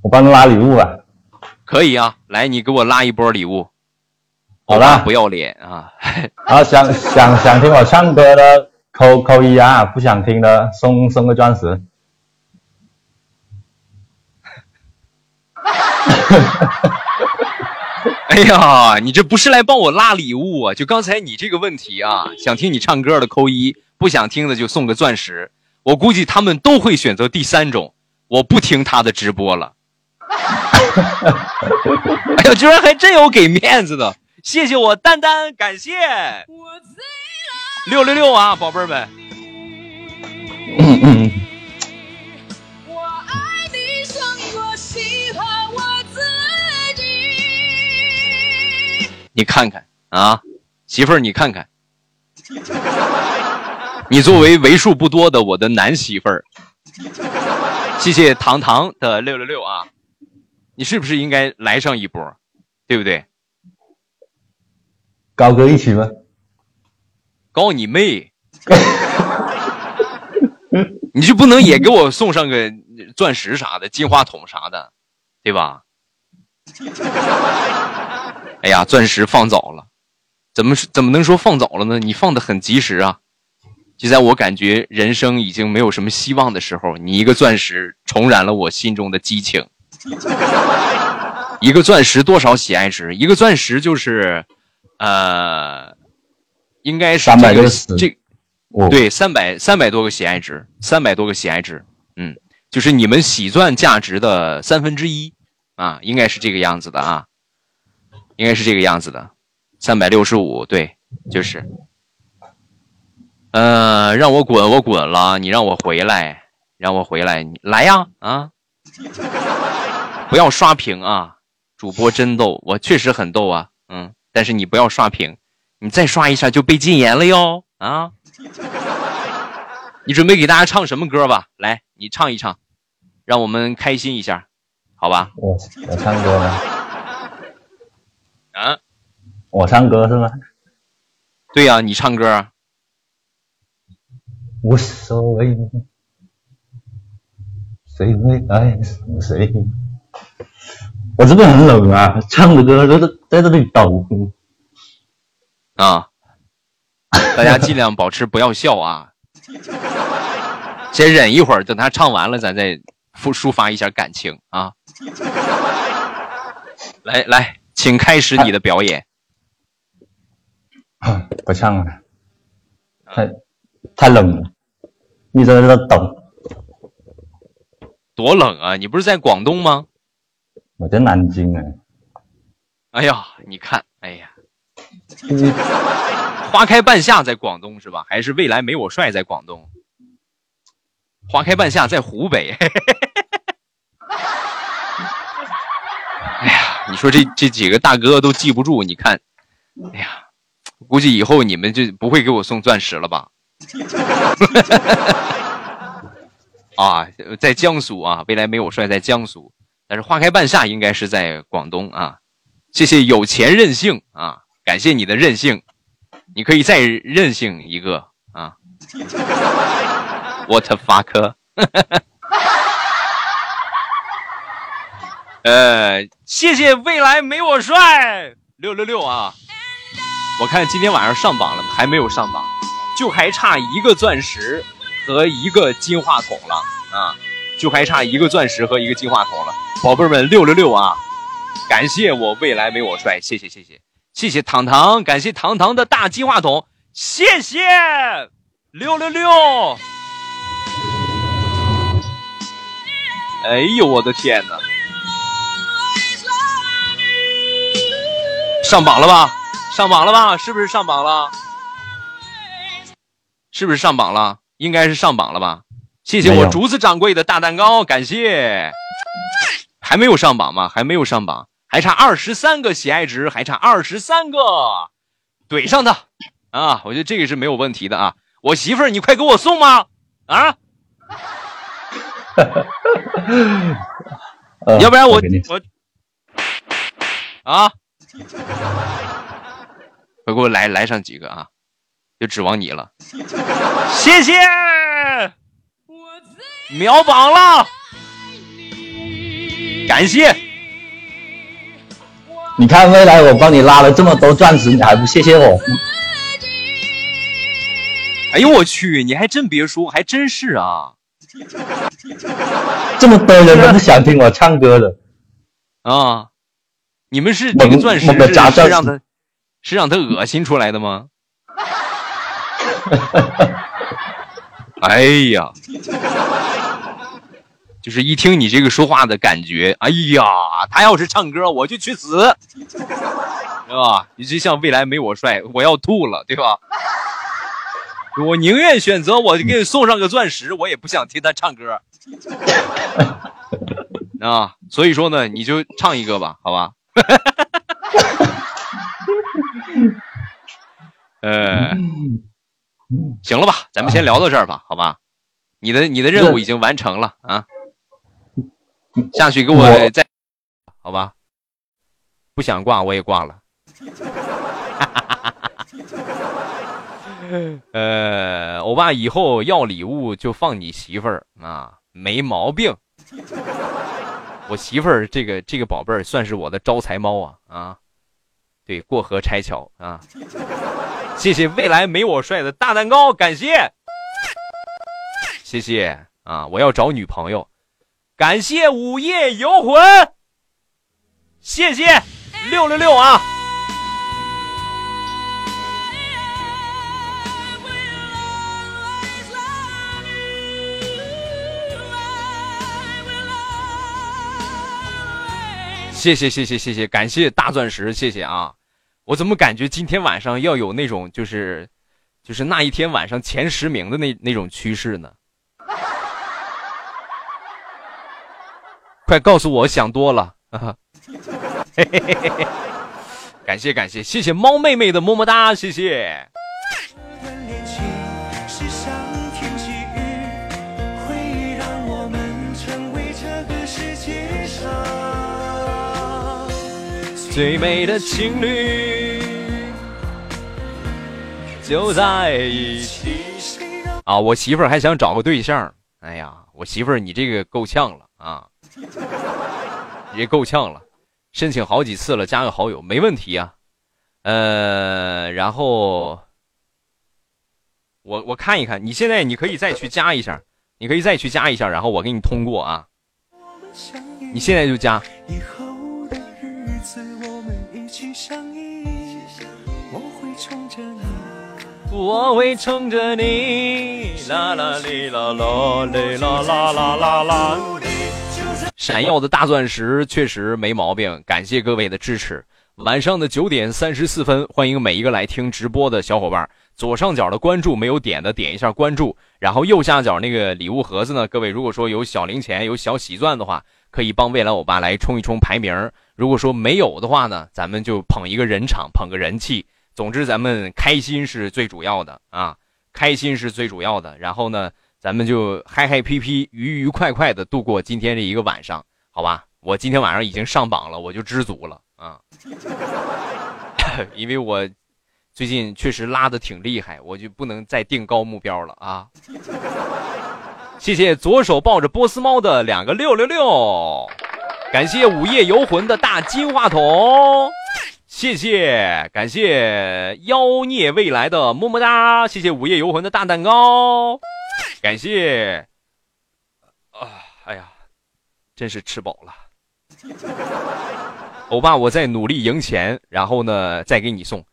我帮你拉礼物吧。可以啊，来，你给我拉一波礼物。好啦，不要脸啊！好，想想想听我唱歌的扣扣一啊，不想听的送送个钻石。哎呀，你这不是来帮我拉礼物啊？就刚才你这个问题啊，想听你唱歌的扣一，不想听的就送个钻石。我估计他们都会选择第三种，我不听他的直播了。哎呀，居然还真有给面子的。谢谢我丹丹，感谢。六六六啊，宝贝儿们。你看看啊，媳妇儿，你看看，你作为为数不多的我的男媳妇儿，谢谢糖糖的六六六啊，你是不是应该来上一波，对不对？高歌一曲吗？高你妹！你就不能也给我送上个钻石啥的、金话筒啥的，对吧？哎呀，钻石放早了，怎么怎么能说放早了呢？你放的很及时啊！就在我感觉人生已经没有什么希望的时候，你一个钻石重燃了我心中的激情。一个钻石多少喜爱值？一个钻石就是。呃，应该是这个这，对，三百三百多个喜爱值，三百多个喜爱值，嗯，就是你们喜钻价值的三分之一啊，应该是这个样子的啊，应该是这个样子的，三百六十五，对，就是，呃，让我滚，我滚了，你让我回来，让我回来，你来呀，啊，不要刷屏啊，主播真逗，我确实很逗啊，嗯，但是你不要刷屏。你再刷一下就被禁言了哟！啊，你准备给大家唱什么歌吧？来，你唱一唱，让我们开心一下，好吧？我我唱歌吗？啊？我唱歌是吗？对呀，你唱歌。无所谓，谁会爱上谁？我这边很冷啊，唱的歌都在在这里抖。啊！大家尽量保持不要笑啊，先忍一会儿，等他唱完了，咱再抒抒发一下感情啊。来来，请开始你的表演。不唱了，太太冷了，一直在这抖。多冷啊！你不是在广东吗？我在南京哎。哎呀，你看，哎呀。花开半夏在广东是吧？还是未来没我帅在广东？花开半夏在湖北。哎呀，你说这这几个大哥都记不住，你看，哎呀，估计以后你们就不会给我送钻石了吧？啊，在江苏啊，未来没我帅在江苏，但是花开半夏应该是在广东啊。谢谢有钱任性啊！感谢你的任性，你可以再任性一个啊！What fuck？呃，谢谢未来没我帅六六六啊！我看今天晚上上榜了还没有上榜，就还差一个钻石和一个金话筒了啊！就还差一个钻石和一个金话筒了，宝贝们六六六啊！感谢我未来没我帅，谢谢谢谢。谢谢糖糖，感谢糖糖的大金话筒，谢谢六六六。哎呦我的天哪！上榜了吧？上榜了吧？是不是上榜了？是不是上榜了？应该是上榜了吧？谢谢我竹子掌柜的大蛋糕，感谢。还没有上榜吗？还没有上榜。还差二十三个喜爱值，还差二十三个，怼上他啊！我觉得这个是没有问题的啊！我媳妇儿，你快给我送吗？啊！要不然我我啊！快给我来来上几个啊！就指望你了，谢谢，秒榜了，感谢。你看，未来我帮你拉了这么多钻石，你还不谢谢我？哎呦我去！你还真别说，还真是啊！这么多人都不想听我唱歌的啊！你们是这个钻石是是让他是让他恶心出来的吗？哎呀！就是一听你这个说话的感觉，哎呀，他要是唱歌，我就去死，是吧？你就像未来没我帅，我要吐了，对吧？我宁愿选择我给你送上个钻石，我也不想听他唱歌，啊，所以说呢，你就唱一个吧，好吧？呃，行了吧，咱们先聊到这儿吧，好吧？你的你的任务已经完成了啊。下去给我再，好吧，不想挂我也挂了。呃，欧巴以后要礼物就放你媳妇儿啊，没毛病。我媳妇儿这个这个宝贝儿算是我的招财猫啊啊，对，过河拆桥啊。谢谢未来没我帅的大蛋糕，感谢，谢谢啊，我要找女朋友。感谢午夜游魂。谢谢。六六六啊。谢谢谢谢谢谢感谢大钻石谢谢啊。我怎么感觉今天晚上要有那种就是就是那一天晚上前十名的那那种趋势呢？快告诉我想多了 啊！感谢感谢谢谢猫妹妹的么么哒，谢谢。最美的情侣就在一起啊！我媳妇儿还想找个对象，哎呀，我媳妇儿你这个够呛了啊！也够呛了，申请好几次了，加个好友没问题啊。呃，然后我我看一看，你现在你可以再去加一下，你可以再去加一下，然后我给你通过啊。你现在就加。我会宠着你，啦啦哩啦啦哩啦啦啦啦啦。闪耀的大钻石确实没毛病，感谢各位的支持。晚上的九点三十四分，欢迎每一个来听直播的小伙伴。左上角的关注没有点的，点一下关注。然后右下角那个礼物盒子呢？各位如果说有小零钱、有小喜钻的话，可以帮未来欧巴来冲一冲排名。如果说没有的话呢，咱们就捧一个人场，捧个人气。总之，咱们开心是最主要的啊，开心是最主要的。然后呢，咱们就嗨嗨皮皮、愉愉快快的度过今天这一个晚上，好吧？我今天晚上已经上榜了，我就知足了啊，因为我最近确实拉的挺厉害，我就不能再定高目标了啊。谢谢左手抱着波斯猫的两个六六六，感谢午夜游魂的大金话筒。谢谢，感谢妖孽未来的么么哒，谢谢午夜游魂的大蛋糕，感谢，啊，哎呀，真是吃饱了。欧巴，我在努力赢钱，然后呢再给你送，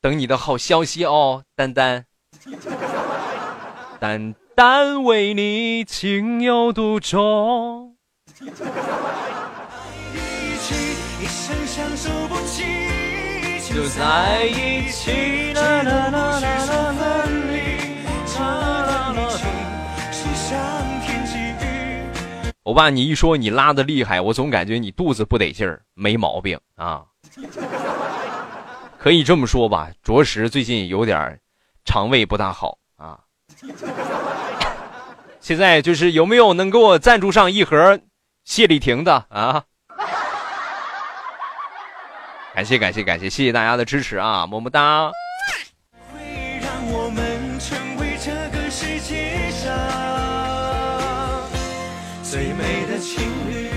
等你的好消息哦，丹丹，丹丹为你情有独钟 一生享受不起。就在一起。欧巴，你一说你拉的厉害，我总感觉你肚子不得劲儿，没毛病啊。可以这么说吧，着实最近有点肠胃不大好啊。现在就是有没有能给我赞助上一盒谢丽婷的啊？感谢感谢感谢，谢谢大家的支持啊，么么哒。会让我们成为这个世界上最美的情侣。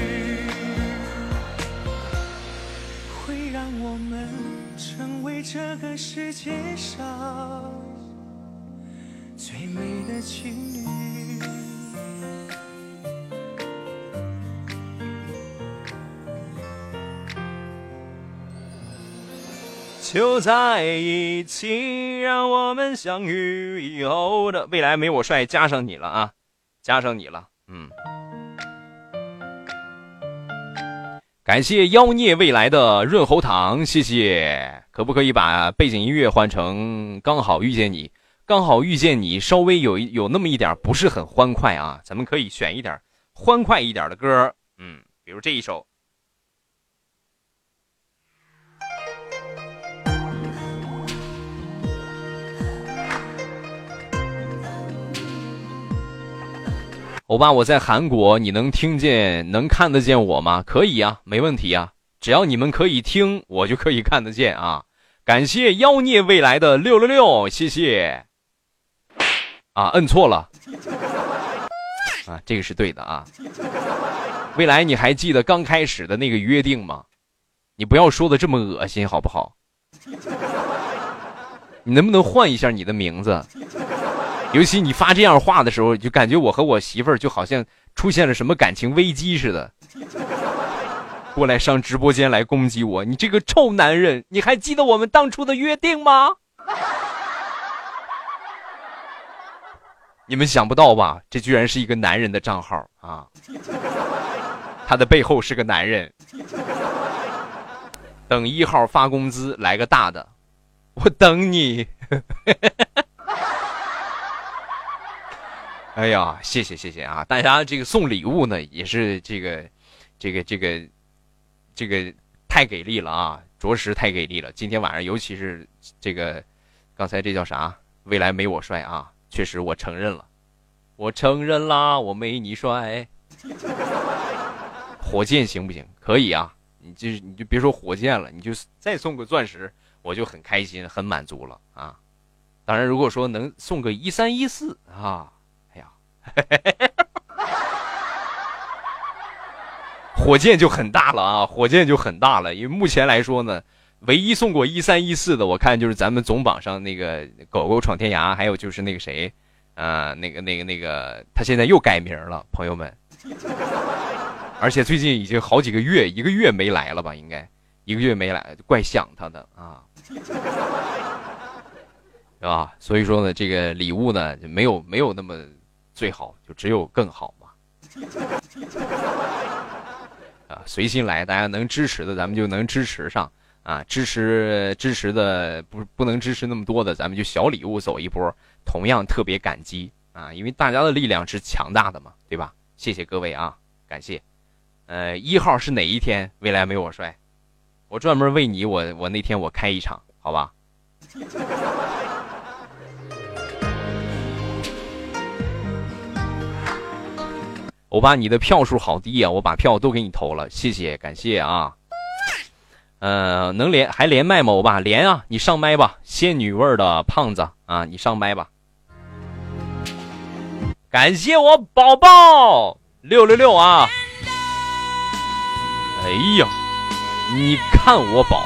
会让我们成为这个世界上最美的情侣。就在一起，让我们相遇以后的未来没我帅，加上你了啊，加上你了，嗯。感谢妖孽未来的润喉糖，谢谢。可不可以把背景音乐换成刚好遇见你？刚好遇见你，稍微有有那么一点不是很欢快啊，咱们可以选一点欢快一点的歌，嗯，比如这一首。欧巴，我在韩国，你能听见、能看得见我吗？可以啊，没问题啊，只要你们可以听，我就可以看得见啊。感谢妖孽未来的六六六，谢谢。啊，摁错了。啊，这个是对的啊。未来，你还记得刚开始的那个约定吗？你不要说的这么恶心，好不好？你能不能换一下你的名字？尤其你发这样话的时候，就感觉我和我媳妇儿就好像出现了什么感情危机似的，过来上直播间来攻击我。你这个臭男人，你还记得我们当初的约定吗？你们想不到吧？这居然是一个男人的账号啊！他的背后是个男人。等一号发工资来个大的，我等你。哎呀，谢谢谢谢啊！大家这个送礼物呢，也是这个，这个这个，这个太给力了啊！着实太给力了。今天晚上，尤其是这个，刚才这叫啥？未来没我帅啊！确实，我承认了，我承认啦，我没你帅。火箭行不行？可以啊！你就你就别说火箭了，你就再送个钻石，我就很开心，很满足了啊！当然，如果说能送个一三一四啊。火箭就很大了啊！火箭就很大了，因为目前来说呢，唯一送过一三一四的，我看就是咱们总榜上那个狗狗闯天涯，还有就是那个谁，呃，那个那个那个，他现在又改名了，朋友们，而且最近已经好几个月，一个月没来了吧？应该一个月没来，怪想他的啊，是吧？所以说呢，这个礼物呢，就没有没有那么。最好就只有更好嘛，啊，随心来，大家能支持的咱们就能支持上啊，支持支持的不不能支持那么多的，咱们就小礼物走一波，同样特别感激啊，因为大家的力量是强大的嘛，对吧？谢谢各位啊，感谢。呃，一号是哪一天？未来没我帅，我专门为你，我我那天我开一场，好吧？欧巴，你的票数好低啊！我把票都给你投了，谢谢，感谢啊。呃，能连还连麦吗？欧巴，连啊！你上麦吧，仙女味儿的胖子啊，你上麦吧。感谢我宝宝六六六啊！哎呀，你看我宝。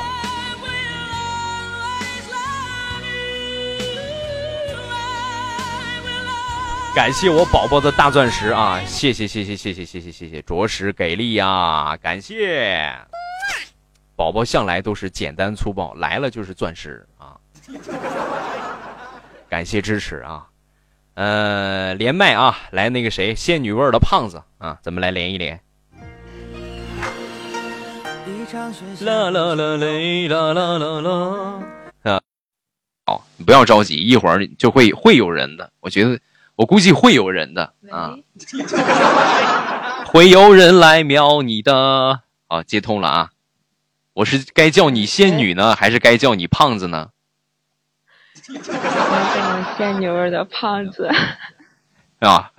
感谢我宝宝的大钻石啊！谢谢谢谢谢谢谢谢谢谢，着实给力呀！感谢宝宝向来都是简单粗暴，来了就是钻石啊！感谢支持啊！呃，连麦啊，来那个谁，仙女味的胖子啊，咱们来连一连。啦啦啦嘞啦啦啦啦啊！好，你不要着急，一会儿就会会有人的，我觉得。我估计会有人的啊，会有人来瞄你的。好，接通了啊！我是该叫你仙女呢，还是该叫你胖子呢？我叫仙女味的胖子。啊！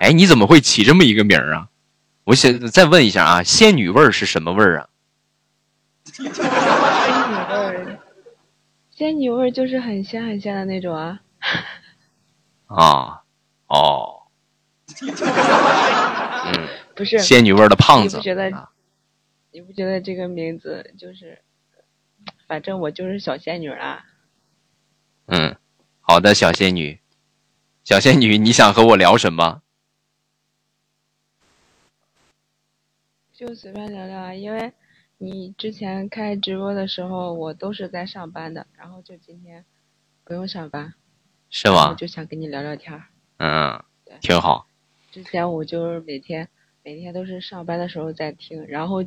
哎，你怎么会起这么一个名儿啊？我想再问一下啊，仙女味儿是什么味儿啊？仙女味儿，仙女味儿就是很仙很仙的那种啊。啊，哦，嗯，不是仙女味的胖子，你不觉得？你不觉得这个名字就是，反正我就是小仙女啦。嗯，好的，小仙女，小仙女，你想和我聊什么？就随便聊聊啊，因为你之前开直播的时候，我都是在上班的，然后就今天不用上班。是吗？就想跟你聊聊天儿。嗯，挺好。之前我就是每天每天都是上班的时候在听，然后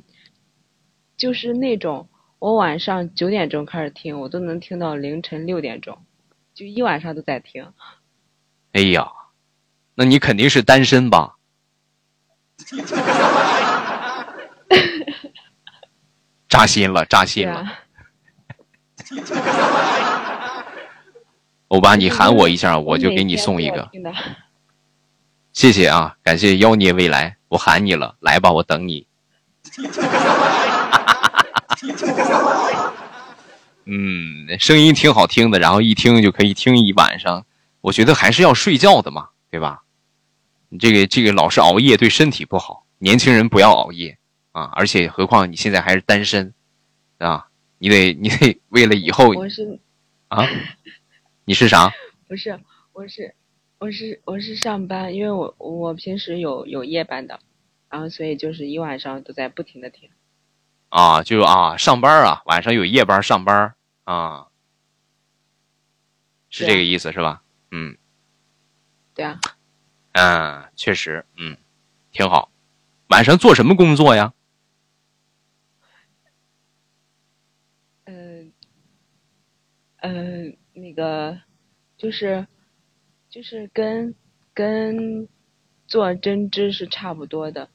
就是那种我晚上九点钟开始听，我都能听到凌晨六点钟，就一晚上都在听。哎呀，那你肯定是单身吧？扎心了，扎心了。欧巴，你喊我一下，我就给你送一个。谢谢啊，感谢妖孽未来，我喊你了，来吧，我等你。嗯，声音挺好听的，然后一听就可以听一晚上。我觉得还是要睡觉的嘛，对吧？你这个这个老是熬夜对身体不好，年轻人不要熬夜啊！而且何况你现在还是单身啊，你得你得为了以后。我是啊。你是啥？不是，我是，我是，我是上班，因为我我平时有有夜班的，然后所以就是一晚上都在不停的听。啊，就啊，上班啊，晚上有夜班上班啊，是这个意思是吧？嗯，对啊。嗯，确实，嗯，挺好。晚上做什么工作呀？嗯，嗯，那个就是就是跟跟做针织是差不多的。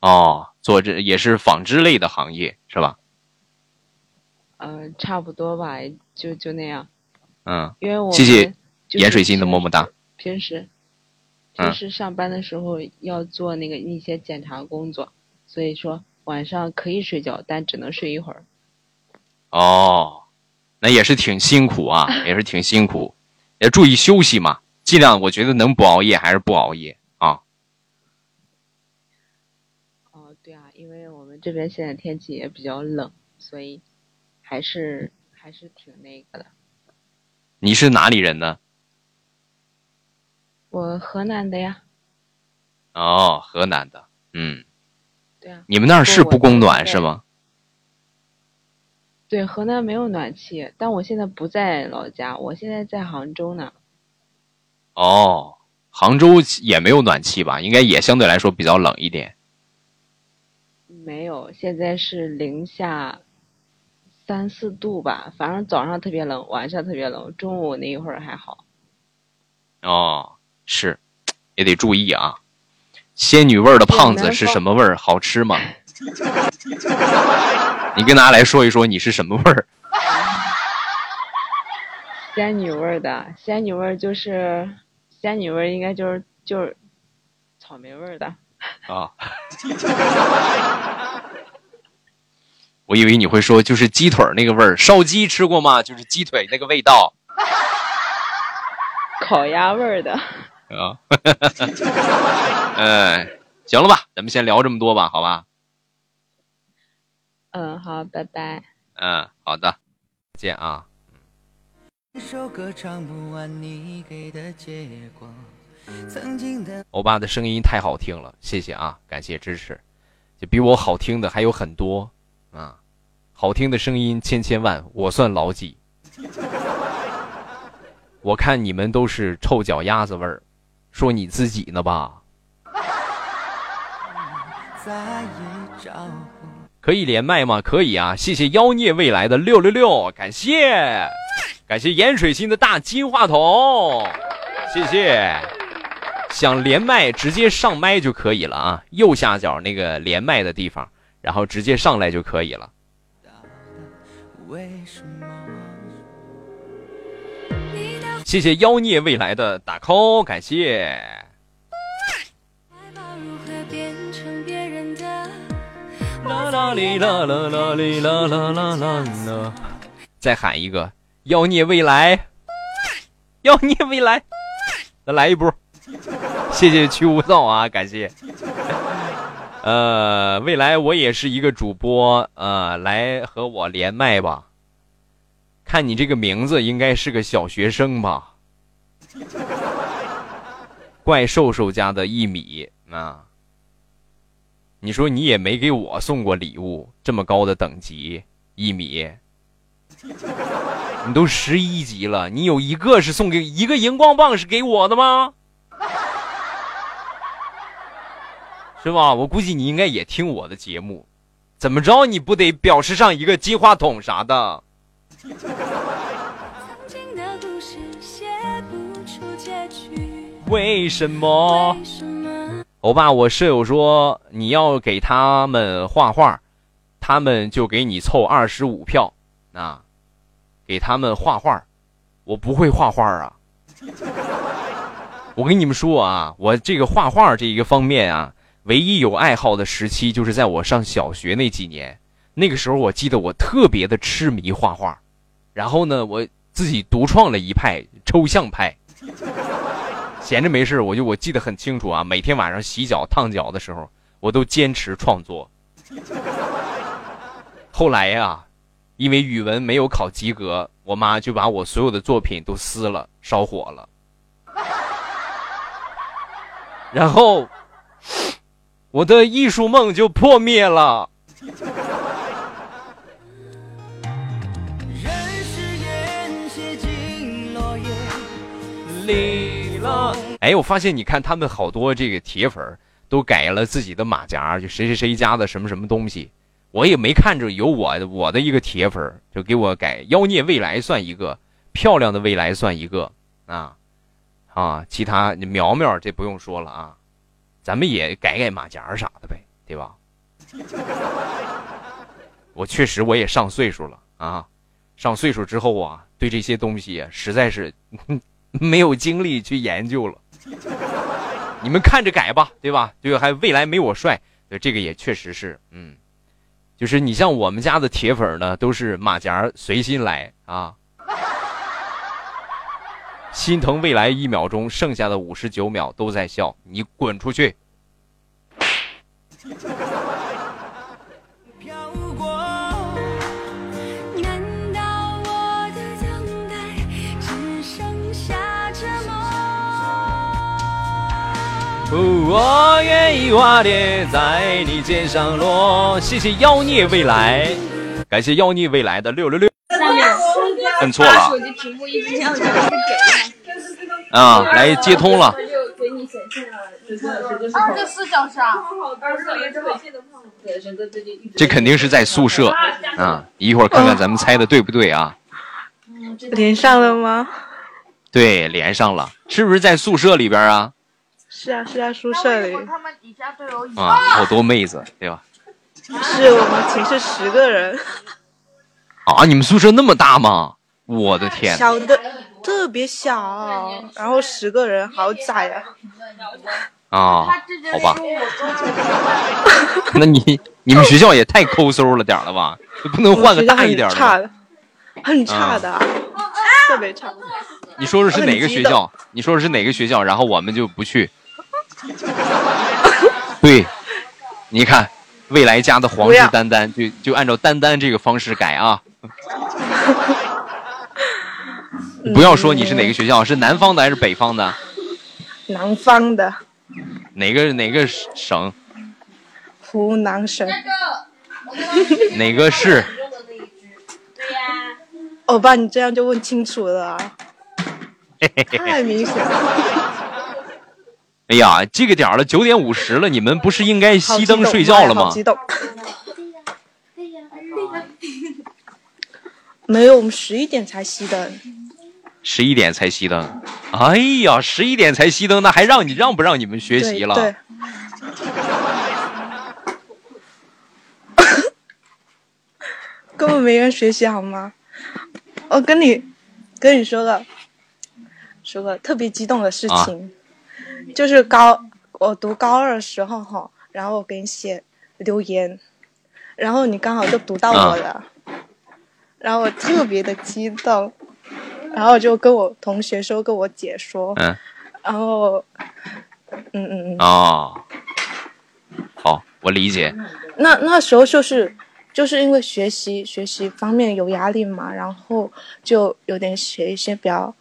哦，做这也是纺织类的行业是吧？嗯，差不多吧，就就那样。嗯，因为我谢谢盐水心的么么哒。平时平时上班的时候要做那个一些检查工作，所以说晚上可以睡觉，但只能睡一会儿。哦，那也是挺辛苦啊，也是挺辛苦，也注意休息嘛，尽量我觉得能不熬夜还是不熬夜啊。哦，对啊，因为我们这边现在天气也比较冷，所以还是还是挺那个的。你是哪里人呢？我河南的呀。哦，河南的，嗯。对啊。你们那儿是不供暖是吗？对，河南没有暖气，但我现在不在老家，我现在在杭州呢。哦，杭州也没有暖气吧？应该也相对来说比较冷一点。没有，现在是零下三四度吧，反正早上特别冷，晚上特别冷，中午那一会儿还好。哦，是，也得注意啊。仙女味儿的胖子是什么味儿？好吃吗？你跟大家来说一说，你是什么味儿？仙女味儿的，仙女味儿就是仙女味儿，应该就是就是草莓味儿的。啊。我以为你会说就是鸡腿那个味儿，烧鸡吃过吗？就是鸡腿那个味道。烤鸭味儿的。啊。哎，行了吧，咱们先聊这么多吧，好吧？嗯，好，拜拜。嗯，好的，再见啊。欧巴的声音太好听了，谢谢啊，感谢支持。就比我好听的还有很多啊，好听的声音千千万，我算老几？我看你们都是臭脚丫子味儿，说你自己呢吧？可以连麦吗？可以啊！谢谢妖孽未来的六六六，感谢，感谢盐水星的大金话筒，谢谢。想连麦直接上麦就可以了啊，右下角那个连麦的地方，然后直接上来就可以了。谢谢妖孽未来的打 call，感谢。啦啦哩啦啦啦哩啦啦啦啦啦！再喊一个妖孽未来，妖孽未来，再来一波！谢谢去无造啊，感谢。呃，未来我也是一个主播，呃，来和我连麦吧。看你这个名字，应该是个小学生吧？怪兽兽家的一米啊。你说你也没给我送过礼物，这么高的等级一米，你都十一级了，你有一个是送给一个荧光棒是给我的吗？是吧？我估计你应该也听我的节目，怎么着你不得表示上一个金话筒啥的？为什么？欧巴，我舍友说你要给他们画画，他们就给你凑二十五票，啊，给他们画画，我不会画画啊。我跟你们说啊，我这个画画这一个方面啊，唯一有爱好的时期就是在我上小学那几年，那个时候我记得我特别的痴迷画画，然后呢，我自己独创了一派抽象派。闲着没事，我就我记得很清楚啊。每天晚上洗脚烫脚的时候，我都坚持创作。后来呀，因为语文没有考及格，我妈就把我所有的作品都撕了，烧火了。然后，我的艺术梦就破灭了。哎，我发现你看他们好多这个铁粉都改了自己的马甲，就谁谁谁家的什么什么东西，我也没看着有我我的一个铁粉就给我改妖孽未来算一个，漂亮的未来算一个啊啊，其他苗苗这不用说了啊，咱们也改改马甲啥的呗，对吧？我确实我也上岁数了啊，上岁数之后啊，对这些东西实在是 没有精力去研究了。你们看着改吧，对吧？对，还未来没我帅，对这个也确实是，嗯，就是你像我们家的铁粉呢，都是马甲随心来啊。心疼未来一秒钟，剩下的五十九秒都在笑，你滚出去。我愿意化蝶在你肩上落。谢谢妖孽未来，感谢妖孽未来的六六六。摁错了。啊，来接通了。二十四小时啊！这肯定是在宿舍啊！一会儿看看咱们猜的对不对啊？连上了吗？对，连上了，是不是在宿舍里边啊？是啊，是在宿舍里。啊，好多妹子，对吧？是我们寝室十个人。啊，你们宿舍那么大吗？我的天！小的特别小，然后十个人，好窄啊。啊，好吧。那你你们学校也太抠搜了点了吧？不能换个大一点的？差的，很差的，特别差。你说的是哪个学校？你说的是哪个学校？然后我们就不去。对，你看，未来家的皇室丹丹，就就按照丹丹这个方式改啊。不要说你是哪个学校，是南方的还是北方的？南方的。哪个哪个省？湖南省。哪个市？欧巴，你这样就问清楚了，太明显了。哎呀，这个点了，九点五十了，你们不是应该熄灯睡觉了吗？激动。没有，我们十一点才熄灯。十一点才熄灯。哎呀，十一点才熄灯，那还让你让不让你们学习了？对。根本没人学习好吗？我跟你跟你说个说个特别激动的事情。就是高，我读高二的时候哈，然后我给你写留言，然后你刚好就读到我了，然后我特别的激动，然后就跟我同学说，跟我姐说，嗯，然后，嗯嗯嗯，哦，好，我理解。那那时候就是就是因为学习学习方面有压力嘛，然后就有点写一些比较。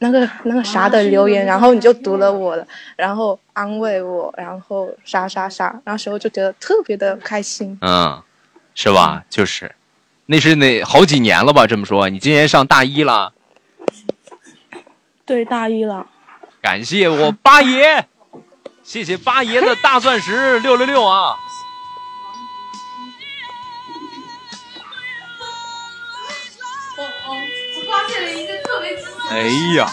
那个那个啥的留言，然后你就读了我了，然后安慰我，然后啥啥啥，那时候就觉得特别的开心。嗯，是吧？就是，那是那好几年了吧？这么说，你今年上大一了？对，大一了。感谢我八爷，谢谢八爷的大钻石六六六啊！哎呀，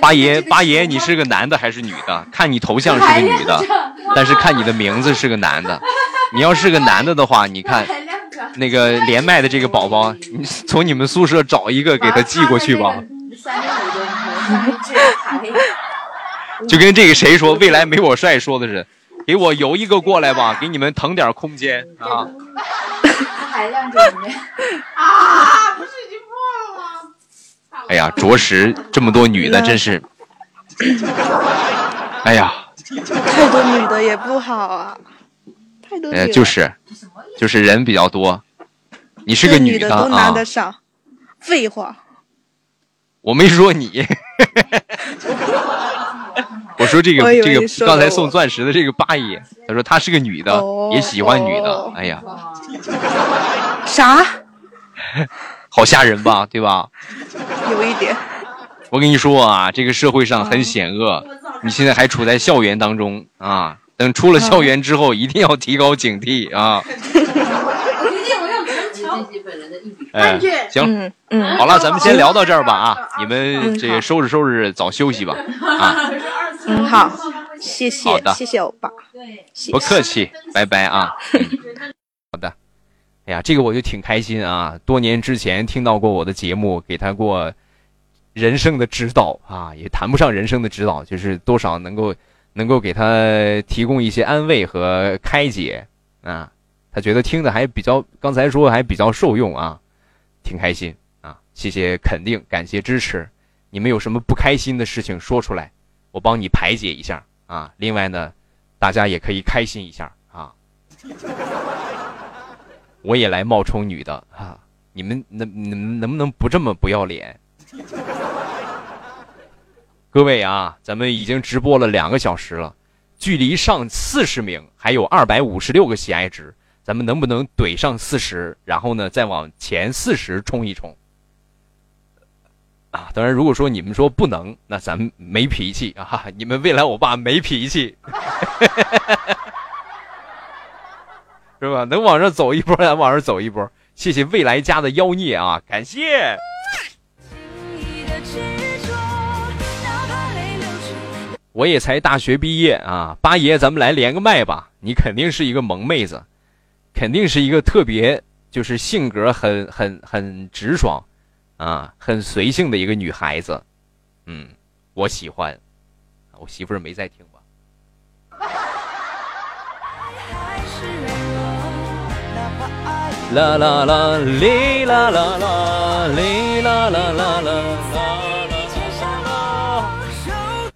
八爷八爷，你是个男的还是女的？看你头像是个女的，但是看你的名字是个男的。你要是个男的的话，你看那个连麦的这个宝宝，你从你们宿舍找一个给他寄过去吧。就跟这个谁说未来没我帅说的是，给我邮一个过来吧，给你们腾点空间啊。啊，不是已经破了吗？哎呀，着实这么多女的，真是，哎呀，太多女的也不好啊，太多。呃，就是，就是人比较多。你是个女的啊？男的少，废话。我没说你。我说这个这个刚才送钻石的这个八爷，他说他是个女的，也喜欢女的。哎呀，啥？好吓人吧，对吧？有一点。我跟你说啊，这个社会上很险恶，你现在还处在校园当中啊，等出了校园之后，一定要提高警惕啊。哎，行，嗯，好了，咱们先聊到这儿吧啊，你们这收拾收拾，早休息吧啊。嗯，好，谢谢，好的，谢谢欧巴，不客气，拜拜啊。好的，哎呀，这个我就挺开心啊，多年之前听到过我的节目，给他过人生的指导啊，也谈不上人生的指导，就是多少能够能够给他提供一些安慰和开解啊。他觉得听的还比较，刚才说还比较受用啊，挺开心啊！谢谢肯定，感谢支持。你们有什么不开心的事情说出来，我帮你排解一下啊。另外呢，大家也可以开心一下啊。我也来冒充女的啊！你们能能能不能不这么不要脸？各位啊，咱们已经直播了两个小时了，距离上四十名还有二百五十六个喜爱值。咱们能不能怼上四十，然后呢，再往前四十冲一冲？啊，当然，如果说你们说不能，那咱们没脾气啊！你们未来我爸没脾气，是吧？能往上走一波，咱往上走一波。谢谢未来家的妖孽啊，感谢。我也才大学毕业啊，八爷，咱们来连个麦吧。你肯定是一个萌妹子。肯定是一个特别，就是性格很很很直爽，啊，很随性的一个女孩子，嗯，我喜欢。我媳妇儿没在听吧？啦啦啦，哩啦啦啦，哩啦啦啦啦。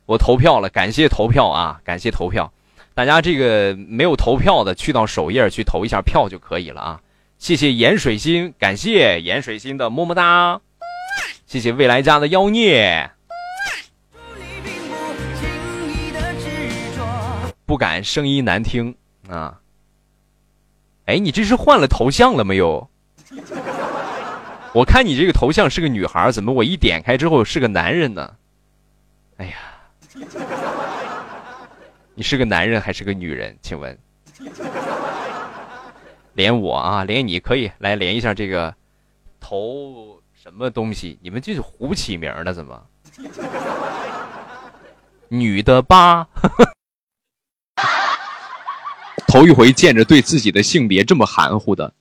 我投票了，感谢投票啊，感谢投票。大家这个没有投票的，去到首页去投一下票就可以了啊！谢谢盐水心，感谢盐水心的么么哒，谢谢未来家的妖孽，不敢声音难听啊！哎，你这是换了头像了没有？我看你这个头像是个女孩，怎么我一点开之后是个男人呢？哎呀！你是个男人还是个女人？请问，连我啊，连你可以来连一下这个头什么东西？你们就是胡起名的，怎么？女的吧？头一回见着对自己的性别这么含糊的。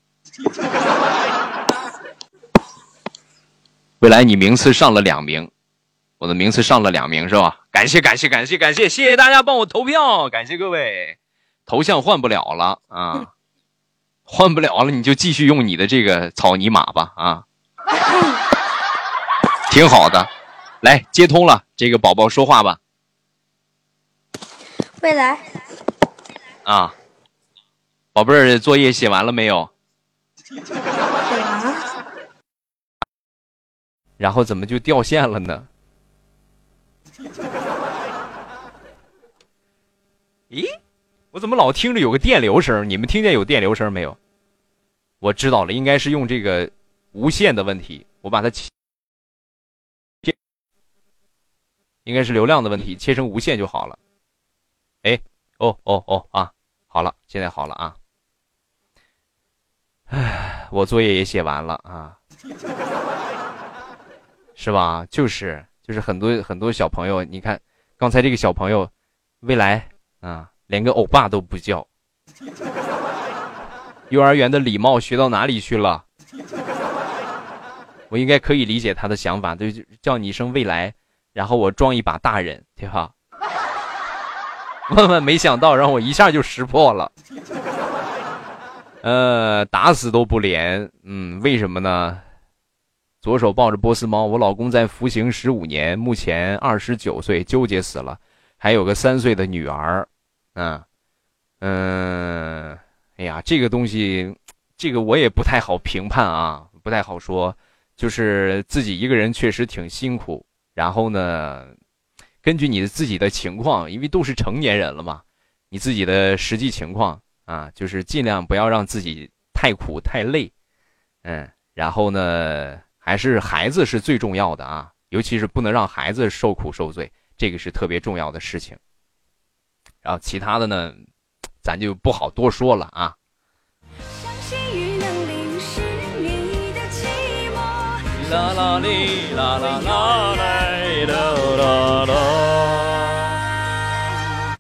未来你名次上了两名。我的名次上了两名是吧？感谢感谢感谢感谢，谢谢大家帮我投票，感谢各位。头像换不了了啊，换不了了，你就继续用你的这个草泥马吧啊，挺好的。来接通了，这个宝宝说话吧。未来。啊，宝贝儿，作业写完了没有？写完。然后怎么就掉线了呢？咦，我怎么老听着有个电流声？你们听见有电流声没有？我知道了，应该是用这个无线的问题。我把它切，应该是流量的问题，切成无线就好了。哎，哦哦哦啊，好了，现在好了啊。唉，我作业也写完了啊，是吧？就是。就是很多很多小朋友，你看，刚才这个小朋友，未来啊，连个欧巴都不叫，幼儿园的礼貌学到哪里去了？我应该可以理解他的想法，就叫你一声未来，然后我装一把大人，对吧？万万没想到，让我一下就识破了，呃，打死都不连，嗯，为什么呢？左手抱着波斯猫，我老公在服刑十五年，目前二十九岁，纠结死了，还有个三岁的女儿，嗯，嗯，哎呀，这个东西，这个我也不太好评判啊，不太好说，就是自己一个人确实挺辛苦，然后呢，根据你自己的情况，因为都是成年人了嘛，你自己的实际情况啊，就是尽量不要让自己太苦太累，嗯，然后呢。还是孩子是最重要的啊！尤其是不能让孩子受苦受罪，这个是特别重要的事情。然后其他的呢，咱就不好多说了啊。啦啦哩啦啦啦嘞啦啦啦！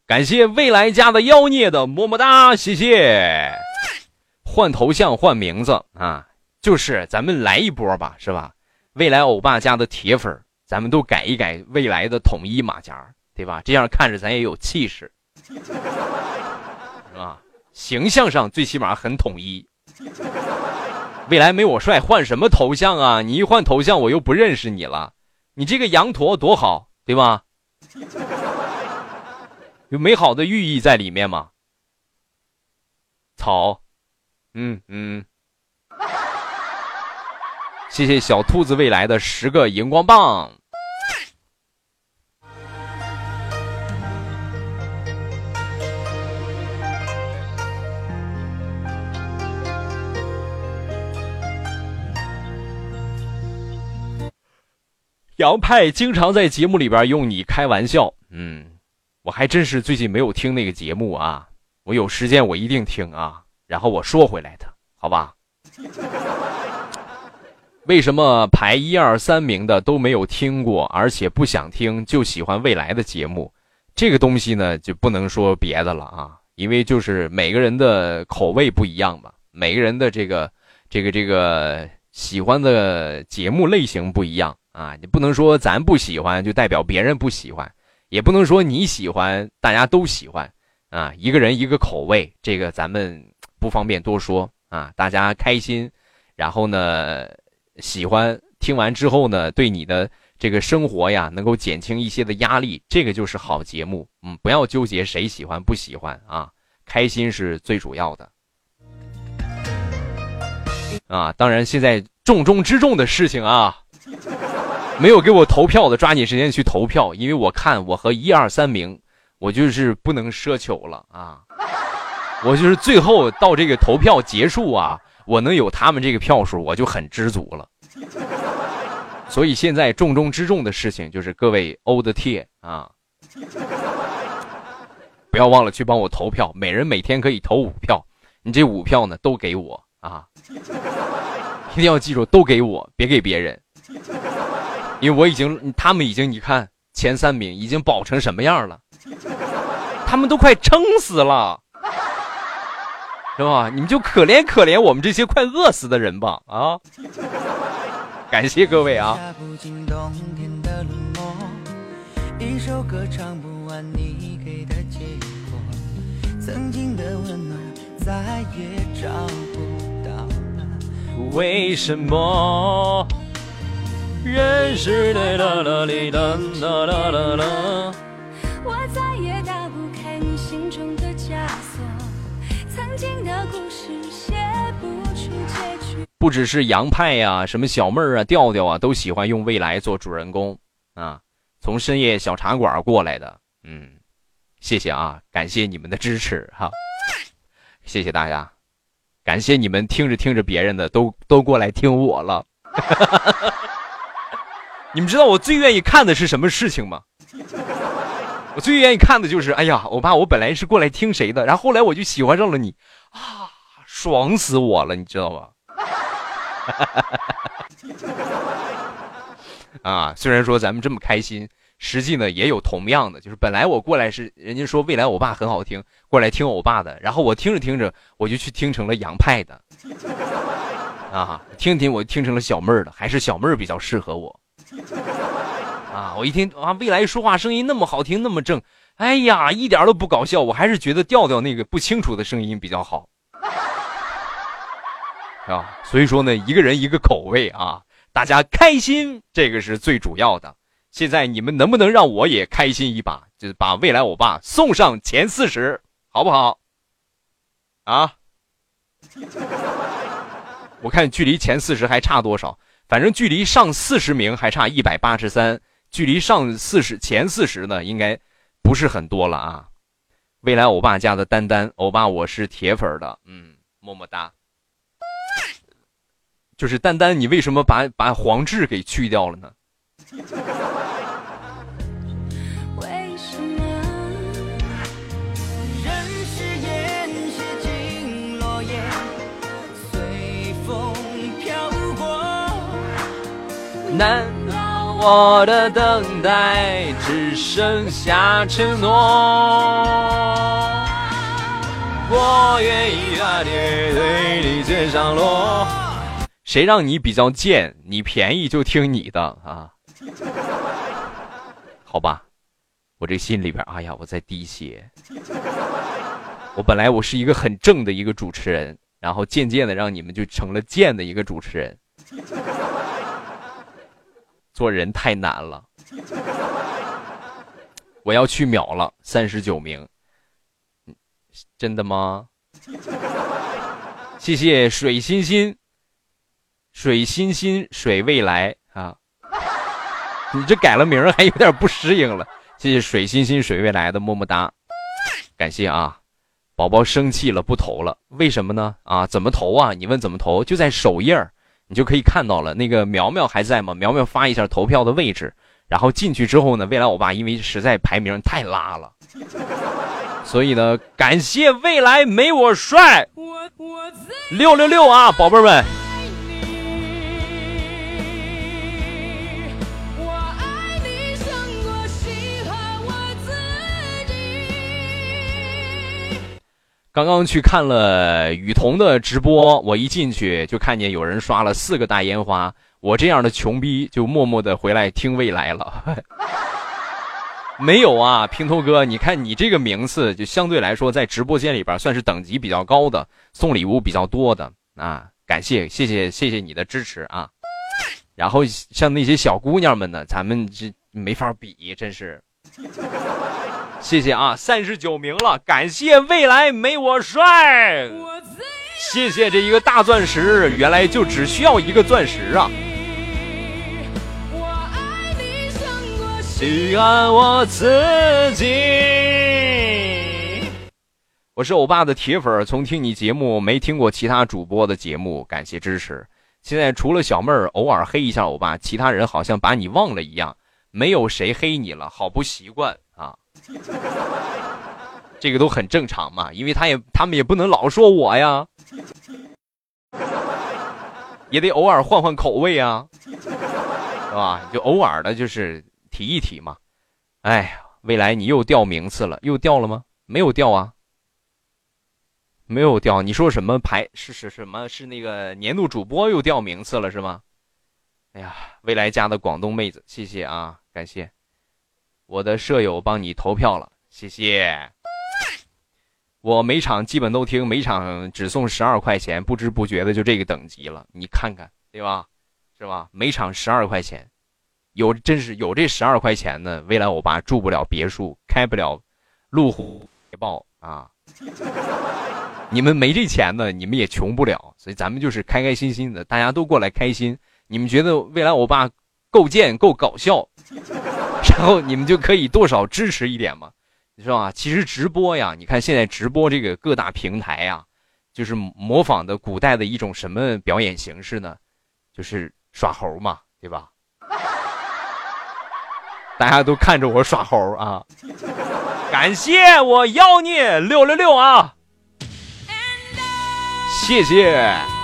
感谢未来家的妖孽的么么哒，谢谢。换头像换名字啊，就是咱们来一波吧，是吧？未来欧巴家的铁粉，咱们都改一改未来的统一马甲，对吧？这样看着咱也有气势，是吧？形象上最起码很统一。未来没我帅，换什么头像啊？你一换头像，我又不认识你了。你这个羊驼多好，对吧？有美好的寓意在里面吗？草，嗯嗯。谢谢小兔子未来的十个荧光棒。杨派经常在节目里边用你开玩笑，嗯，我还真是最近没有听那个节目啊，我有时间我一定听啊。然后我说回来的，好吧？为什么排一二三名的都没有听过，而且不想听，就喜欢未来的节目？这个东西呢，就不能说别的了啊，因为就是每个人的口味不一样嘛，每个人的这个这个这个喜欢的节目类型不一样。啊，你不能说咱不喜欢就代表别人不喜欢，也不能说你喜欢大家都喜欢，啊，一个人一个口味，这个咱们不方便多说啊。大家开心，然后呢，喜欢听完之后呢，对你的这个生活呀，能够减轻一些的压力，这个就是好节目。嗯，不要纠结谁喜欢不喜欢啊，开心是最主要的。啊，当然现在重中之重的事情啊。没有给我投票的，抓紧时间去投票，因为我看我和一二三名，我就是不能奢求了啊！我就是最后到这个投票结束啊，我能有他们这个票数，我就很知足了。所以现在重中之重的事情就是各位欧的贴啊，不要忘了去帮我投票，每人每天可以投五票，你这五票呢都给我啊！一定要记住，都给我，别给别人。因为我已经，他们已经，你看前三名已经保成什么样了，他们都快撑死了，是吧？你们就可怜可怜我们这些快饿死的人吧！啊，感谢各位啊！为什么？人世的啦啦哩啦啦啦啦啦。我再也打不开你心中的枷锁，曾经的故事写不只是杨派呀，什么小妹儿啊、调调啊，都喜欢用未来做主人公啊。从深夜小茶馆过来的，嗯，谢谢啊，感谢你们的支持哈，谢谢大家，感谢你们听着听着别人的都都过来听我了。你们知道我最愿意看的是什么事情吗？我最愿意看的就是，哎呀，我爸，我本来是过来听谁的，然后后来我就喜欢上了你，啊，爽死我了，你知道吧？啊，虽然说咱们这么开心，实际呢也有同样的，就是本来我过来是人家说未来我爸很好听，过来听我爸的，然后我听着听着我就去听成了杨派的，啊，听听我听成了小妹儿的，还是小妹儿比较适合我。我一听啊，未来说话声音那么好听，那么正，哎呀，一点都不搞笑。我还是觉得调调那个不清楚的声音比较好，啊，所以说呢，一个人一个口味啊，大家开心，这个是最主要的。现在你们能不能让我也开心一把，就是把未来欧巴送上前四十，好不好？啊？我看距离前四十还差多少？反正距离上四十名还差一百八十三，距离上四十前四十呢，应该不是很多了啊。未来欧巴家的丹丹，欧巴我是铁粉的，嗯，么么哒。就是丹丹，你为什么把把黄志给去掉了呢？难道我的等待只剩下承诺？我愿意把天对你肩上落。谁让你比较贱，你便宜就听你的啊！好吧，我这心里边，哎呀，我在滴血。我本来我是一个很正的一个主持人，然后渐渐的让你们就成了贱的一个主持人。做人太难了，我要去秒了，三十九名，真的吗？谢谢水欣欣，水欣欣水未来啊，你这改了名还有点不适应了。谢谢水欣欣水未来的么么哒，感谢啊，宝宝生气了不投了，为什么呢？啊，怎么投啊？你问怎么投？就在首页儿。你就可以看到了，那个苗苗还在吗？苗苗发一下投票的位置，然后进去之后呢，未来我爸因为实在排名太拉了，所以呢，感谢未来没我帅，六六六啊，宝贝们。刚刚去看了雨桐的直播，我一进去就看见有人刷了四个大烟花，我这样的穷逼就默默的回来听未来了。没有啊，平头哥，你看你这个名次就相对来说在直播间里边算是等级比较高的，送礼物比较多的啊，感谢谢谢谢谢你的支持啊。然后像那些小姑娘们呢，咱们这没法比，真是。谢谢啊，三十九名了，感谢未来没我帅，谢谢这一个大钻石，原来就只需要一个钻石啊！喜欢我自己，我是欧巴的铁粉，从听你节目没听过其他主播的节目，感谢支持。现在除了小妹儿偶尔黑一下欧巴，其他人好像把你忘了一样，没有谁黑你了，好不习惯。这个都很正常嘛，因为他也他们也不能老说我呀，也得偶尔换换口味啊，是吧？就偶尔的，就是提一提嘛。哎呀，未来你又掉名次了，又掉了吗？没有掉啊，没有掉。你说什么排是是什么？是那个年度主播又掉名次了是吗？哎呀，未来家的广东妹子，谢谢啊，感谢。我的舍友帮你投票了，谢谢。我每场基本都听，每场只送十二块钱，不知不觉的就这个等级了，你看看，对吧？是吧？每场十二块钱，有真是有这十二块钱的，未来我爸住不了别墅，开不了路虎捷豹啊。你们没这钱呢，你们也穷不了，所以咱们就是开开心心的，大家都过来开心。你们觉得未来我爸够贱够搞笑？然后你们就可以多少支持一点嘛，你知道吧？其实直播呀，你看现在直播这个各大平台呀，就是模仿的古代的一种什么表演形式呢？就是耍猴嘛，对吧？大家都看着我耍猴啊！感谢我妖孽六六六啊！谢谢。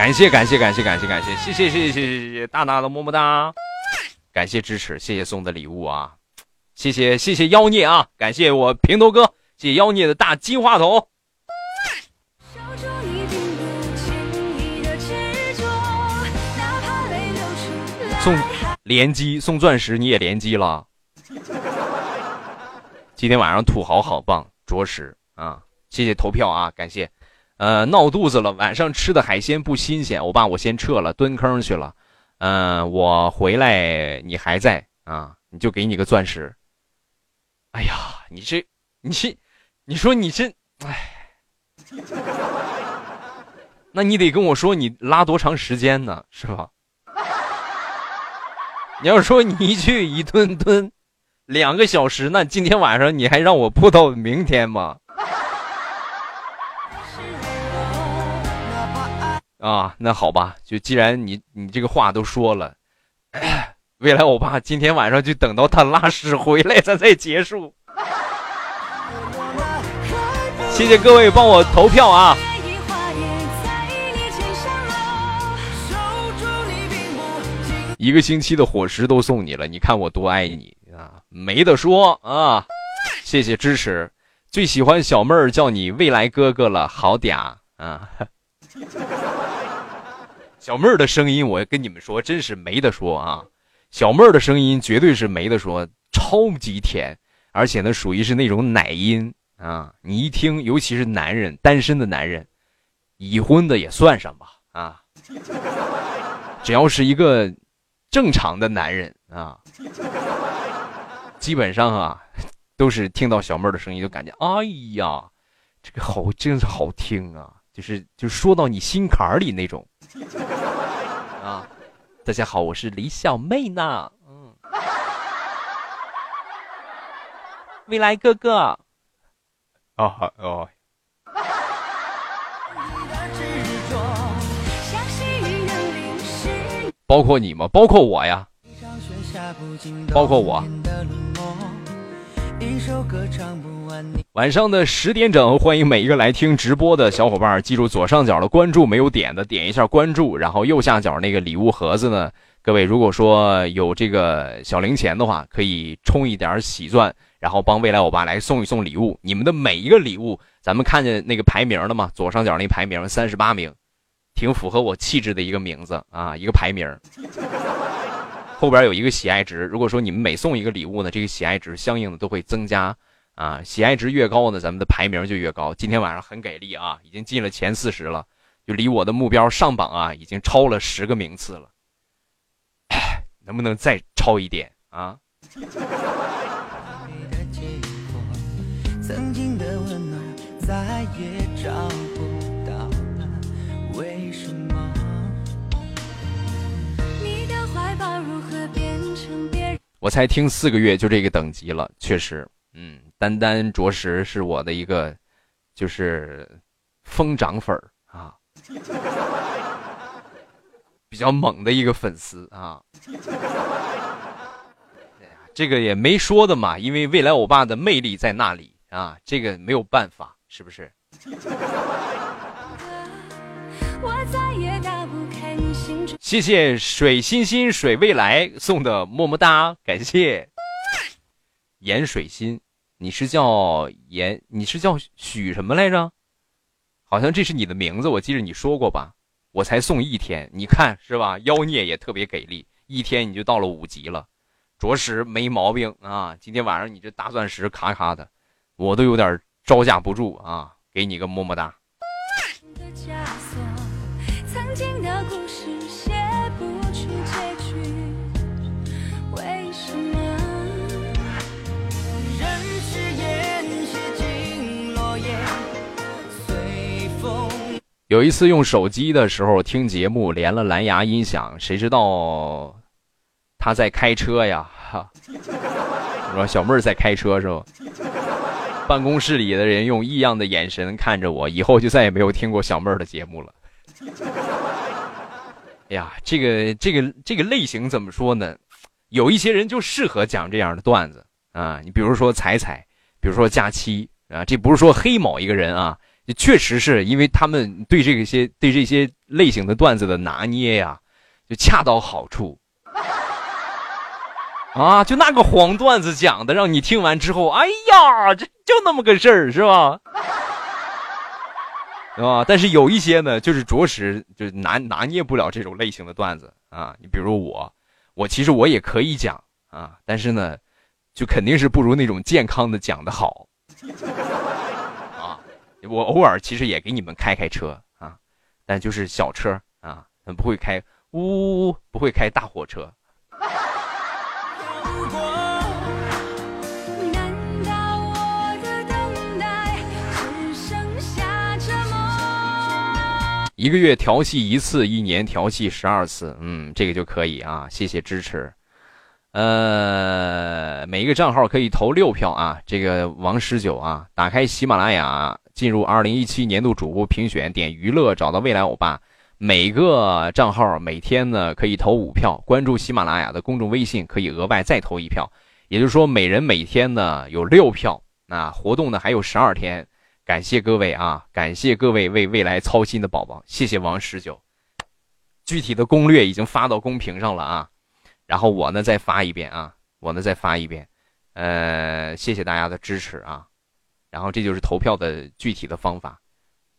感谢感谢感谢感谢感谢谢谢谢谢谢谢谢谢大大的么么哒，感谢支持，谢谢送的礼物啊，谢谢谢谢妖孽啊，感谢我平头哥，谢谢妖孽的大金话筒。送连击送钻石你也连击了，今天晚上土豪好棒，着实啊！谢谢投票啊，感谢。呃，闹肚子了，晚上吃的海鲜不新鲜，我爸我先撤了，蹲坑去了。嗯，我回来你还在啊？你就给你个钻石。哎呀，你这，你这，你说你这，哎，那你得跟我说你拉多长时间呢，是吧？你要说你一去一蹲蹲两个小时，那今天晚上你还让我播到明天吗？啊，那好吧，就既然你你这个话都说了，未来欧巴今天晚上就等到他拉屎回来，咱再结束。谢谢各位帮我投票啊！一个星期的伙食都送你了，你看我多爱你啊！没得说啊！谢谢支持，最喜欢小妹儿叫你未来哥哥了，好嗲啊！小妹儿的声音，我跟你们说，真是没得说啊！小妹儿的声音绝对是没得说，超级甜，而且呢，属于是那种奶音啊！你一听，尤其是男人，单身的男人，已婚的也算上吧啊！只要是一个正常的男人啊，基本上啊，都是听到小妹儿的声音，就感觉哎呀，这个好，真是好听啊！就是就是说到你心坎儿里那种。啊，大家好，我是李小妹呢。嗯，未来哥哥。哦好哦。包括你吗？包括我呀。包括我。一首歌唱不完晚上的十点整，欢迎每一个来听直播的小伙伴，记住左上角的关注没有点的点一下关注，然后右下角那个礼物盒子呢，各位如果说有这个小零钱的话，可以充一点喜钻，然后帮未来欧巴来送一送礼物。你们的每一个礼物，咱们看见那个排名了吗？左上角那排名三十八名，挺符合我气质的一个名字啊，一个排名。后边有一个喜爱值，如果说你们每送一个礼物呢，这个喜爱值相应的都会增加，啊，喜爱值越高呢，咱们的排名就越高。今天晚上很给力啊，已经进了前四十了，就离我的目标上榜啊，已经超了十个名次了，能不能再超一点啊？曾经我才听四个月就这个等级了，确实，嗯，丹丹着实是我的一个，就是疯涨粉儿啊，比较猛的一个粉丝啊。这个也没说的嘛，因为未来欧巴的魅力在那里啊，这个没有办法，是不是？谢谢水欣欣水未来送的么么哒，感谢盐水心，你是叫盐，你是叫许什么来着？好像这是你的名字，我记得你说过吧？我才送一天，你看是吧？妖孽也特别给力，一天你就到了五级了，着实没毛病啊！今天晚上你这大钻石咔咔的，我都有点招架不住啊！给你个么么哒。有一次用手机的时候听节目，连了蓝牙音响，谁知道他在开车呀？哈，我说小妹儿在开车是吧？办公室里的人用异样的眼神看着我，以后就再也没有听过小妹儿的节目了。哎呀，这个这个这个类型怎么说呢？有一些人就适合讲这样的段子啊，你比如说彩彩，比如说佳期啊，这不是说黑某一个人啊。也确实是因为他们对这些对这些类型的段子的拿捏呀，就恰到好处啊！就那个黄段子讲的，让你听完之后，哎呀，这就那么个事儿，是吧？啊！但是有一些呢，就是着实就拿拿捏不了这种类型的段子啊。你比如我，我其实我也可以讲啊，但是呢，就肯定是不如那种健康的讲的好。我偶尔其实也给你们开开车啊，但就是小车啊，不会开呜呜呜，不会开大货车。一个月调戏一次，一年调戏十二次，嗯，这个就可以啊，谢谢支持。呃，每一个账号可以投六票啊，这个王十九啊，打开喜马拉雅。进入二零一七年度主播评选，点娱乐，找到未来欧巴，每个账号每天呢可以投五票，关注喜马拉雅的公众微信可以额外再投一票，也就是说每人每天呢有六票。那活动呢还有十二天，感谢各位啊，感谢各位为未来操心的宝宝，谢谢王十九。具体的攻略已经发到公屏上了啊，然后我呢再发一遍啊，我呢再发一遍，呃，谢谢大家的支持啊，然后这就是投票的具体的方法。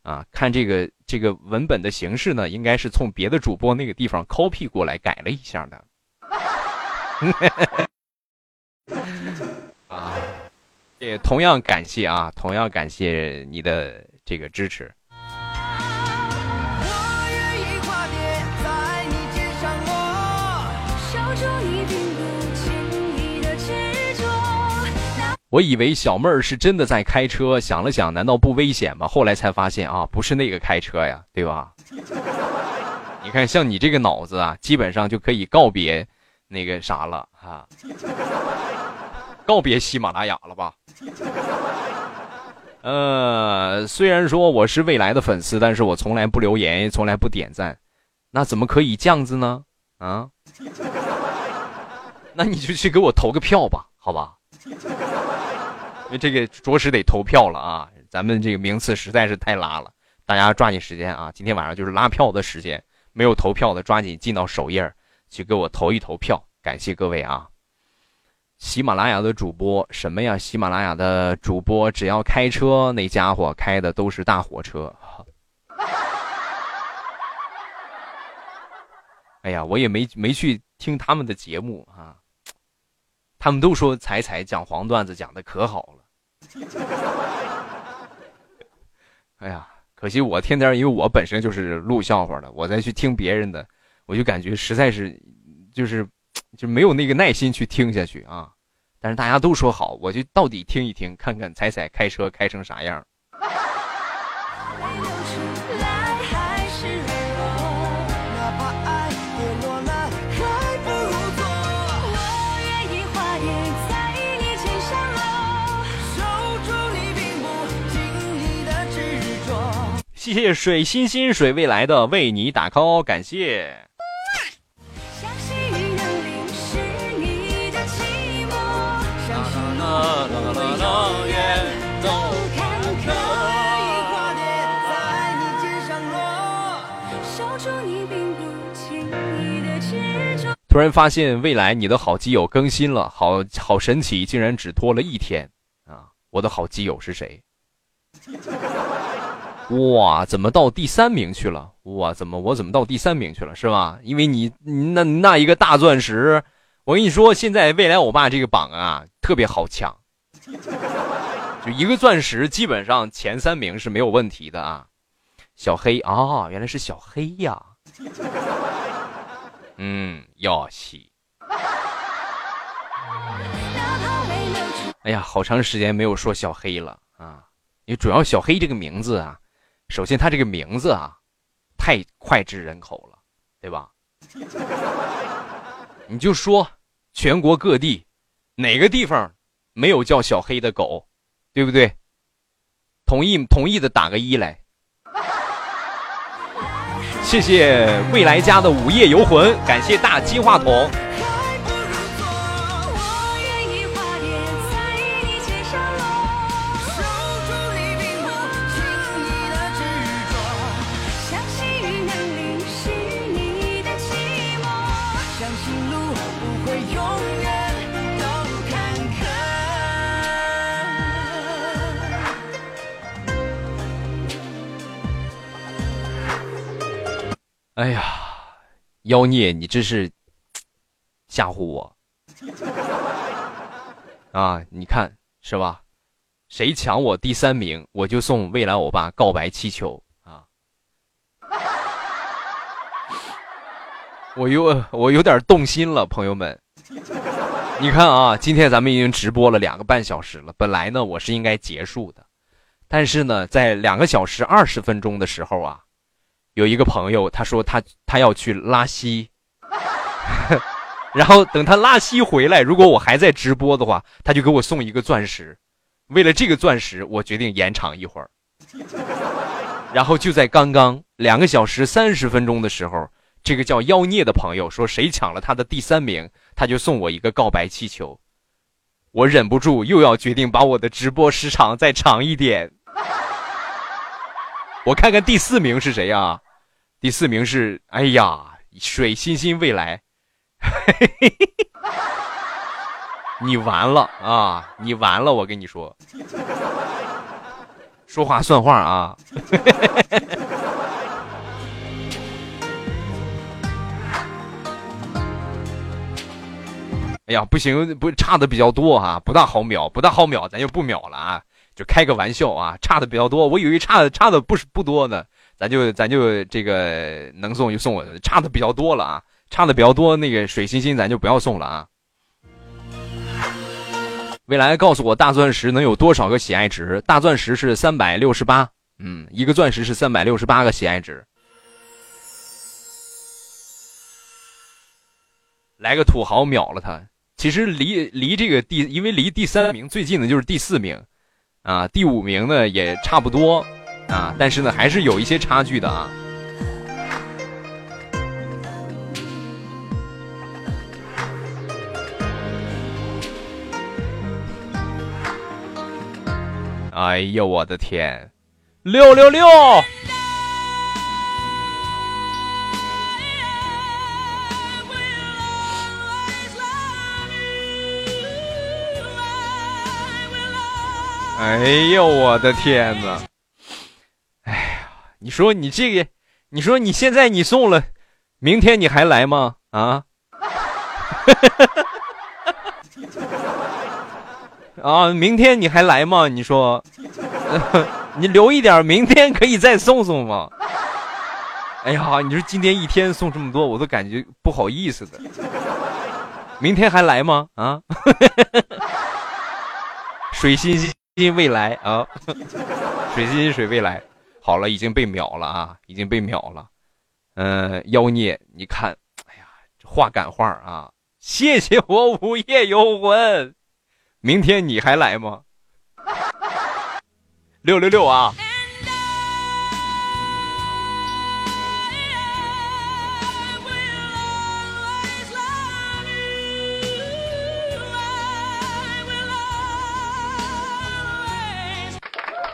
啊，看这个这个文本的形式呢，应该是从别的主播那个地方 copy 过来改了一下的。啊，也同样感谢啊，同样感谢你的这个支持。我以为小妹儿是真的在开车，想了想，难道不危险吗？后来才发现啊，不是那个开车呀，对吧？你看，像你这个脑子啊，基本上就可以告别那个啥了哈，告别喜马拉雅了吧？呃，虽然说我是未来的粉丝，但是我从来不留言，从来不点赞，那怎么可以这样子呢？啊？那你就去给我投个票吧，好吧？这个着实得投票了啊！咱们这个名次实在是太拉了，大家抓紧时间啊！今天晚上就是拉票的时间，没有投票的抓紧进到首页去给我投一投票，感谢各位啊！喜马拉雅的主播什么呀？喜马拉雅的主播只要开车，那家伙开的都是大火车。哎呀，我也没没去听他们的节目啊，他们都说彩彩讲黄段子讲的可好了。哎呀，可惜我天天，因为我本身就是录笑话的，我再去听别人的，我就感觉实在是，就是，就没有那个耐心去听下去啊。但是大家都说好，我就到底听一听，看看彩彩开车开成啥样。谢谢水星星水未来的为你打 call，感谢。突然发现未来你的好基友更新了，好好神奇，竟然只拖了一天啊！我的好基友是谁？哇，怎么到第三名去了？哇，怎么我怎么到第三名去了？是吧？因为你那那一个大钻石，我跟你说，现在未来欧巴这个榜啊特别好抢，就一个钻石，基本上前三名是没有问题的啊。小黑啊，原来是小黑呀。嗯，要西。哎呀，好长时间没有说小黑了啊，因为主要小黑这个名字啊。首先，他这个名字啊，太脍炙人口了，对吧？你就说全国各地哪个地方没有叫小黑的狗，对不对？同意同意的打个一来。谢谢未来家的午夜游魂，感谢大金话筒。哎呀，妖孽，你这是吓唬我 啊！你看是吧？谁抢我第三名，我就送未来欧巴告白气球啊！我有我有点动心了，朋友们。你看啊，今天咱们已经直播了两个半小时了。本来呢，我是应该结束的，但是呢，在两个小时二十分钟的时候啊。有一个朋友，他说他他要去拉稀，然后等他拉稀回来，如果我还在直播的话，他就给我送一个钻石。为了这个钻石，我决定延长一会儿。然后就在刚刚两个小时三十分钟的时候，这个叫妖孽的朋友说谁抢了他的第三名，他就送我一个告白气球。我忍不住又要决定把我的直播时长再长一点。我看看第四名是谁啊？第四名是哎呀，水星星未来。你完了啊！你完了，我跟你说，说话算话啊！哎呀，不行，不差的比较多哈，不大好秒，不大好秒，咱就不秒了啊，开个玩笑啊，差的比较多，我以为差的差的不是不多呢，咱就咱就这个能送就送，差的比较多了啊，差的比较多，那个水星星咱就不要送了啊。未来告诉我大钻石能有多少个喜爱值？大钻石是三百六十八，嗯，一个钻石是三百六十八个喜爱值。来个土豪秒了他。其实离离这个第，因为离第三名最近的就是第四名，啊，第五名呢也差不多，啊，但是呢还是有一些差距的啊。哎呦我的天，六六六！哎呦我的天哪！哎呀，你说你这个，你说你现在你送了，明天你还来吗？啊？啊，明天你还来吗？你说，你留一点，明天可以再送送吗？哎呀，你说今天一天送这么多，我都感觉不好意思的。明天还来吗？啊？水星金未来啊，水金水未来，好了，已经被秒了啊，已经被秒了。嗯，妖孽，你看，哎呀，话赶话啊，谢谢我午夜游魂。明天你还来吗？六六六啊！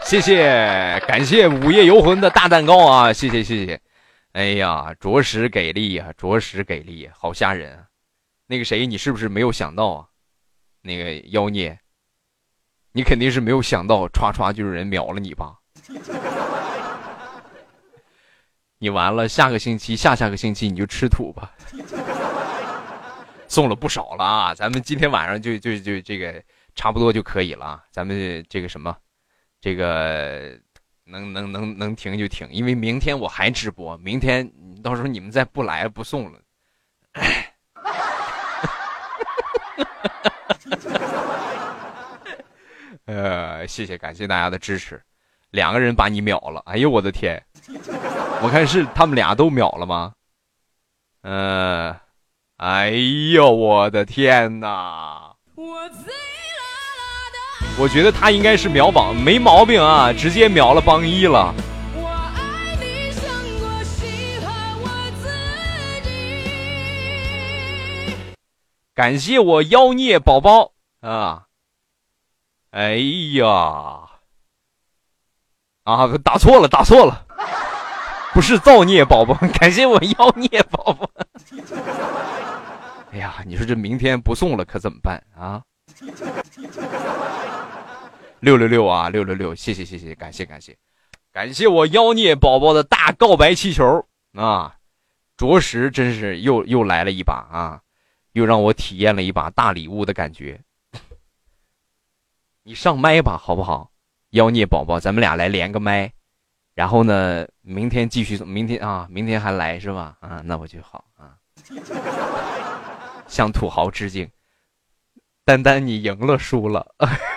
谢谢，感谢午夜游魂的大蛋糕啊！谢谢谢谢，哎呀，着实给力呀，着实给力，好吓人啊！那个谁，你是不是没有想到啊？那个妖孽，你肯定是没有想到，歘歘就有人秒了你吧？你完了，下个星期、下下个星期你就吃土吧。送了不少了啊，咱们今天晚上就就就这个差不多就可以了。咱们这个什么，这个能能能能停就停，因为明天我还直播，明天到时候你们再不来不送了。呃，谢谢，感谢大家的支持。两个人把你秒了，哎呦我的天！我看是他们俩都秒了吗？嗯，哎呦我的天哪！我我觉得他应该是秒榜，没毛病啊，直接秒了榜一了。感谢我妖孽宝宝啊！哎呀，啊，打错了，打错了，不是造孽宝宝，感谢我妖孽宝宝。哎呀，你说这明天不送了可怎么办啊？六六六啊，六六六，谢谢谢谢，感谢感谢，感谢我妖孽宝宝的大告白气球啊！着实真是又又来了一把啊，又让我体验了一把大礼物的感觉。你上麦吧，好不好？妖孽宝宝，咱们俩来连个麦，然后呢，明天继续，明天啊，明天还来是吧？啊，那我就好啊。向土豪致敬，丹丹，你赢了，输了。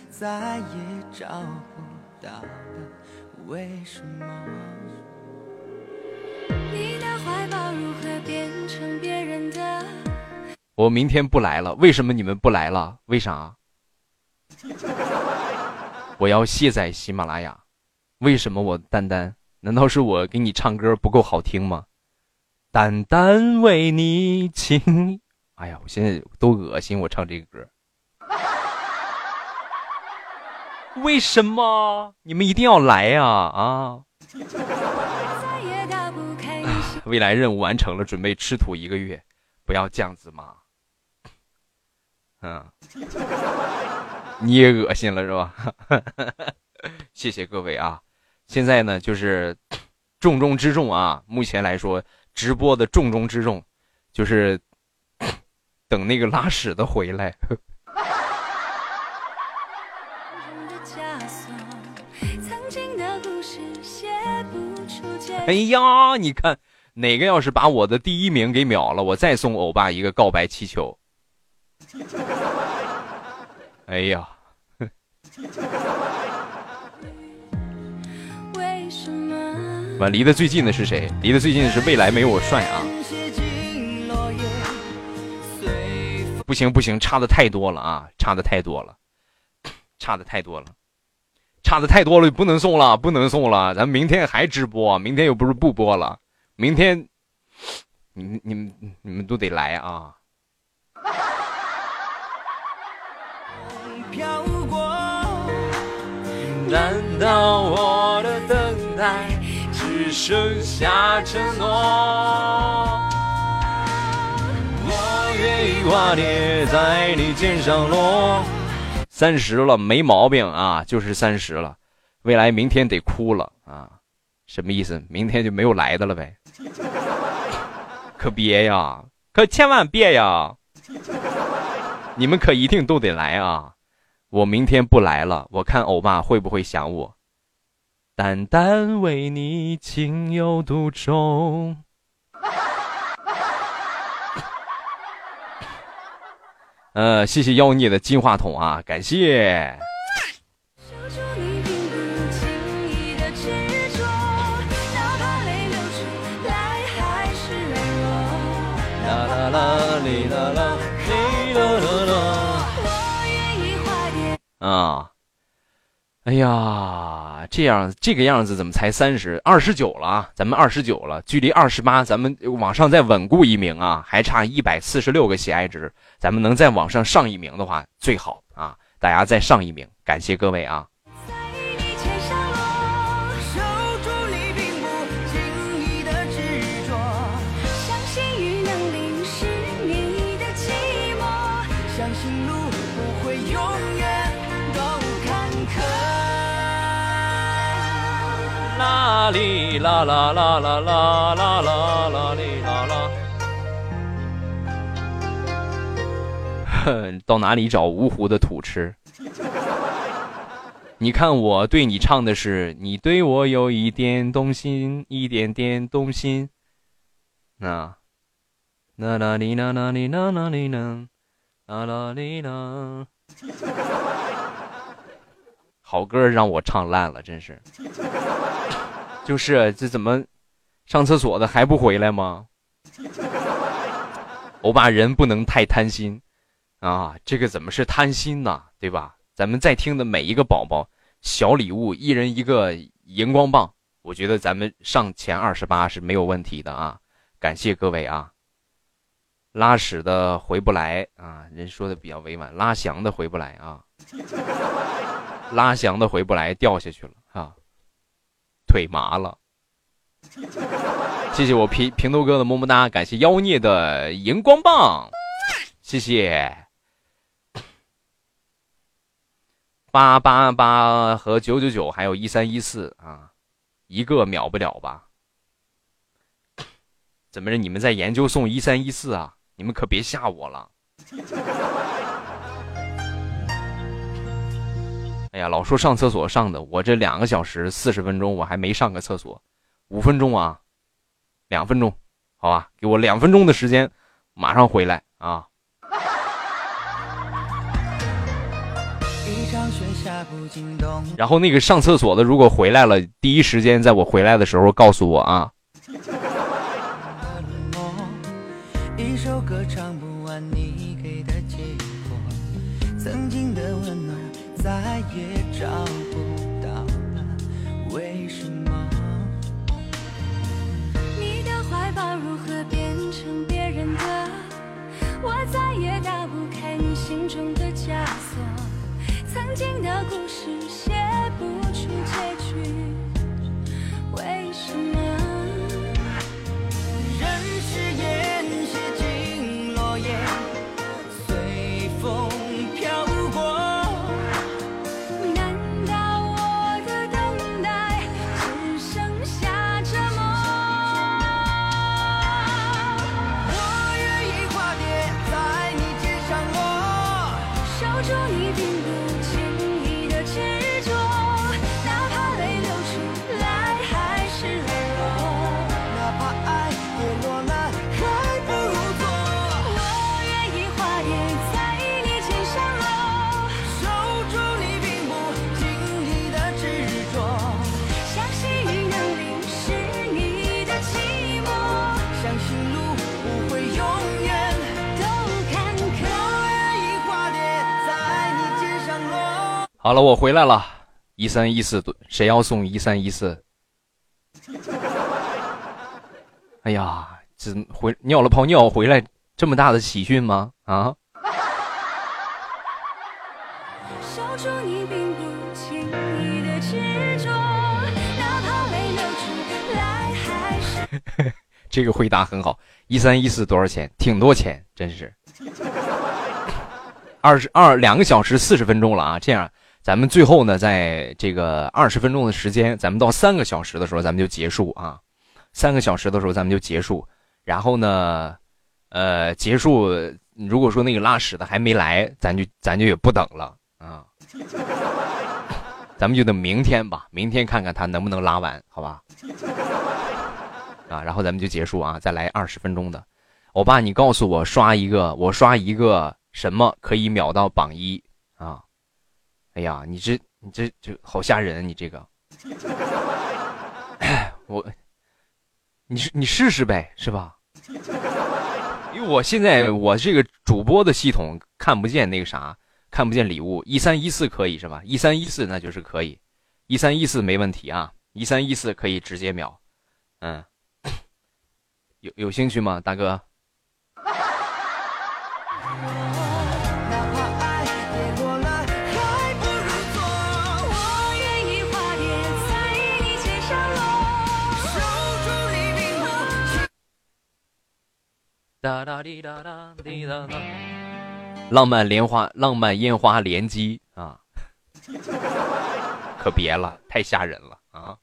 再也找不尽冬天的冷漠，哎，这不是哪个仙女吗？我明天不来了，为什么你们不来了？为啥？我要卸载喜马拉雅。为什么我丹丹？难道是我给你唱歌不够好听吗？单单为你情，哎呀，我现在都恶心，我唱这个歌。为什么你们一定要来呀？啊！未来任务完成了，准备吃土一个月，不要这样子嘛。嗯，你也恶心了是吧？谢谢各位啊！现在呢，就是重中之重啊！目前来说，直播的重中之重就是 等那个拉屎的回来。哎呀，你看哪个要是把我的第一名给秒了，我再送欧巴一个告白气球。哎呀，完离得最近的是谁？离得最近的是未来没有我帅啊！不行不行，差的太多了啊，差的太多了，差的太多了，差的太多了，不能送了，不能送了，咱明天还直播，明天又不是不播了，明天，你你们你们都得来啊！飘过。难道我的等待只剩下承诺？我愿意化蝶在你肩上落。三十了，没毛病啊，就是三十了。未来明天得哭了啊，什么意思？明天就没有来的了呗？可别呀，可千万别呀！你们可一定都得来啊！我明天不来了，我看欧巴会不会想我。单单为你情有独钟。呃，谢谢妖孽的金话筒啊，感谢。啦啦啦哩啦啦哩啦啦啦。啊，哎呀，这样这个样子怎么才三十二十九了？咱们二十九了，距离二十八，咱们往上再稳固一名啊，还差一百四十六个喜爱值，咱们能再往上上一名的话最好啊大家再上一名感谢各位啊。在你肩上落守住你并不经意的执着。相信雨能淋湿你的寂寞相信路不会永远坎坷。啦哩啦啦啦啦啦啦啦啦哩 到哪里找芜湖的土吃？你看我对你唱的是，你对我有一点动心，一点点动心。那，啦啦哩啦啦哩啦啦哩啦，啦哩啦。好歌让我唱烂了，真是。就是这怎么上厕所的还不回来吗？欧巴人不能太贪心啊！这个怎么是贪心呢？对吧？咱们在听的每一个宝宝，小礼物一人一个荧光棒，我觉得咱们上前二十八是没有问题的啊！感谢各位啊！拉屎的回不来啊，人说的比较委婉，拉翔的回不来啊，拉翔的回不来，掉下去了啊。腿麻了，谢谢我平平头哥的么么哒，感谢妖孽的荧光棒，谢谢八八八和九九九，还有一三一四啊，一个秒不了吧？怎么着？你们在研究送一三一四啊？你们可别吓我了。哎呀，老说上厕所上的，我这两个小时四十分钟我还没上个厕所，五分钟啊，两分钟，好吧，给我两分钟的时间，马上回来啊。然后那个上厕所的，如果回来了，第一时间在我回来的时候告诉我啊。曾经的故事好了，我回来了，一三一四，谁要送一三一四？哎呀，这回尿了泡尿回来，这么大的喜讯吗？啊？这个回答很好，一三一四多少钱？挺多钱，真是。二十二两个小时四十分钟了啊，这样。咱们最后呢，在这个二十分钟的时间，咱们到三个小时的时候，咱们就结束啊。三个小时的时候，咱们就结束。然后呢，呃，结束。如果说那个拉屎的还没来，咱就咱就也不等了啊。咱们就等明天吧，明天看看他能不能拉完，好吧？啊，然后咱们就结束啊，再来二十分钟的。欧巴，你告诉我刷一个，我刷一个什么可以秒到榜一？哎呀，你这你这这好吓人！你这个，我，你你试试呗，是吧？因为我现在我这个主播的系统看不见那个啥，看不见礼物。一三一四可以是吧？一三一四那就是可以，一三一四没问题啊，一三一四可以直接秒。嗯，有有兴趣吗，大哥？哒哒滴哒哒滴哒哒，浪漫莲花，浪漫烟花连击啊！可别了，太吓人了啊！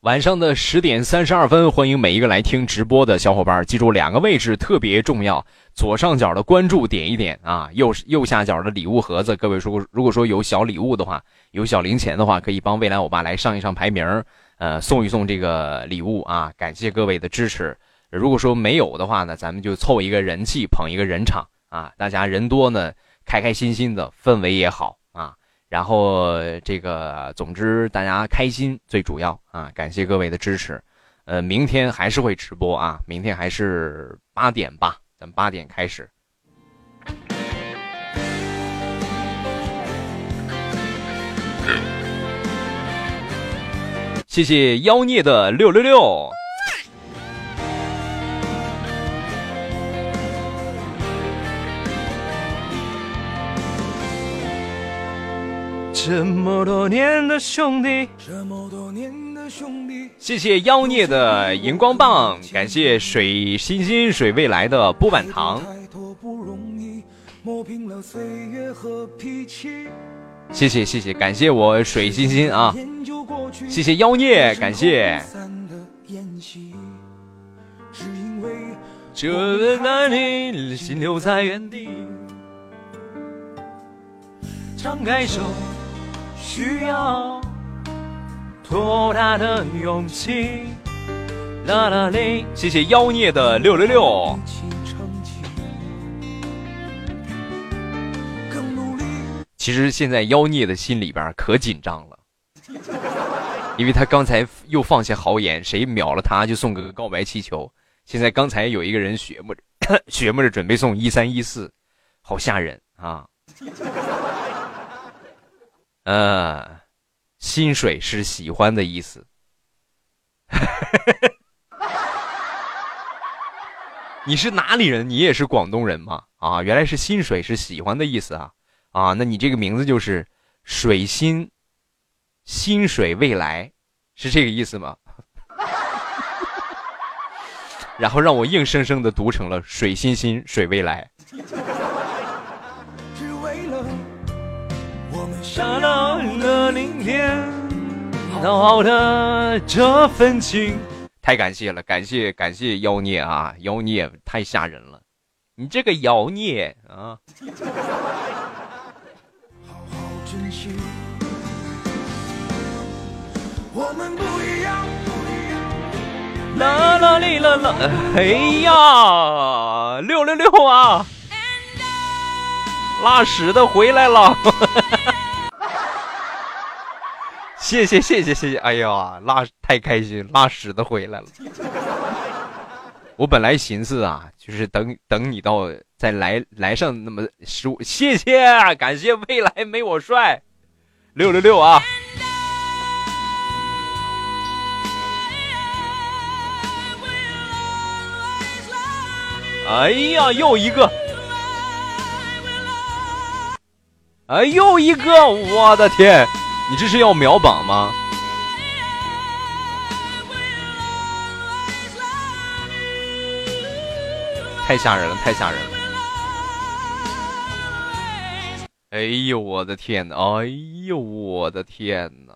晚上的十点三十二分，欢迎每一个来听直播的小伙伴。记住两个位置特别重要：左上角的关注点一点啊，右右下角的礼物盒子。各位说，如果说有小礼物的话，有小零钱的话，可以帮未来欧巴来上一上排名，呃，送一送这个礼物啊。感谢各位的支持。如果说没有的话呢，咱们就凑一个人气，捧一个人场啊。大家人多呢，开开心心的氛围也好啊。然后这个，总之大家开心最主要啊！感谢各位的支持，呃，明天还是会直播啊，明天还是八点吧，咱八点开始。谢谢妖孽的六六六。这么多年的兄弟，这么多年的兄弟，谢谢妖孽的荧光棒，感谢水星星水未来的波板糖。谢谢谢谢，感谢我水欣欣啊！谢谢妖孽，感谢。这那你心留在原地，张开手需要多大的勇气？啦啦嘞！谢谢妖孽的六六六。其实现在妖孽的心里边可紧张了，因为他刚才又放下豪言，谁秒了他就送个告白气球。现在刚才有一个人学摸着 学摸着准备送一三一四，好吓人啊！呃，薪水是喜欢的意思。你是哪里人？你也是广东人吗？啊，原来是薪水是喜欢的意思啊！啊，那你这个名字就是水薪，薪水未来，是这个意思吗？然后让我硬生生的读成了水欣欣水未来。太感谢了，感谢感谢妖孽啊！妖孽太吓人了，你这个妖孽啊！啦啦哩啦啦，哎呀，六六六啊！拉屎的回来了。谢谢谢谢谢谢，哎呀，拉太开心，拉屎的回来了。我本来寻思啊，就是等等你到再来来上那么十五，谢谢感谢未来没我帅，六六六啊！哎呀，又一个！哎，又一个！我的天！你这是要秒榜吗？太吓人了，太吓人了！哎呦我的天呐！哎呦我的天呐！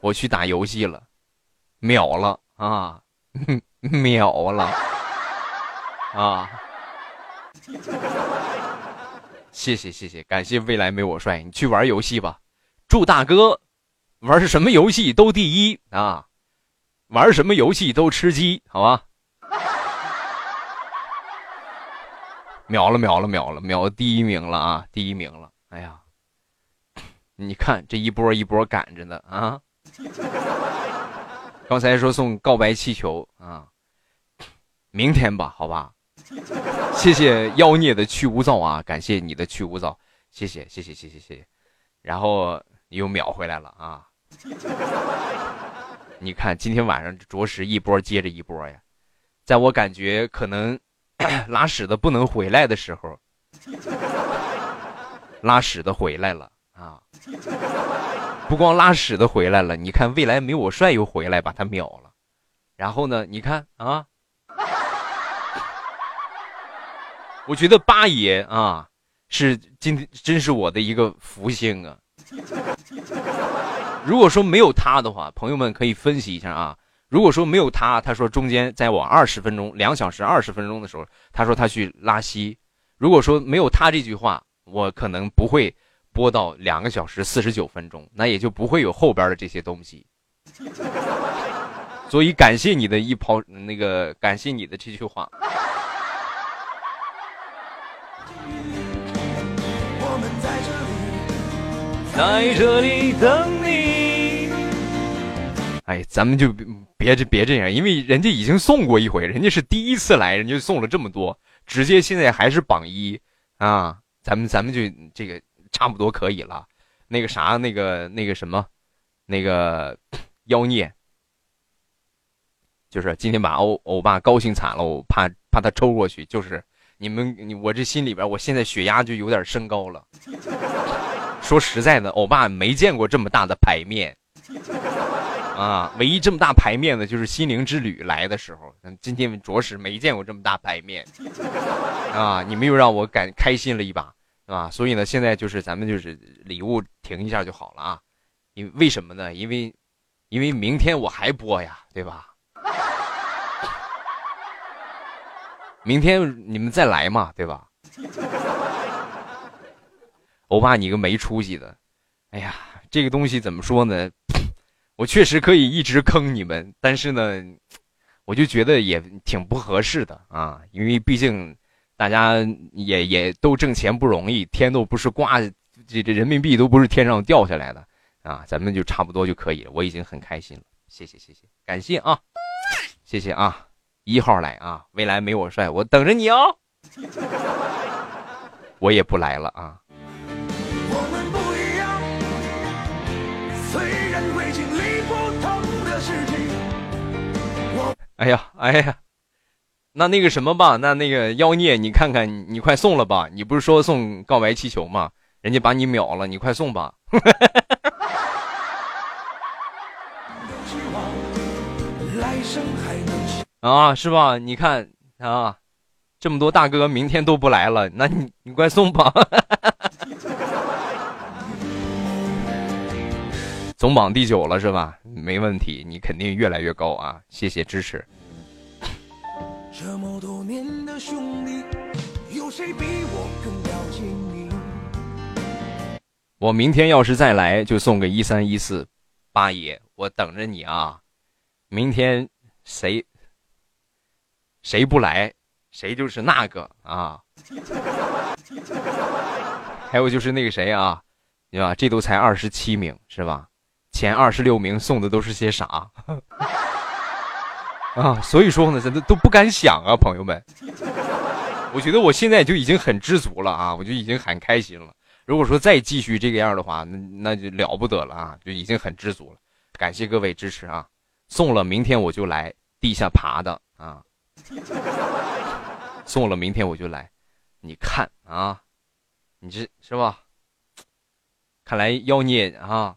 我去打游戏了，秒了啊！秒了啊！谢谢谢谢，感谢未来没我帅。你去玩游戏吧，祝大哥玩什么游戏都第一啊！玩什么游戏都吃鸡，好吧？秒了秒了秒了秒第一名了啊！第一名了！哎呀，你看这一波一波赶着呢啊！刚才说送告白气球啊，明天吧，好吧？谢谢妖孽的去污皂啊！感谢你的去污皂，谢谢谢谢谢谢谢谢。然后你又秒回来了啊！你看今天晚上着实一波接着一波呀，在我感觉可能 拉屎的不能回来的时候，拉屎的回来了啊！不光拉屎的回来了，你看未来没我帅又回来把他秒了，然后呢，你看啊。我觉得八爷啊，是今天真是我的一个福星啊！如果说没有他的话，朋友们可以分析一下啊。如果说没有他，他说中间在我二十分钟、两小时二十分钟的时候，他说他去拉稀。如果说没有他这句话，我可能不会播到两个小时四十九分钟，那也就不会有后边的这些东西。所以感谢你的一抛，那个感谢你的这句话。在这里等你。哎，咱们就别这别这样，因为人家已经送过一回，人家是第一次来，人家送了这么多，直接现在还是榜一啊！咱们咱们就这个差不多可以了。那个啥，那个那个什么，那个妖孽，就是今天把欧欧巴高兴惨了，我怕怕他抽过去，就是你们我这心里边，我现在血压就有点升高了。说实在的，欧巴没见过这么大的牌面，啊，唯一这么大牌面的就是心灵之旅来的时候，今天着实没见过这么大牌面，啊，你们又让我感开心了一把，吧？所以呢，现在就是咱们就是礼物停一下就好了啊。因为为什么呢？因为，因为明天我还播呀，对吧？明天你们再来嘛，对吧？欧巴，你个没出息的！哎呀，这个东西怎么说呢？我确实可以一直坑你们，但是呢，我就觉得也挺不合适的啊，因为毕竟大家也也都挣钱不容易，天都不是刮，这这人民币都不是天上掉下来的啊，咱们就差不多就可以了。我已经很开心了，谢谢谢谢，感谢啊，谢谢啊，一号来啊，未来没我帅，我等着你哦，我也不来了啊。哎呀，哎呀，那那个什么吧，那那个妖孽，你看看，你快送了吧！你不是说送告白气球吗？人家把你秒了，你快送吧！啊，是吧？你看啊，这么多大哥明天都不来了，那你你快送吧！总榜第九了是吧？没问题，你肯定越来越高啊！谢谢支持。这么多年的兄弟，有谁比我更了解你？我明天要是再来，就送个一三一四，八爷，我等着你啊！明天谁谁不来，谁就是那个啊！还有就是那个谁啊，对吧？这都才二十七名是吧？前二十六名送的都是些啥 啊？所以说呢，真的都不敢想啊，朋友们。我觉得我现在就已经很知足了啊，我就已经很开心了。如果说再继续这个样的话，那那就了不得了啊，就已经很知足了。感谢各位支持啊！送了，明天我就来地下爬的啊。送了，明天我就来。你看啊，你这是吧？看来妖孽啊。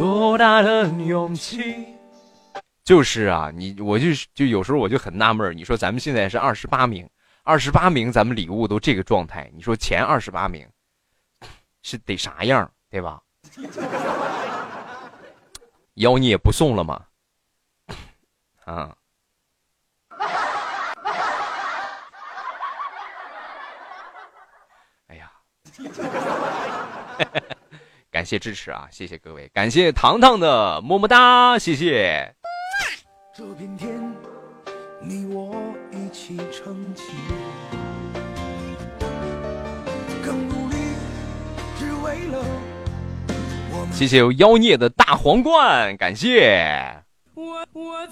多大的勇气？就是啊，你我就就有时候我就很纳闷你说咱们现在是二十八名，二十八名，咱们礼物都这个状态，你说前二十八名是得啥样，对吧？妖孽不送了吗？啊！哎呀！感谢支持啊！谢谢各位，感谢糖糖的么么哒，谢谢。这片天，你我一起撑起。更努力，只为了谢谢有妖孽的大皇冠，感谢。我我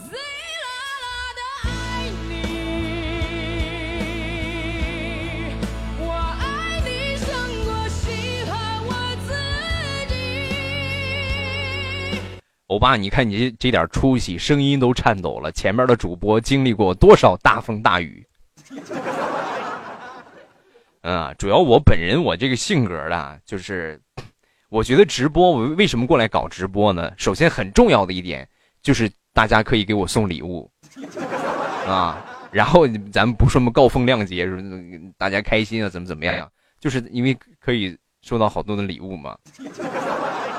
欧巴，你看你这这点出息，声音都颤抖了。前面的主播经历过多少大风大雨？嗯，主要我本人我这个性格的，就是我觉得直播，我为什么过来搞直播呢？首先很重要的一点就是大家可以给我送礼物啊，然后咱们不说什么高风亮节，大家开心啊，怎么怎么样？就是因为可以收到好多的礼物嘛。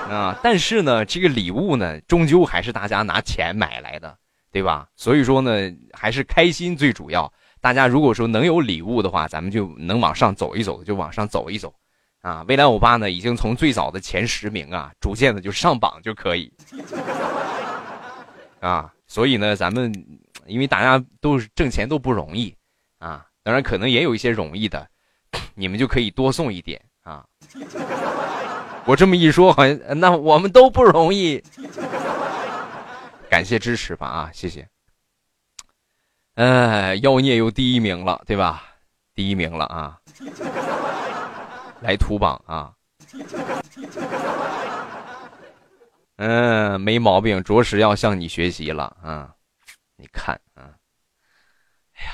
啊，但是呢，这个礼物呢，终究还是大家拿钱买来的，对吧？所以说呢，还是开心最主要。大家如果说能有礼物的话，咱们就能往上走一走，就往上走一走。啊，未来欧巴呢，已经从最早的前十名啊，逐渐的就上榜就可以。啊，所以呢，咱们因为大家都是挣钱都不容易啊，当然可能也有一些容易的，你们就可以多送一点啊。我这么一说，好像那我们都不容易。感谢支持吧啊，谢谢。呃，妖孽又第一名了，对吧？第一名了啊！来图榜啊！嗯，没毛病，着实要向你学习了啊！你看啊，哎呀，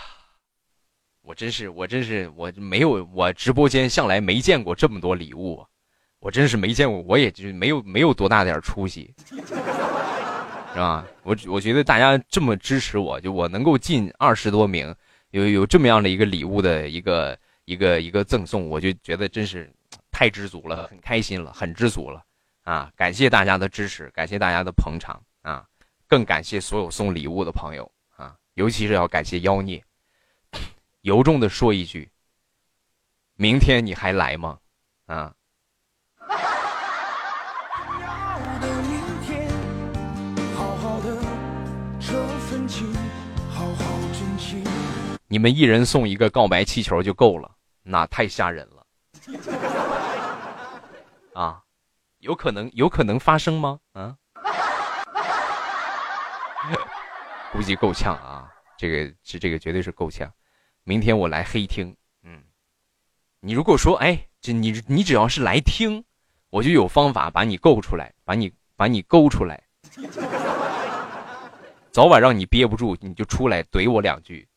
我真是，我真是，我没有，我直播间向来没见过这么多礼物，我真是没见过，我也就没有没有多大点出息，是吧？我我觉得大家这么支持我，就我能够进二十多名，有有这么样的一个礼物的一个一个一个赠送，我就觉得真是太知足了，很开心了，很知足了。啊！感谢大家的支持，感谢大家的捧场啊！更感谢所有送礼物的朋友啊！尤其是要感谢妖孽。由衷的说一句：明天你还来吗？啊！你们一人送一个告白气球就够了，那太吓人了啊！有可能有可能发生吗？啊，估计够呛啊！这个是这个绝对是够呛。明天我来黑听，嗯，你如果说哎，这你你只要是来听，我就有方法把你勾出来，把你把你勾出来，早晚让你憋不住，你就出来怼我两句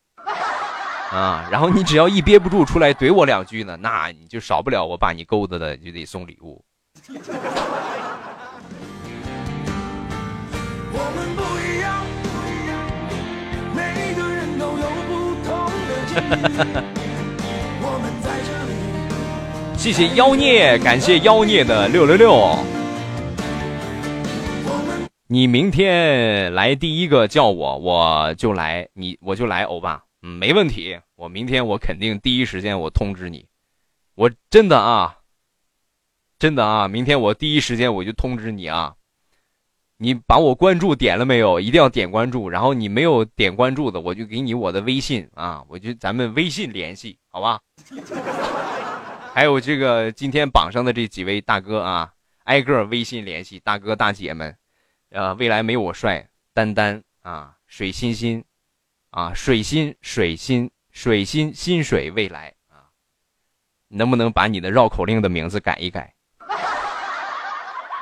啊！然后你只要一憋不住出来怼我两句呢，那你就少不了我把你勾搭的就得送礼物。谢谢妖孽，感谢妖孽的六六六。你明天来第一个叫我，我就来，你我就来，欧巴，嗯，没问题。我明天我肯定第一时间我通知你，我真的啊。真的啊，明天我第一时间我就通知你啊！你把我关注点了没有？一定要点关注。然后你没有点关注的，我就给你我的微信啊，我就咱们微信联系，好吧？还有这个今天榜上的这几位大哥啊，挨个微信联系大哥大姐们。呃，未来没我帅，丹丹啊，水欣欣啊，水心水心水心心水未来啊，能不能把你的绕口令的名字改一改？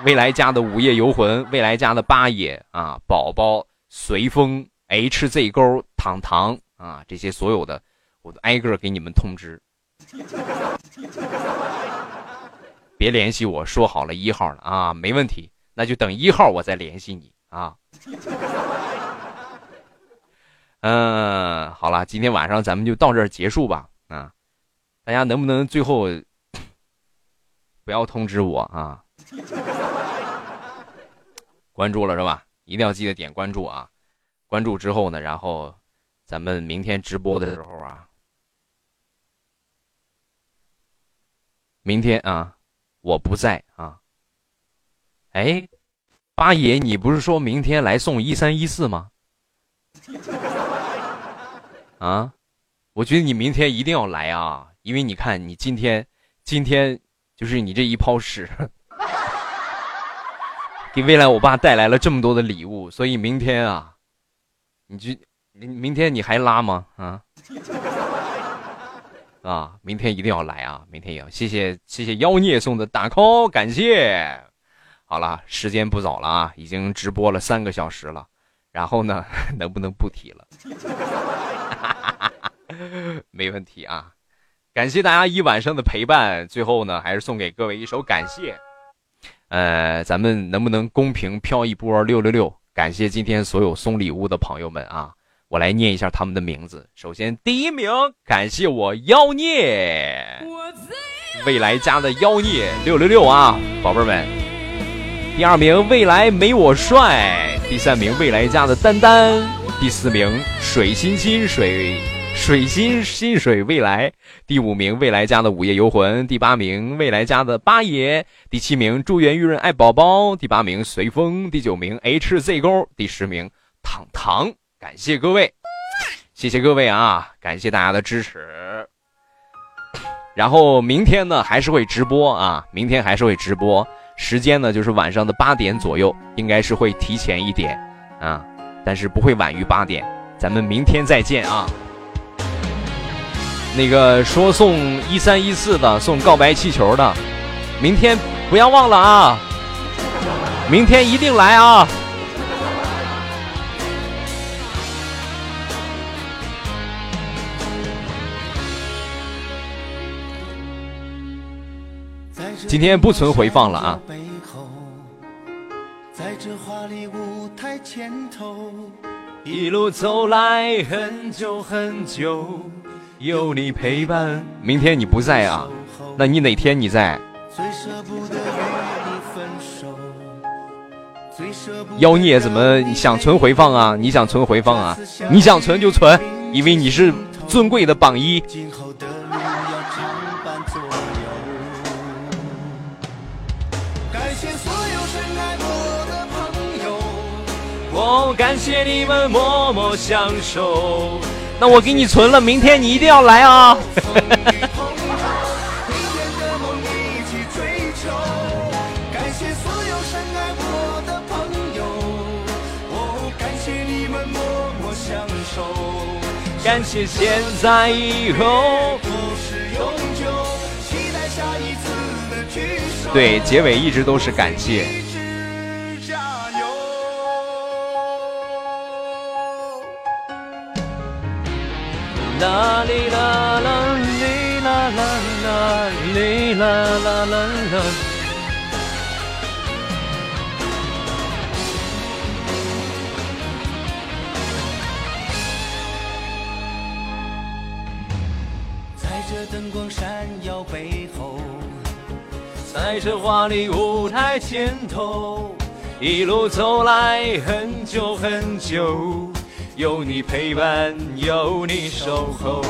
未来家的午夜游魂，未来家的八爷啊，宝宝随风 HZ 勾糖糖啊，这些所有的，我都挨个给你们通知。别联系我说好了一号了啊，没问题，那就等一号我再联系你啊。嗯，好了，今天晚上咱们就到这儿结束吧啊，大家能不能最后不要通知我啊？关注了是吧？一定要记得点关注啊！关注之后呢，然后咱们明天直播的时候啊，明天啊，我不在啊。哎，八爷，你不是说明天来送一三一四吗？啊，我觉得你明天一定要来啊，因为你看你今天，今天就是你这一泡屎。给未来我爸带来了这么多的礼物，所以明天啊，你就明明天你还拉吗？啊啊，明天一定要来啊！明天也要谢谢谢谢妖孽送的大 call，感谢。好了，时间不早了啊，已经直播了三个小时了。然后呢，能不能不提了？没问题啊，感谢大家一晚上的陪伴。最后呢，还是送给各位一首感谢。呃，咱们能不能公平飘一波六六六？感谢今天所有送礼物的朋友们啊！我来念一下他们的名字。首先，第一名，感谢我妖孽，未来家的妖孽六六六啊，宝贝们。第二名，未来没我帅。第三名，未来家的丹丹。第四名，水亲亲水。水心心水未来第五名，未来家的午夜游魂第八名，未来家的八爷第七名，祝愿玉润爱宝宝第八名，随风第九名，HZ 勾第十名，糖糖，感谢各位，谢谢各位啊，感谢大家的支持。然后明天呢还是会直播啊，明天还是会直播，时间呢就是晚上的八点左右，应该是会提前一点啊，但是不会晚于八点，咱们明天再见啊。那个说送一三一四的，送告白气球的，明天不要忘了啊！明天一定来啊！今天不存回放了啊！在这华丽舞台前头一路走来很久很久，有你陪伴。明天你不在啊？那你哪天你在？最舍不得你分手妖孽怎么想存回放啊？你想存回放啊？你想存就存，因为你是尊贵的榜一。我感谢你们默默相守。那我给你存了，明天你一定要来啊！感谢现在以后，对，结尾一直都是感谢。啦哩啦啦哩啦啦啦哩啦啦啦啦。灯光闪耀背后，在这华丽舞台前头，一路走来很久很久，有你陪伴，有你守候，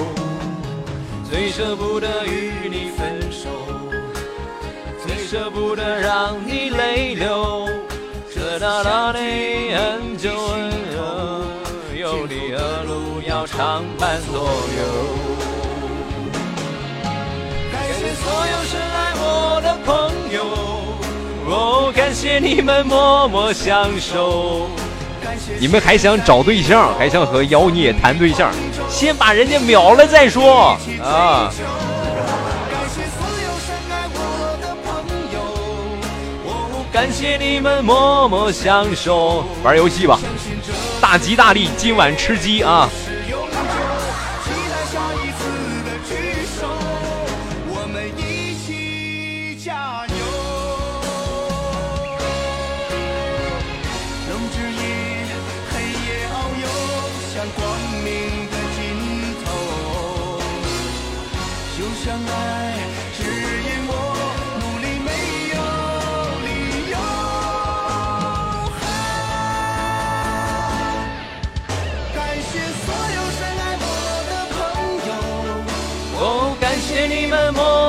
最舍不得与你分手，最舍不得让你泪流。这道道的很久很久，有你的路要常伴左右。感谢所有深爱我的朋友，哦，感谢你们默默相守。你们还想找对象，还想和妖孽谈对象，先把人家秒了再说啊！感谢你们默默相守。玩游戏吧，大吉大利，今晚吃鸡啊！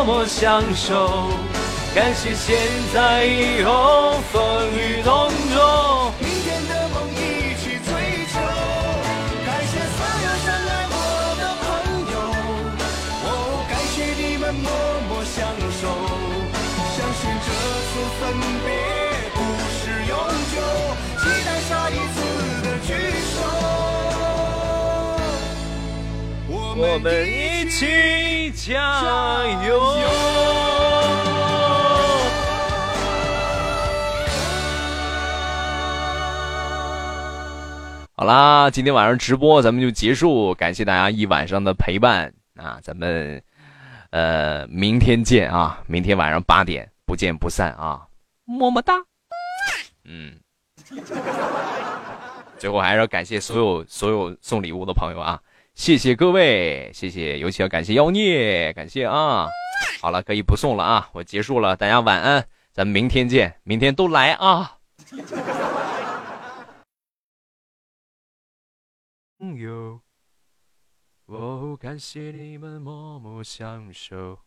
默相守，感谢现在以后风雨同我们一起。加油！好啦，今天晚上直播咱们就结束，感谢大家一晚上的陪伴啊！咱们呃明天见啊！明天晚上八点不见不散啊！么么哒！嗯，最后还是要感谢所有所有送礼物的朋友啊！谢谢各位，谢谢，尤其要感谢妖孽，感谢啊！好了，可以不送了啊，我结束了，大家晚安，咱们明天见，明天都来啊！朋友，我，感谢你们默默相守。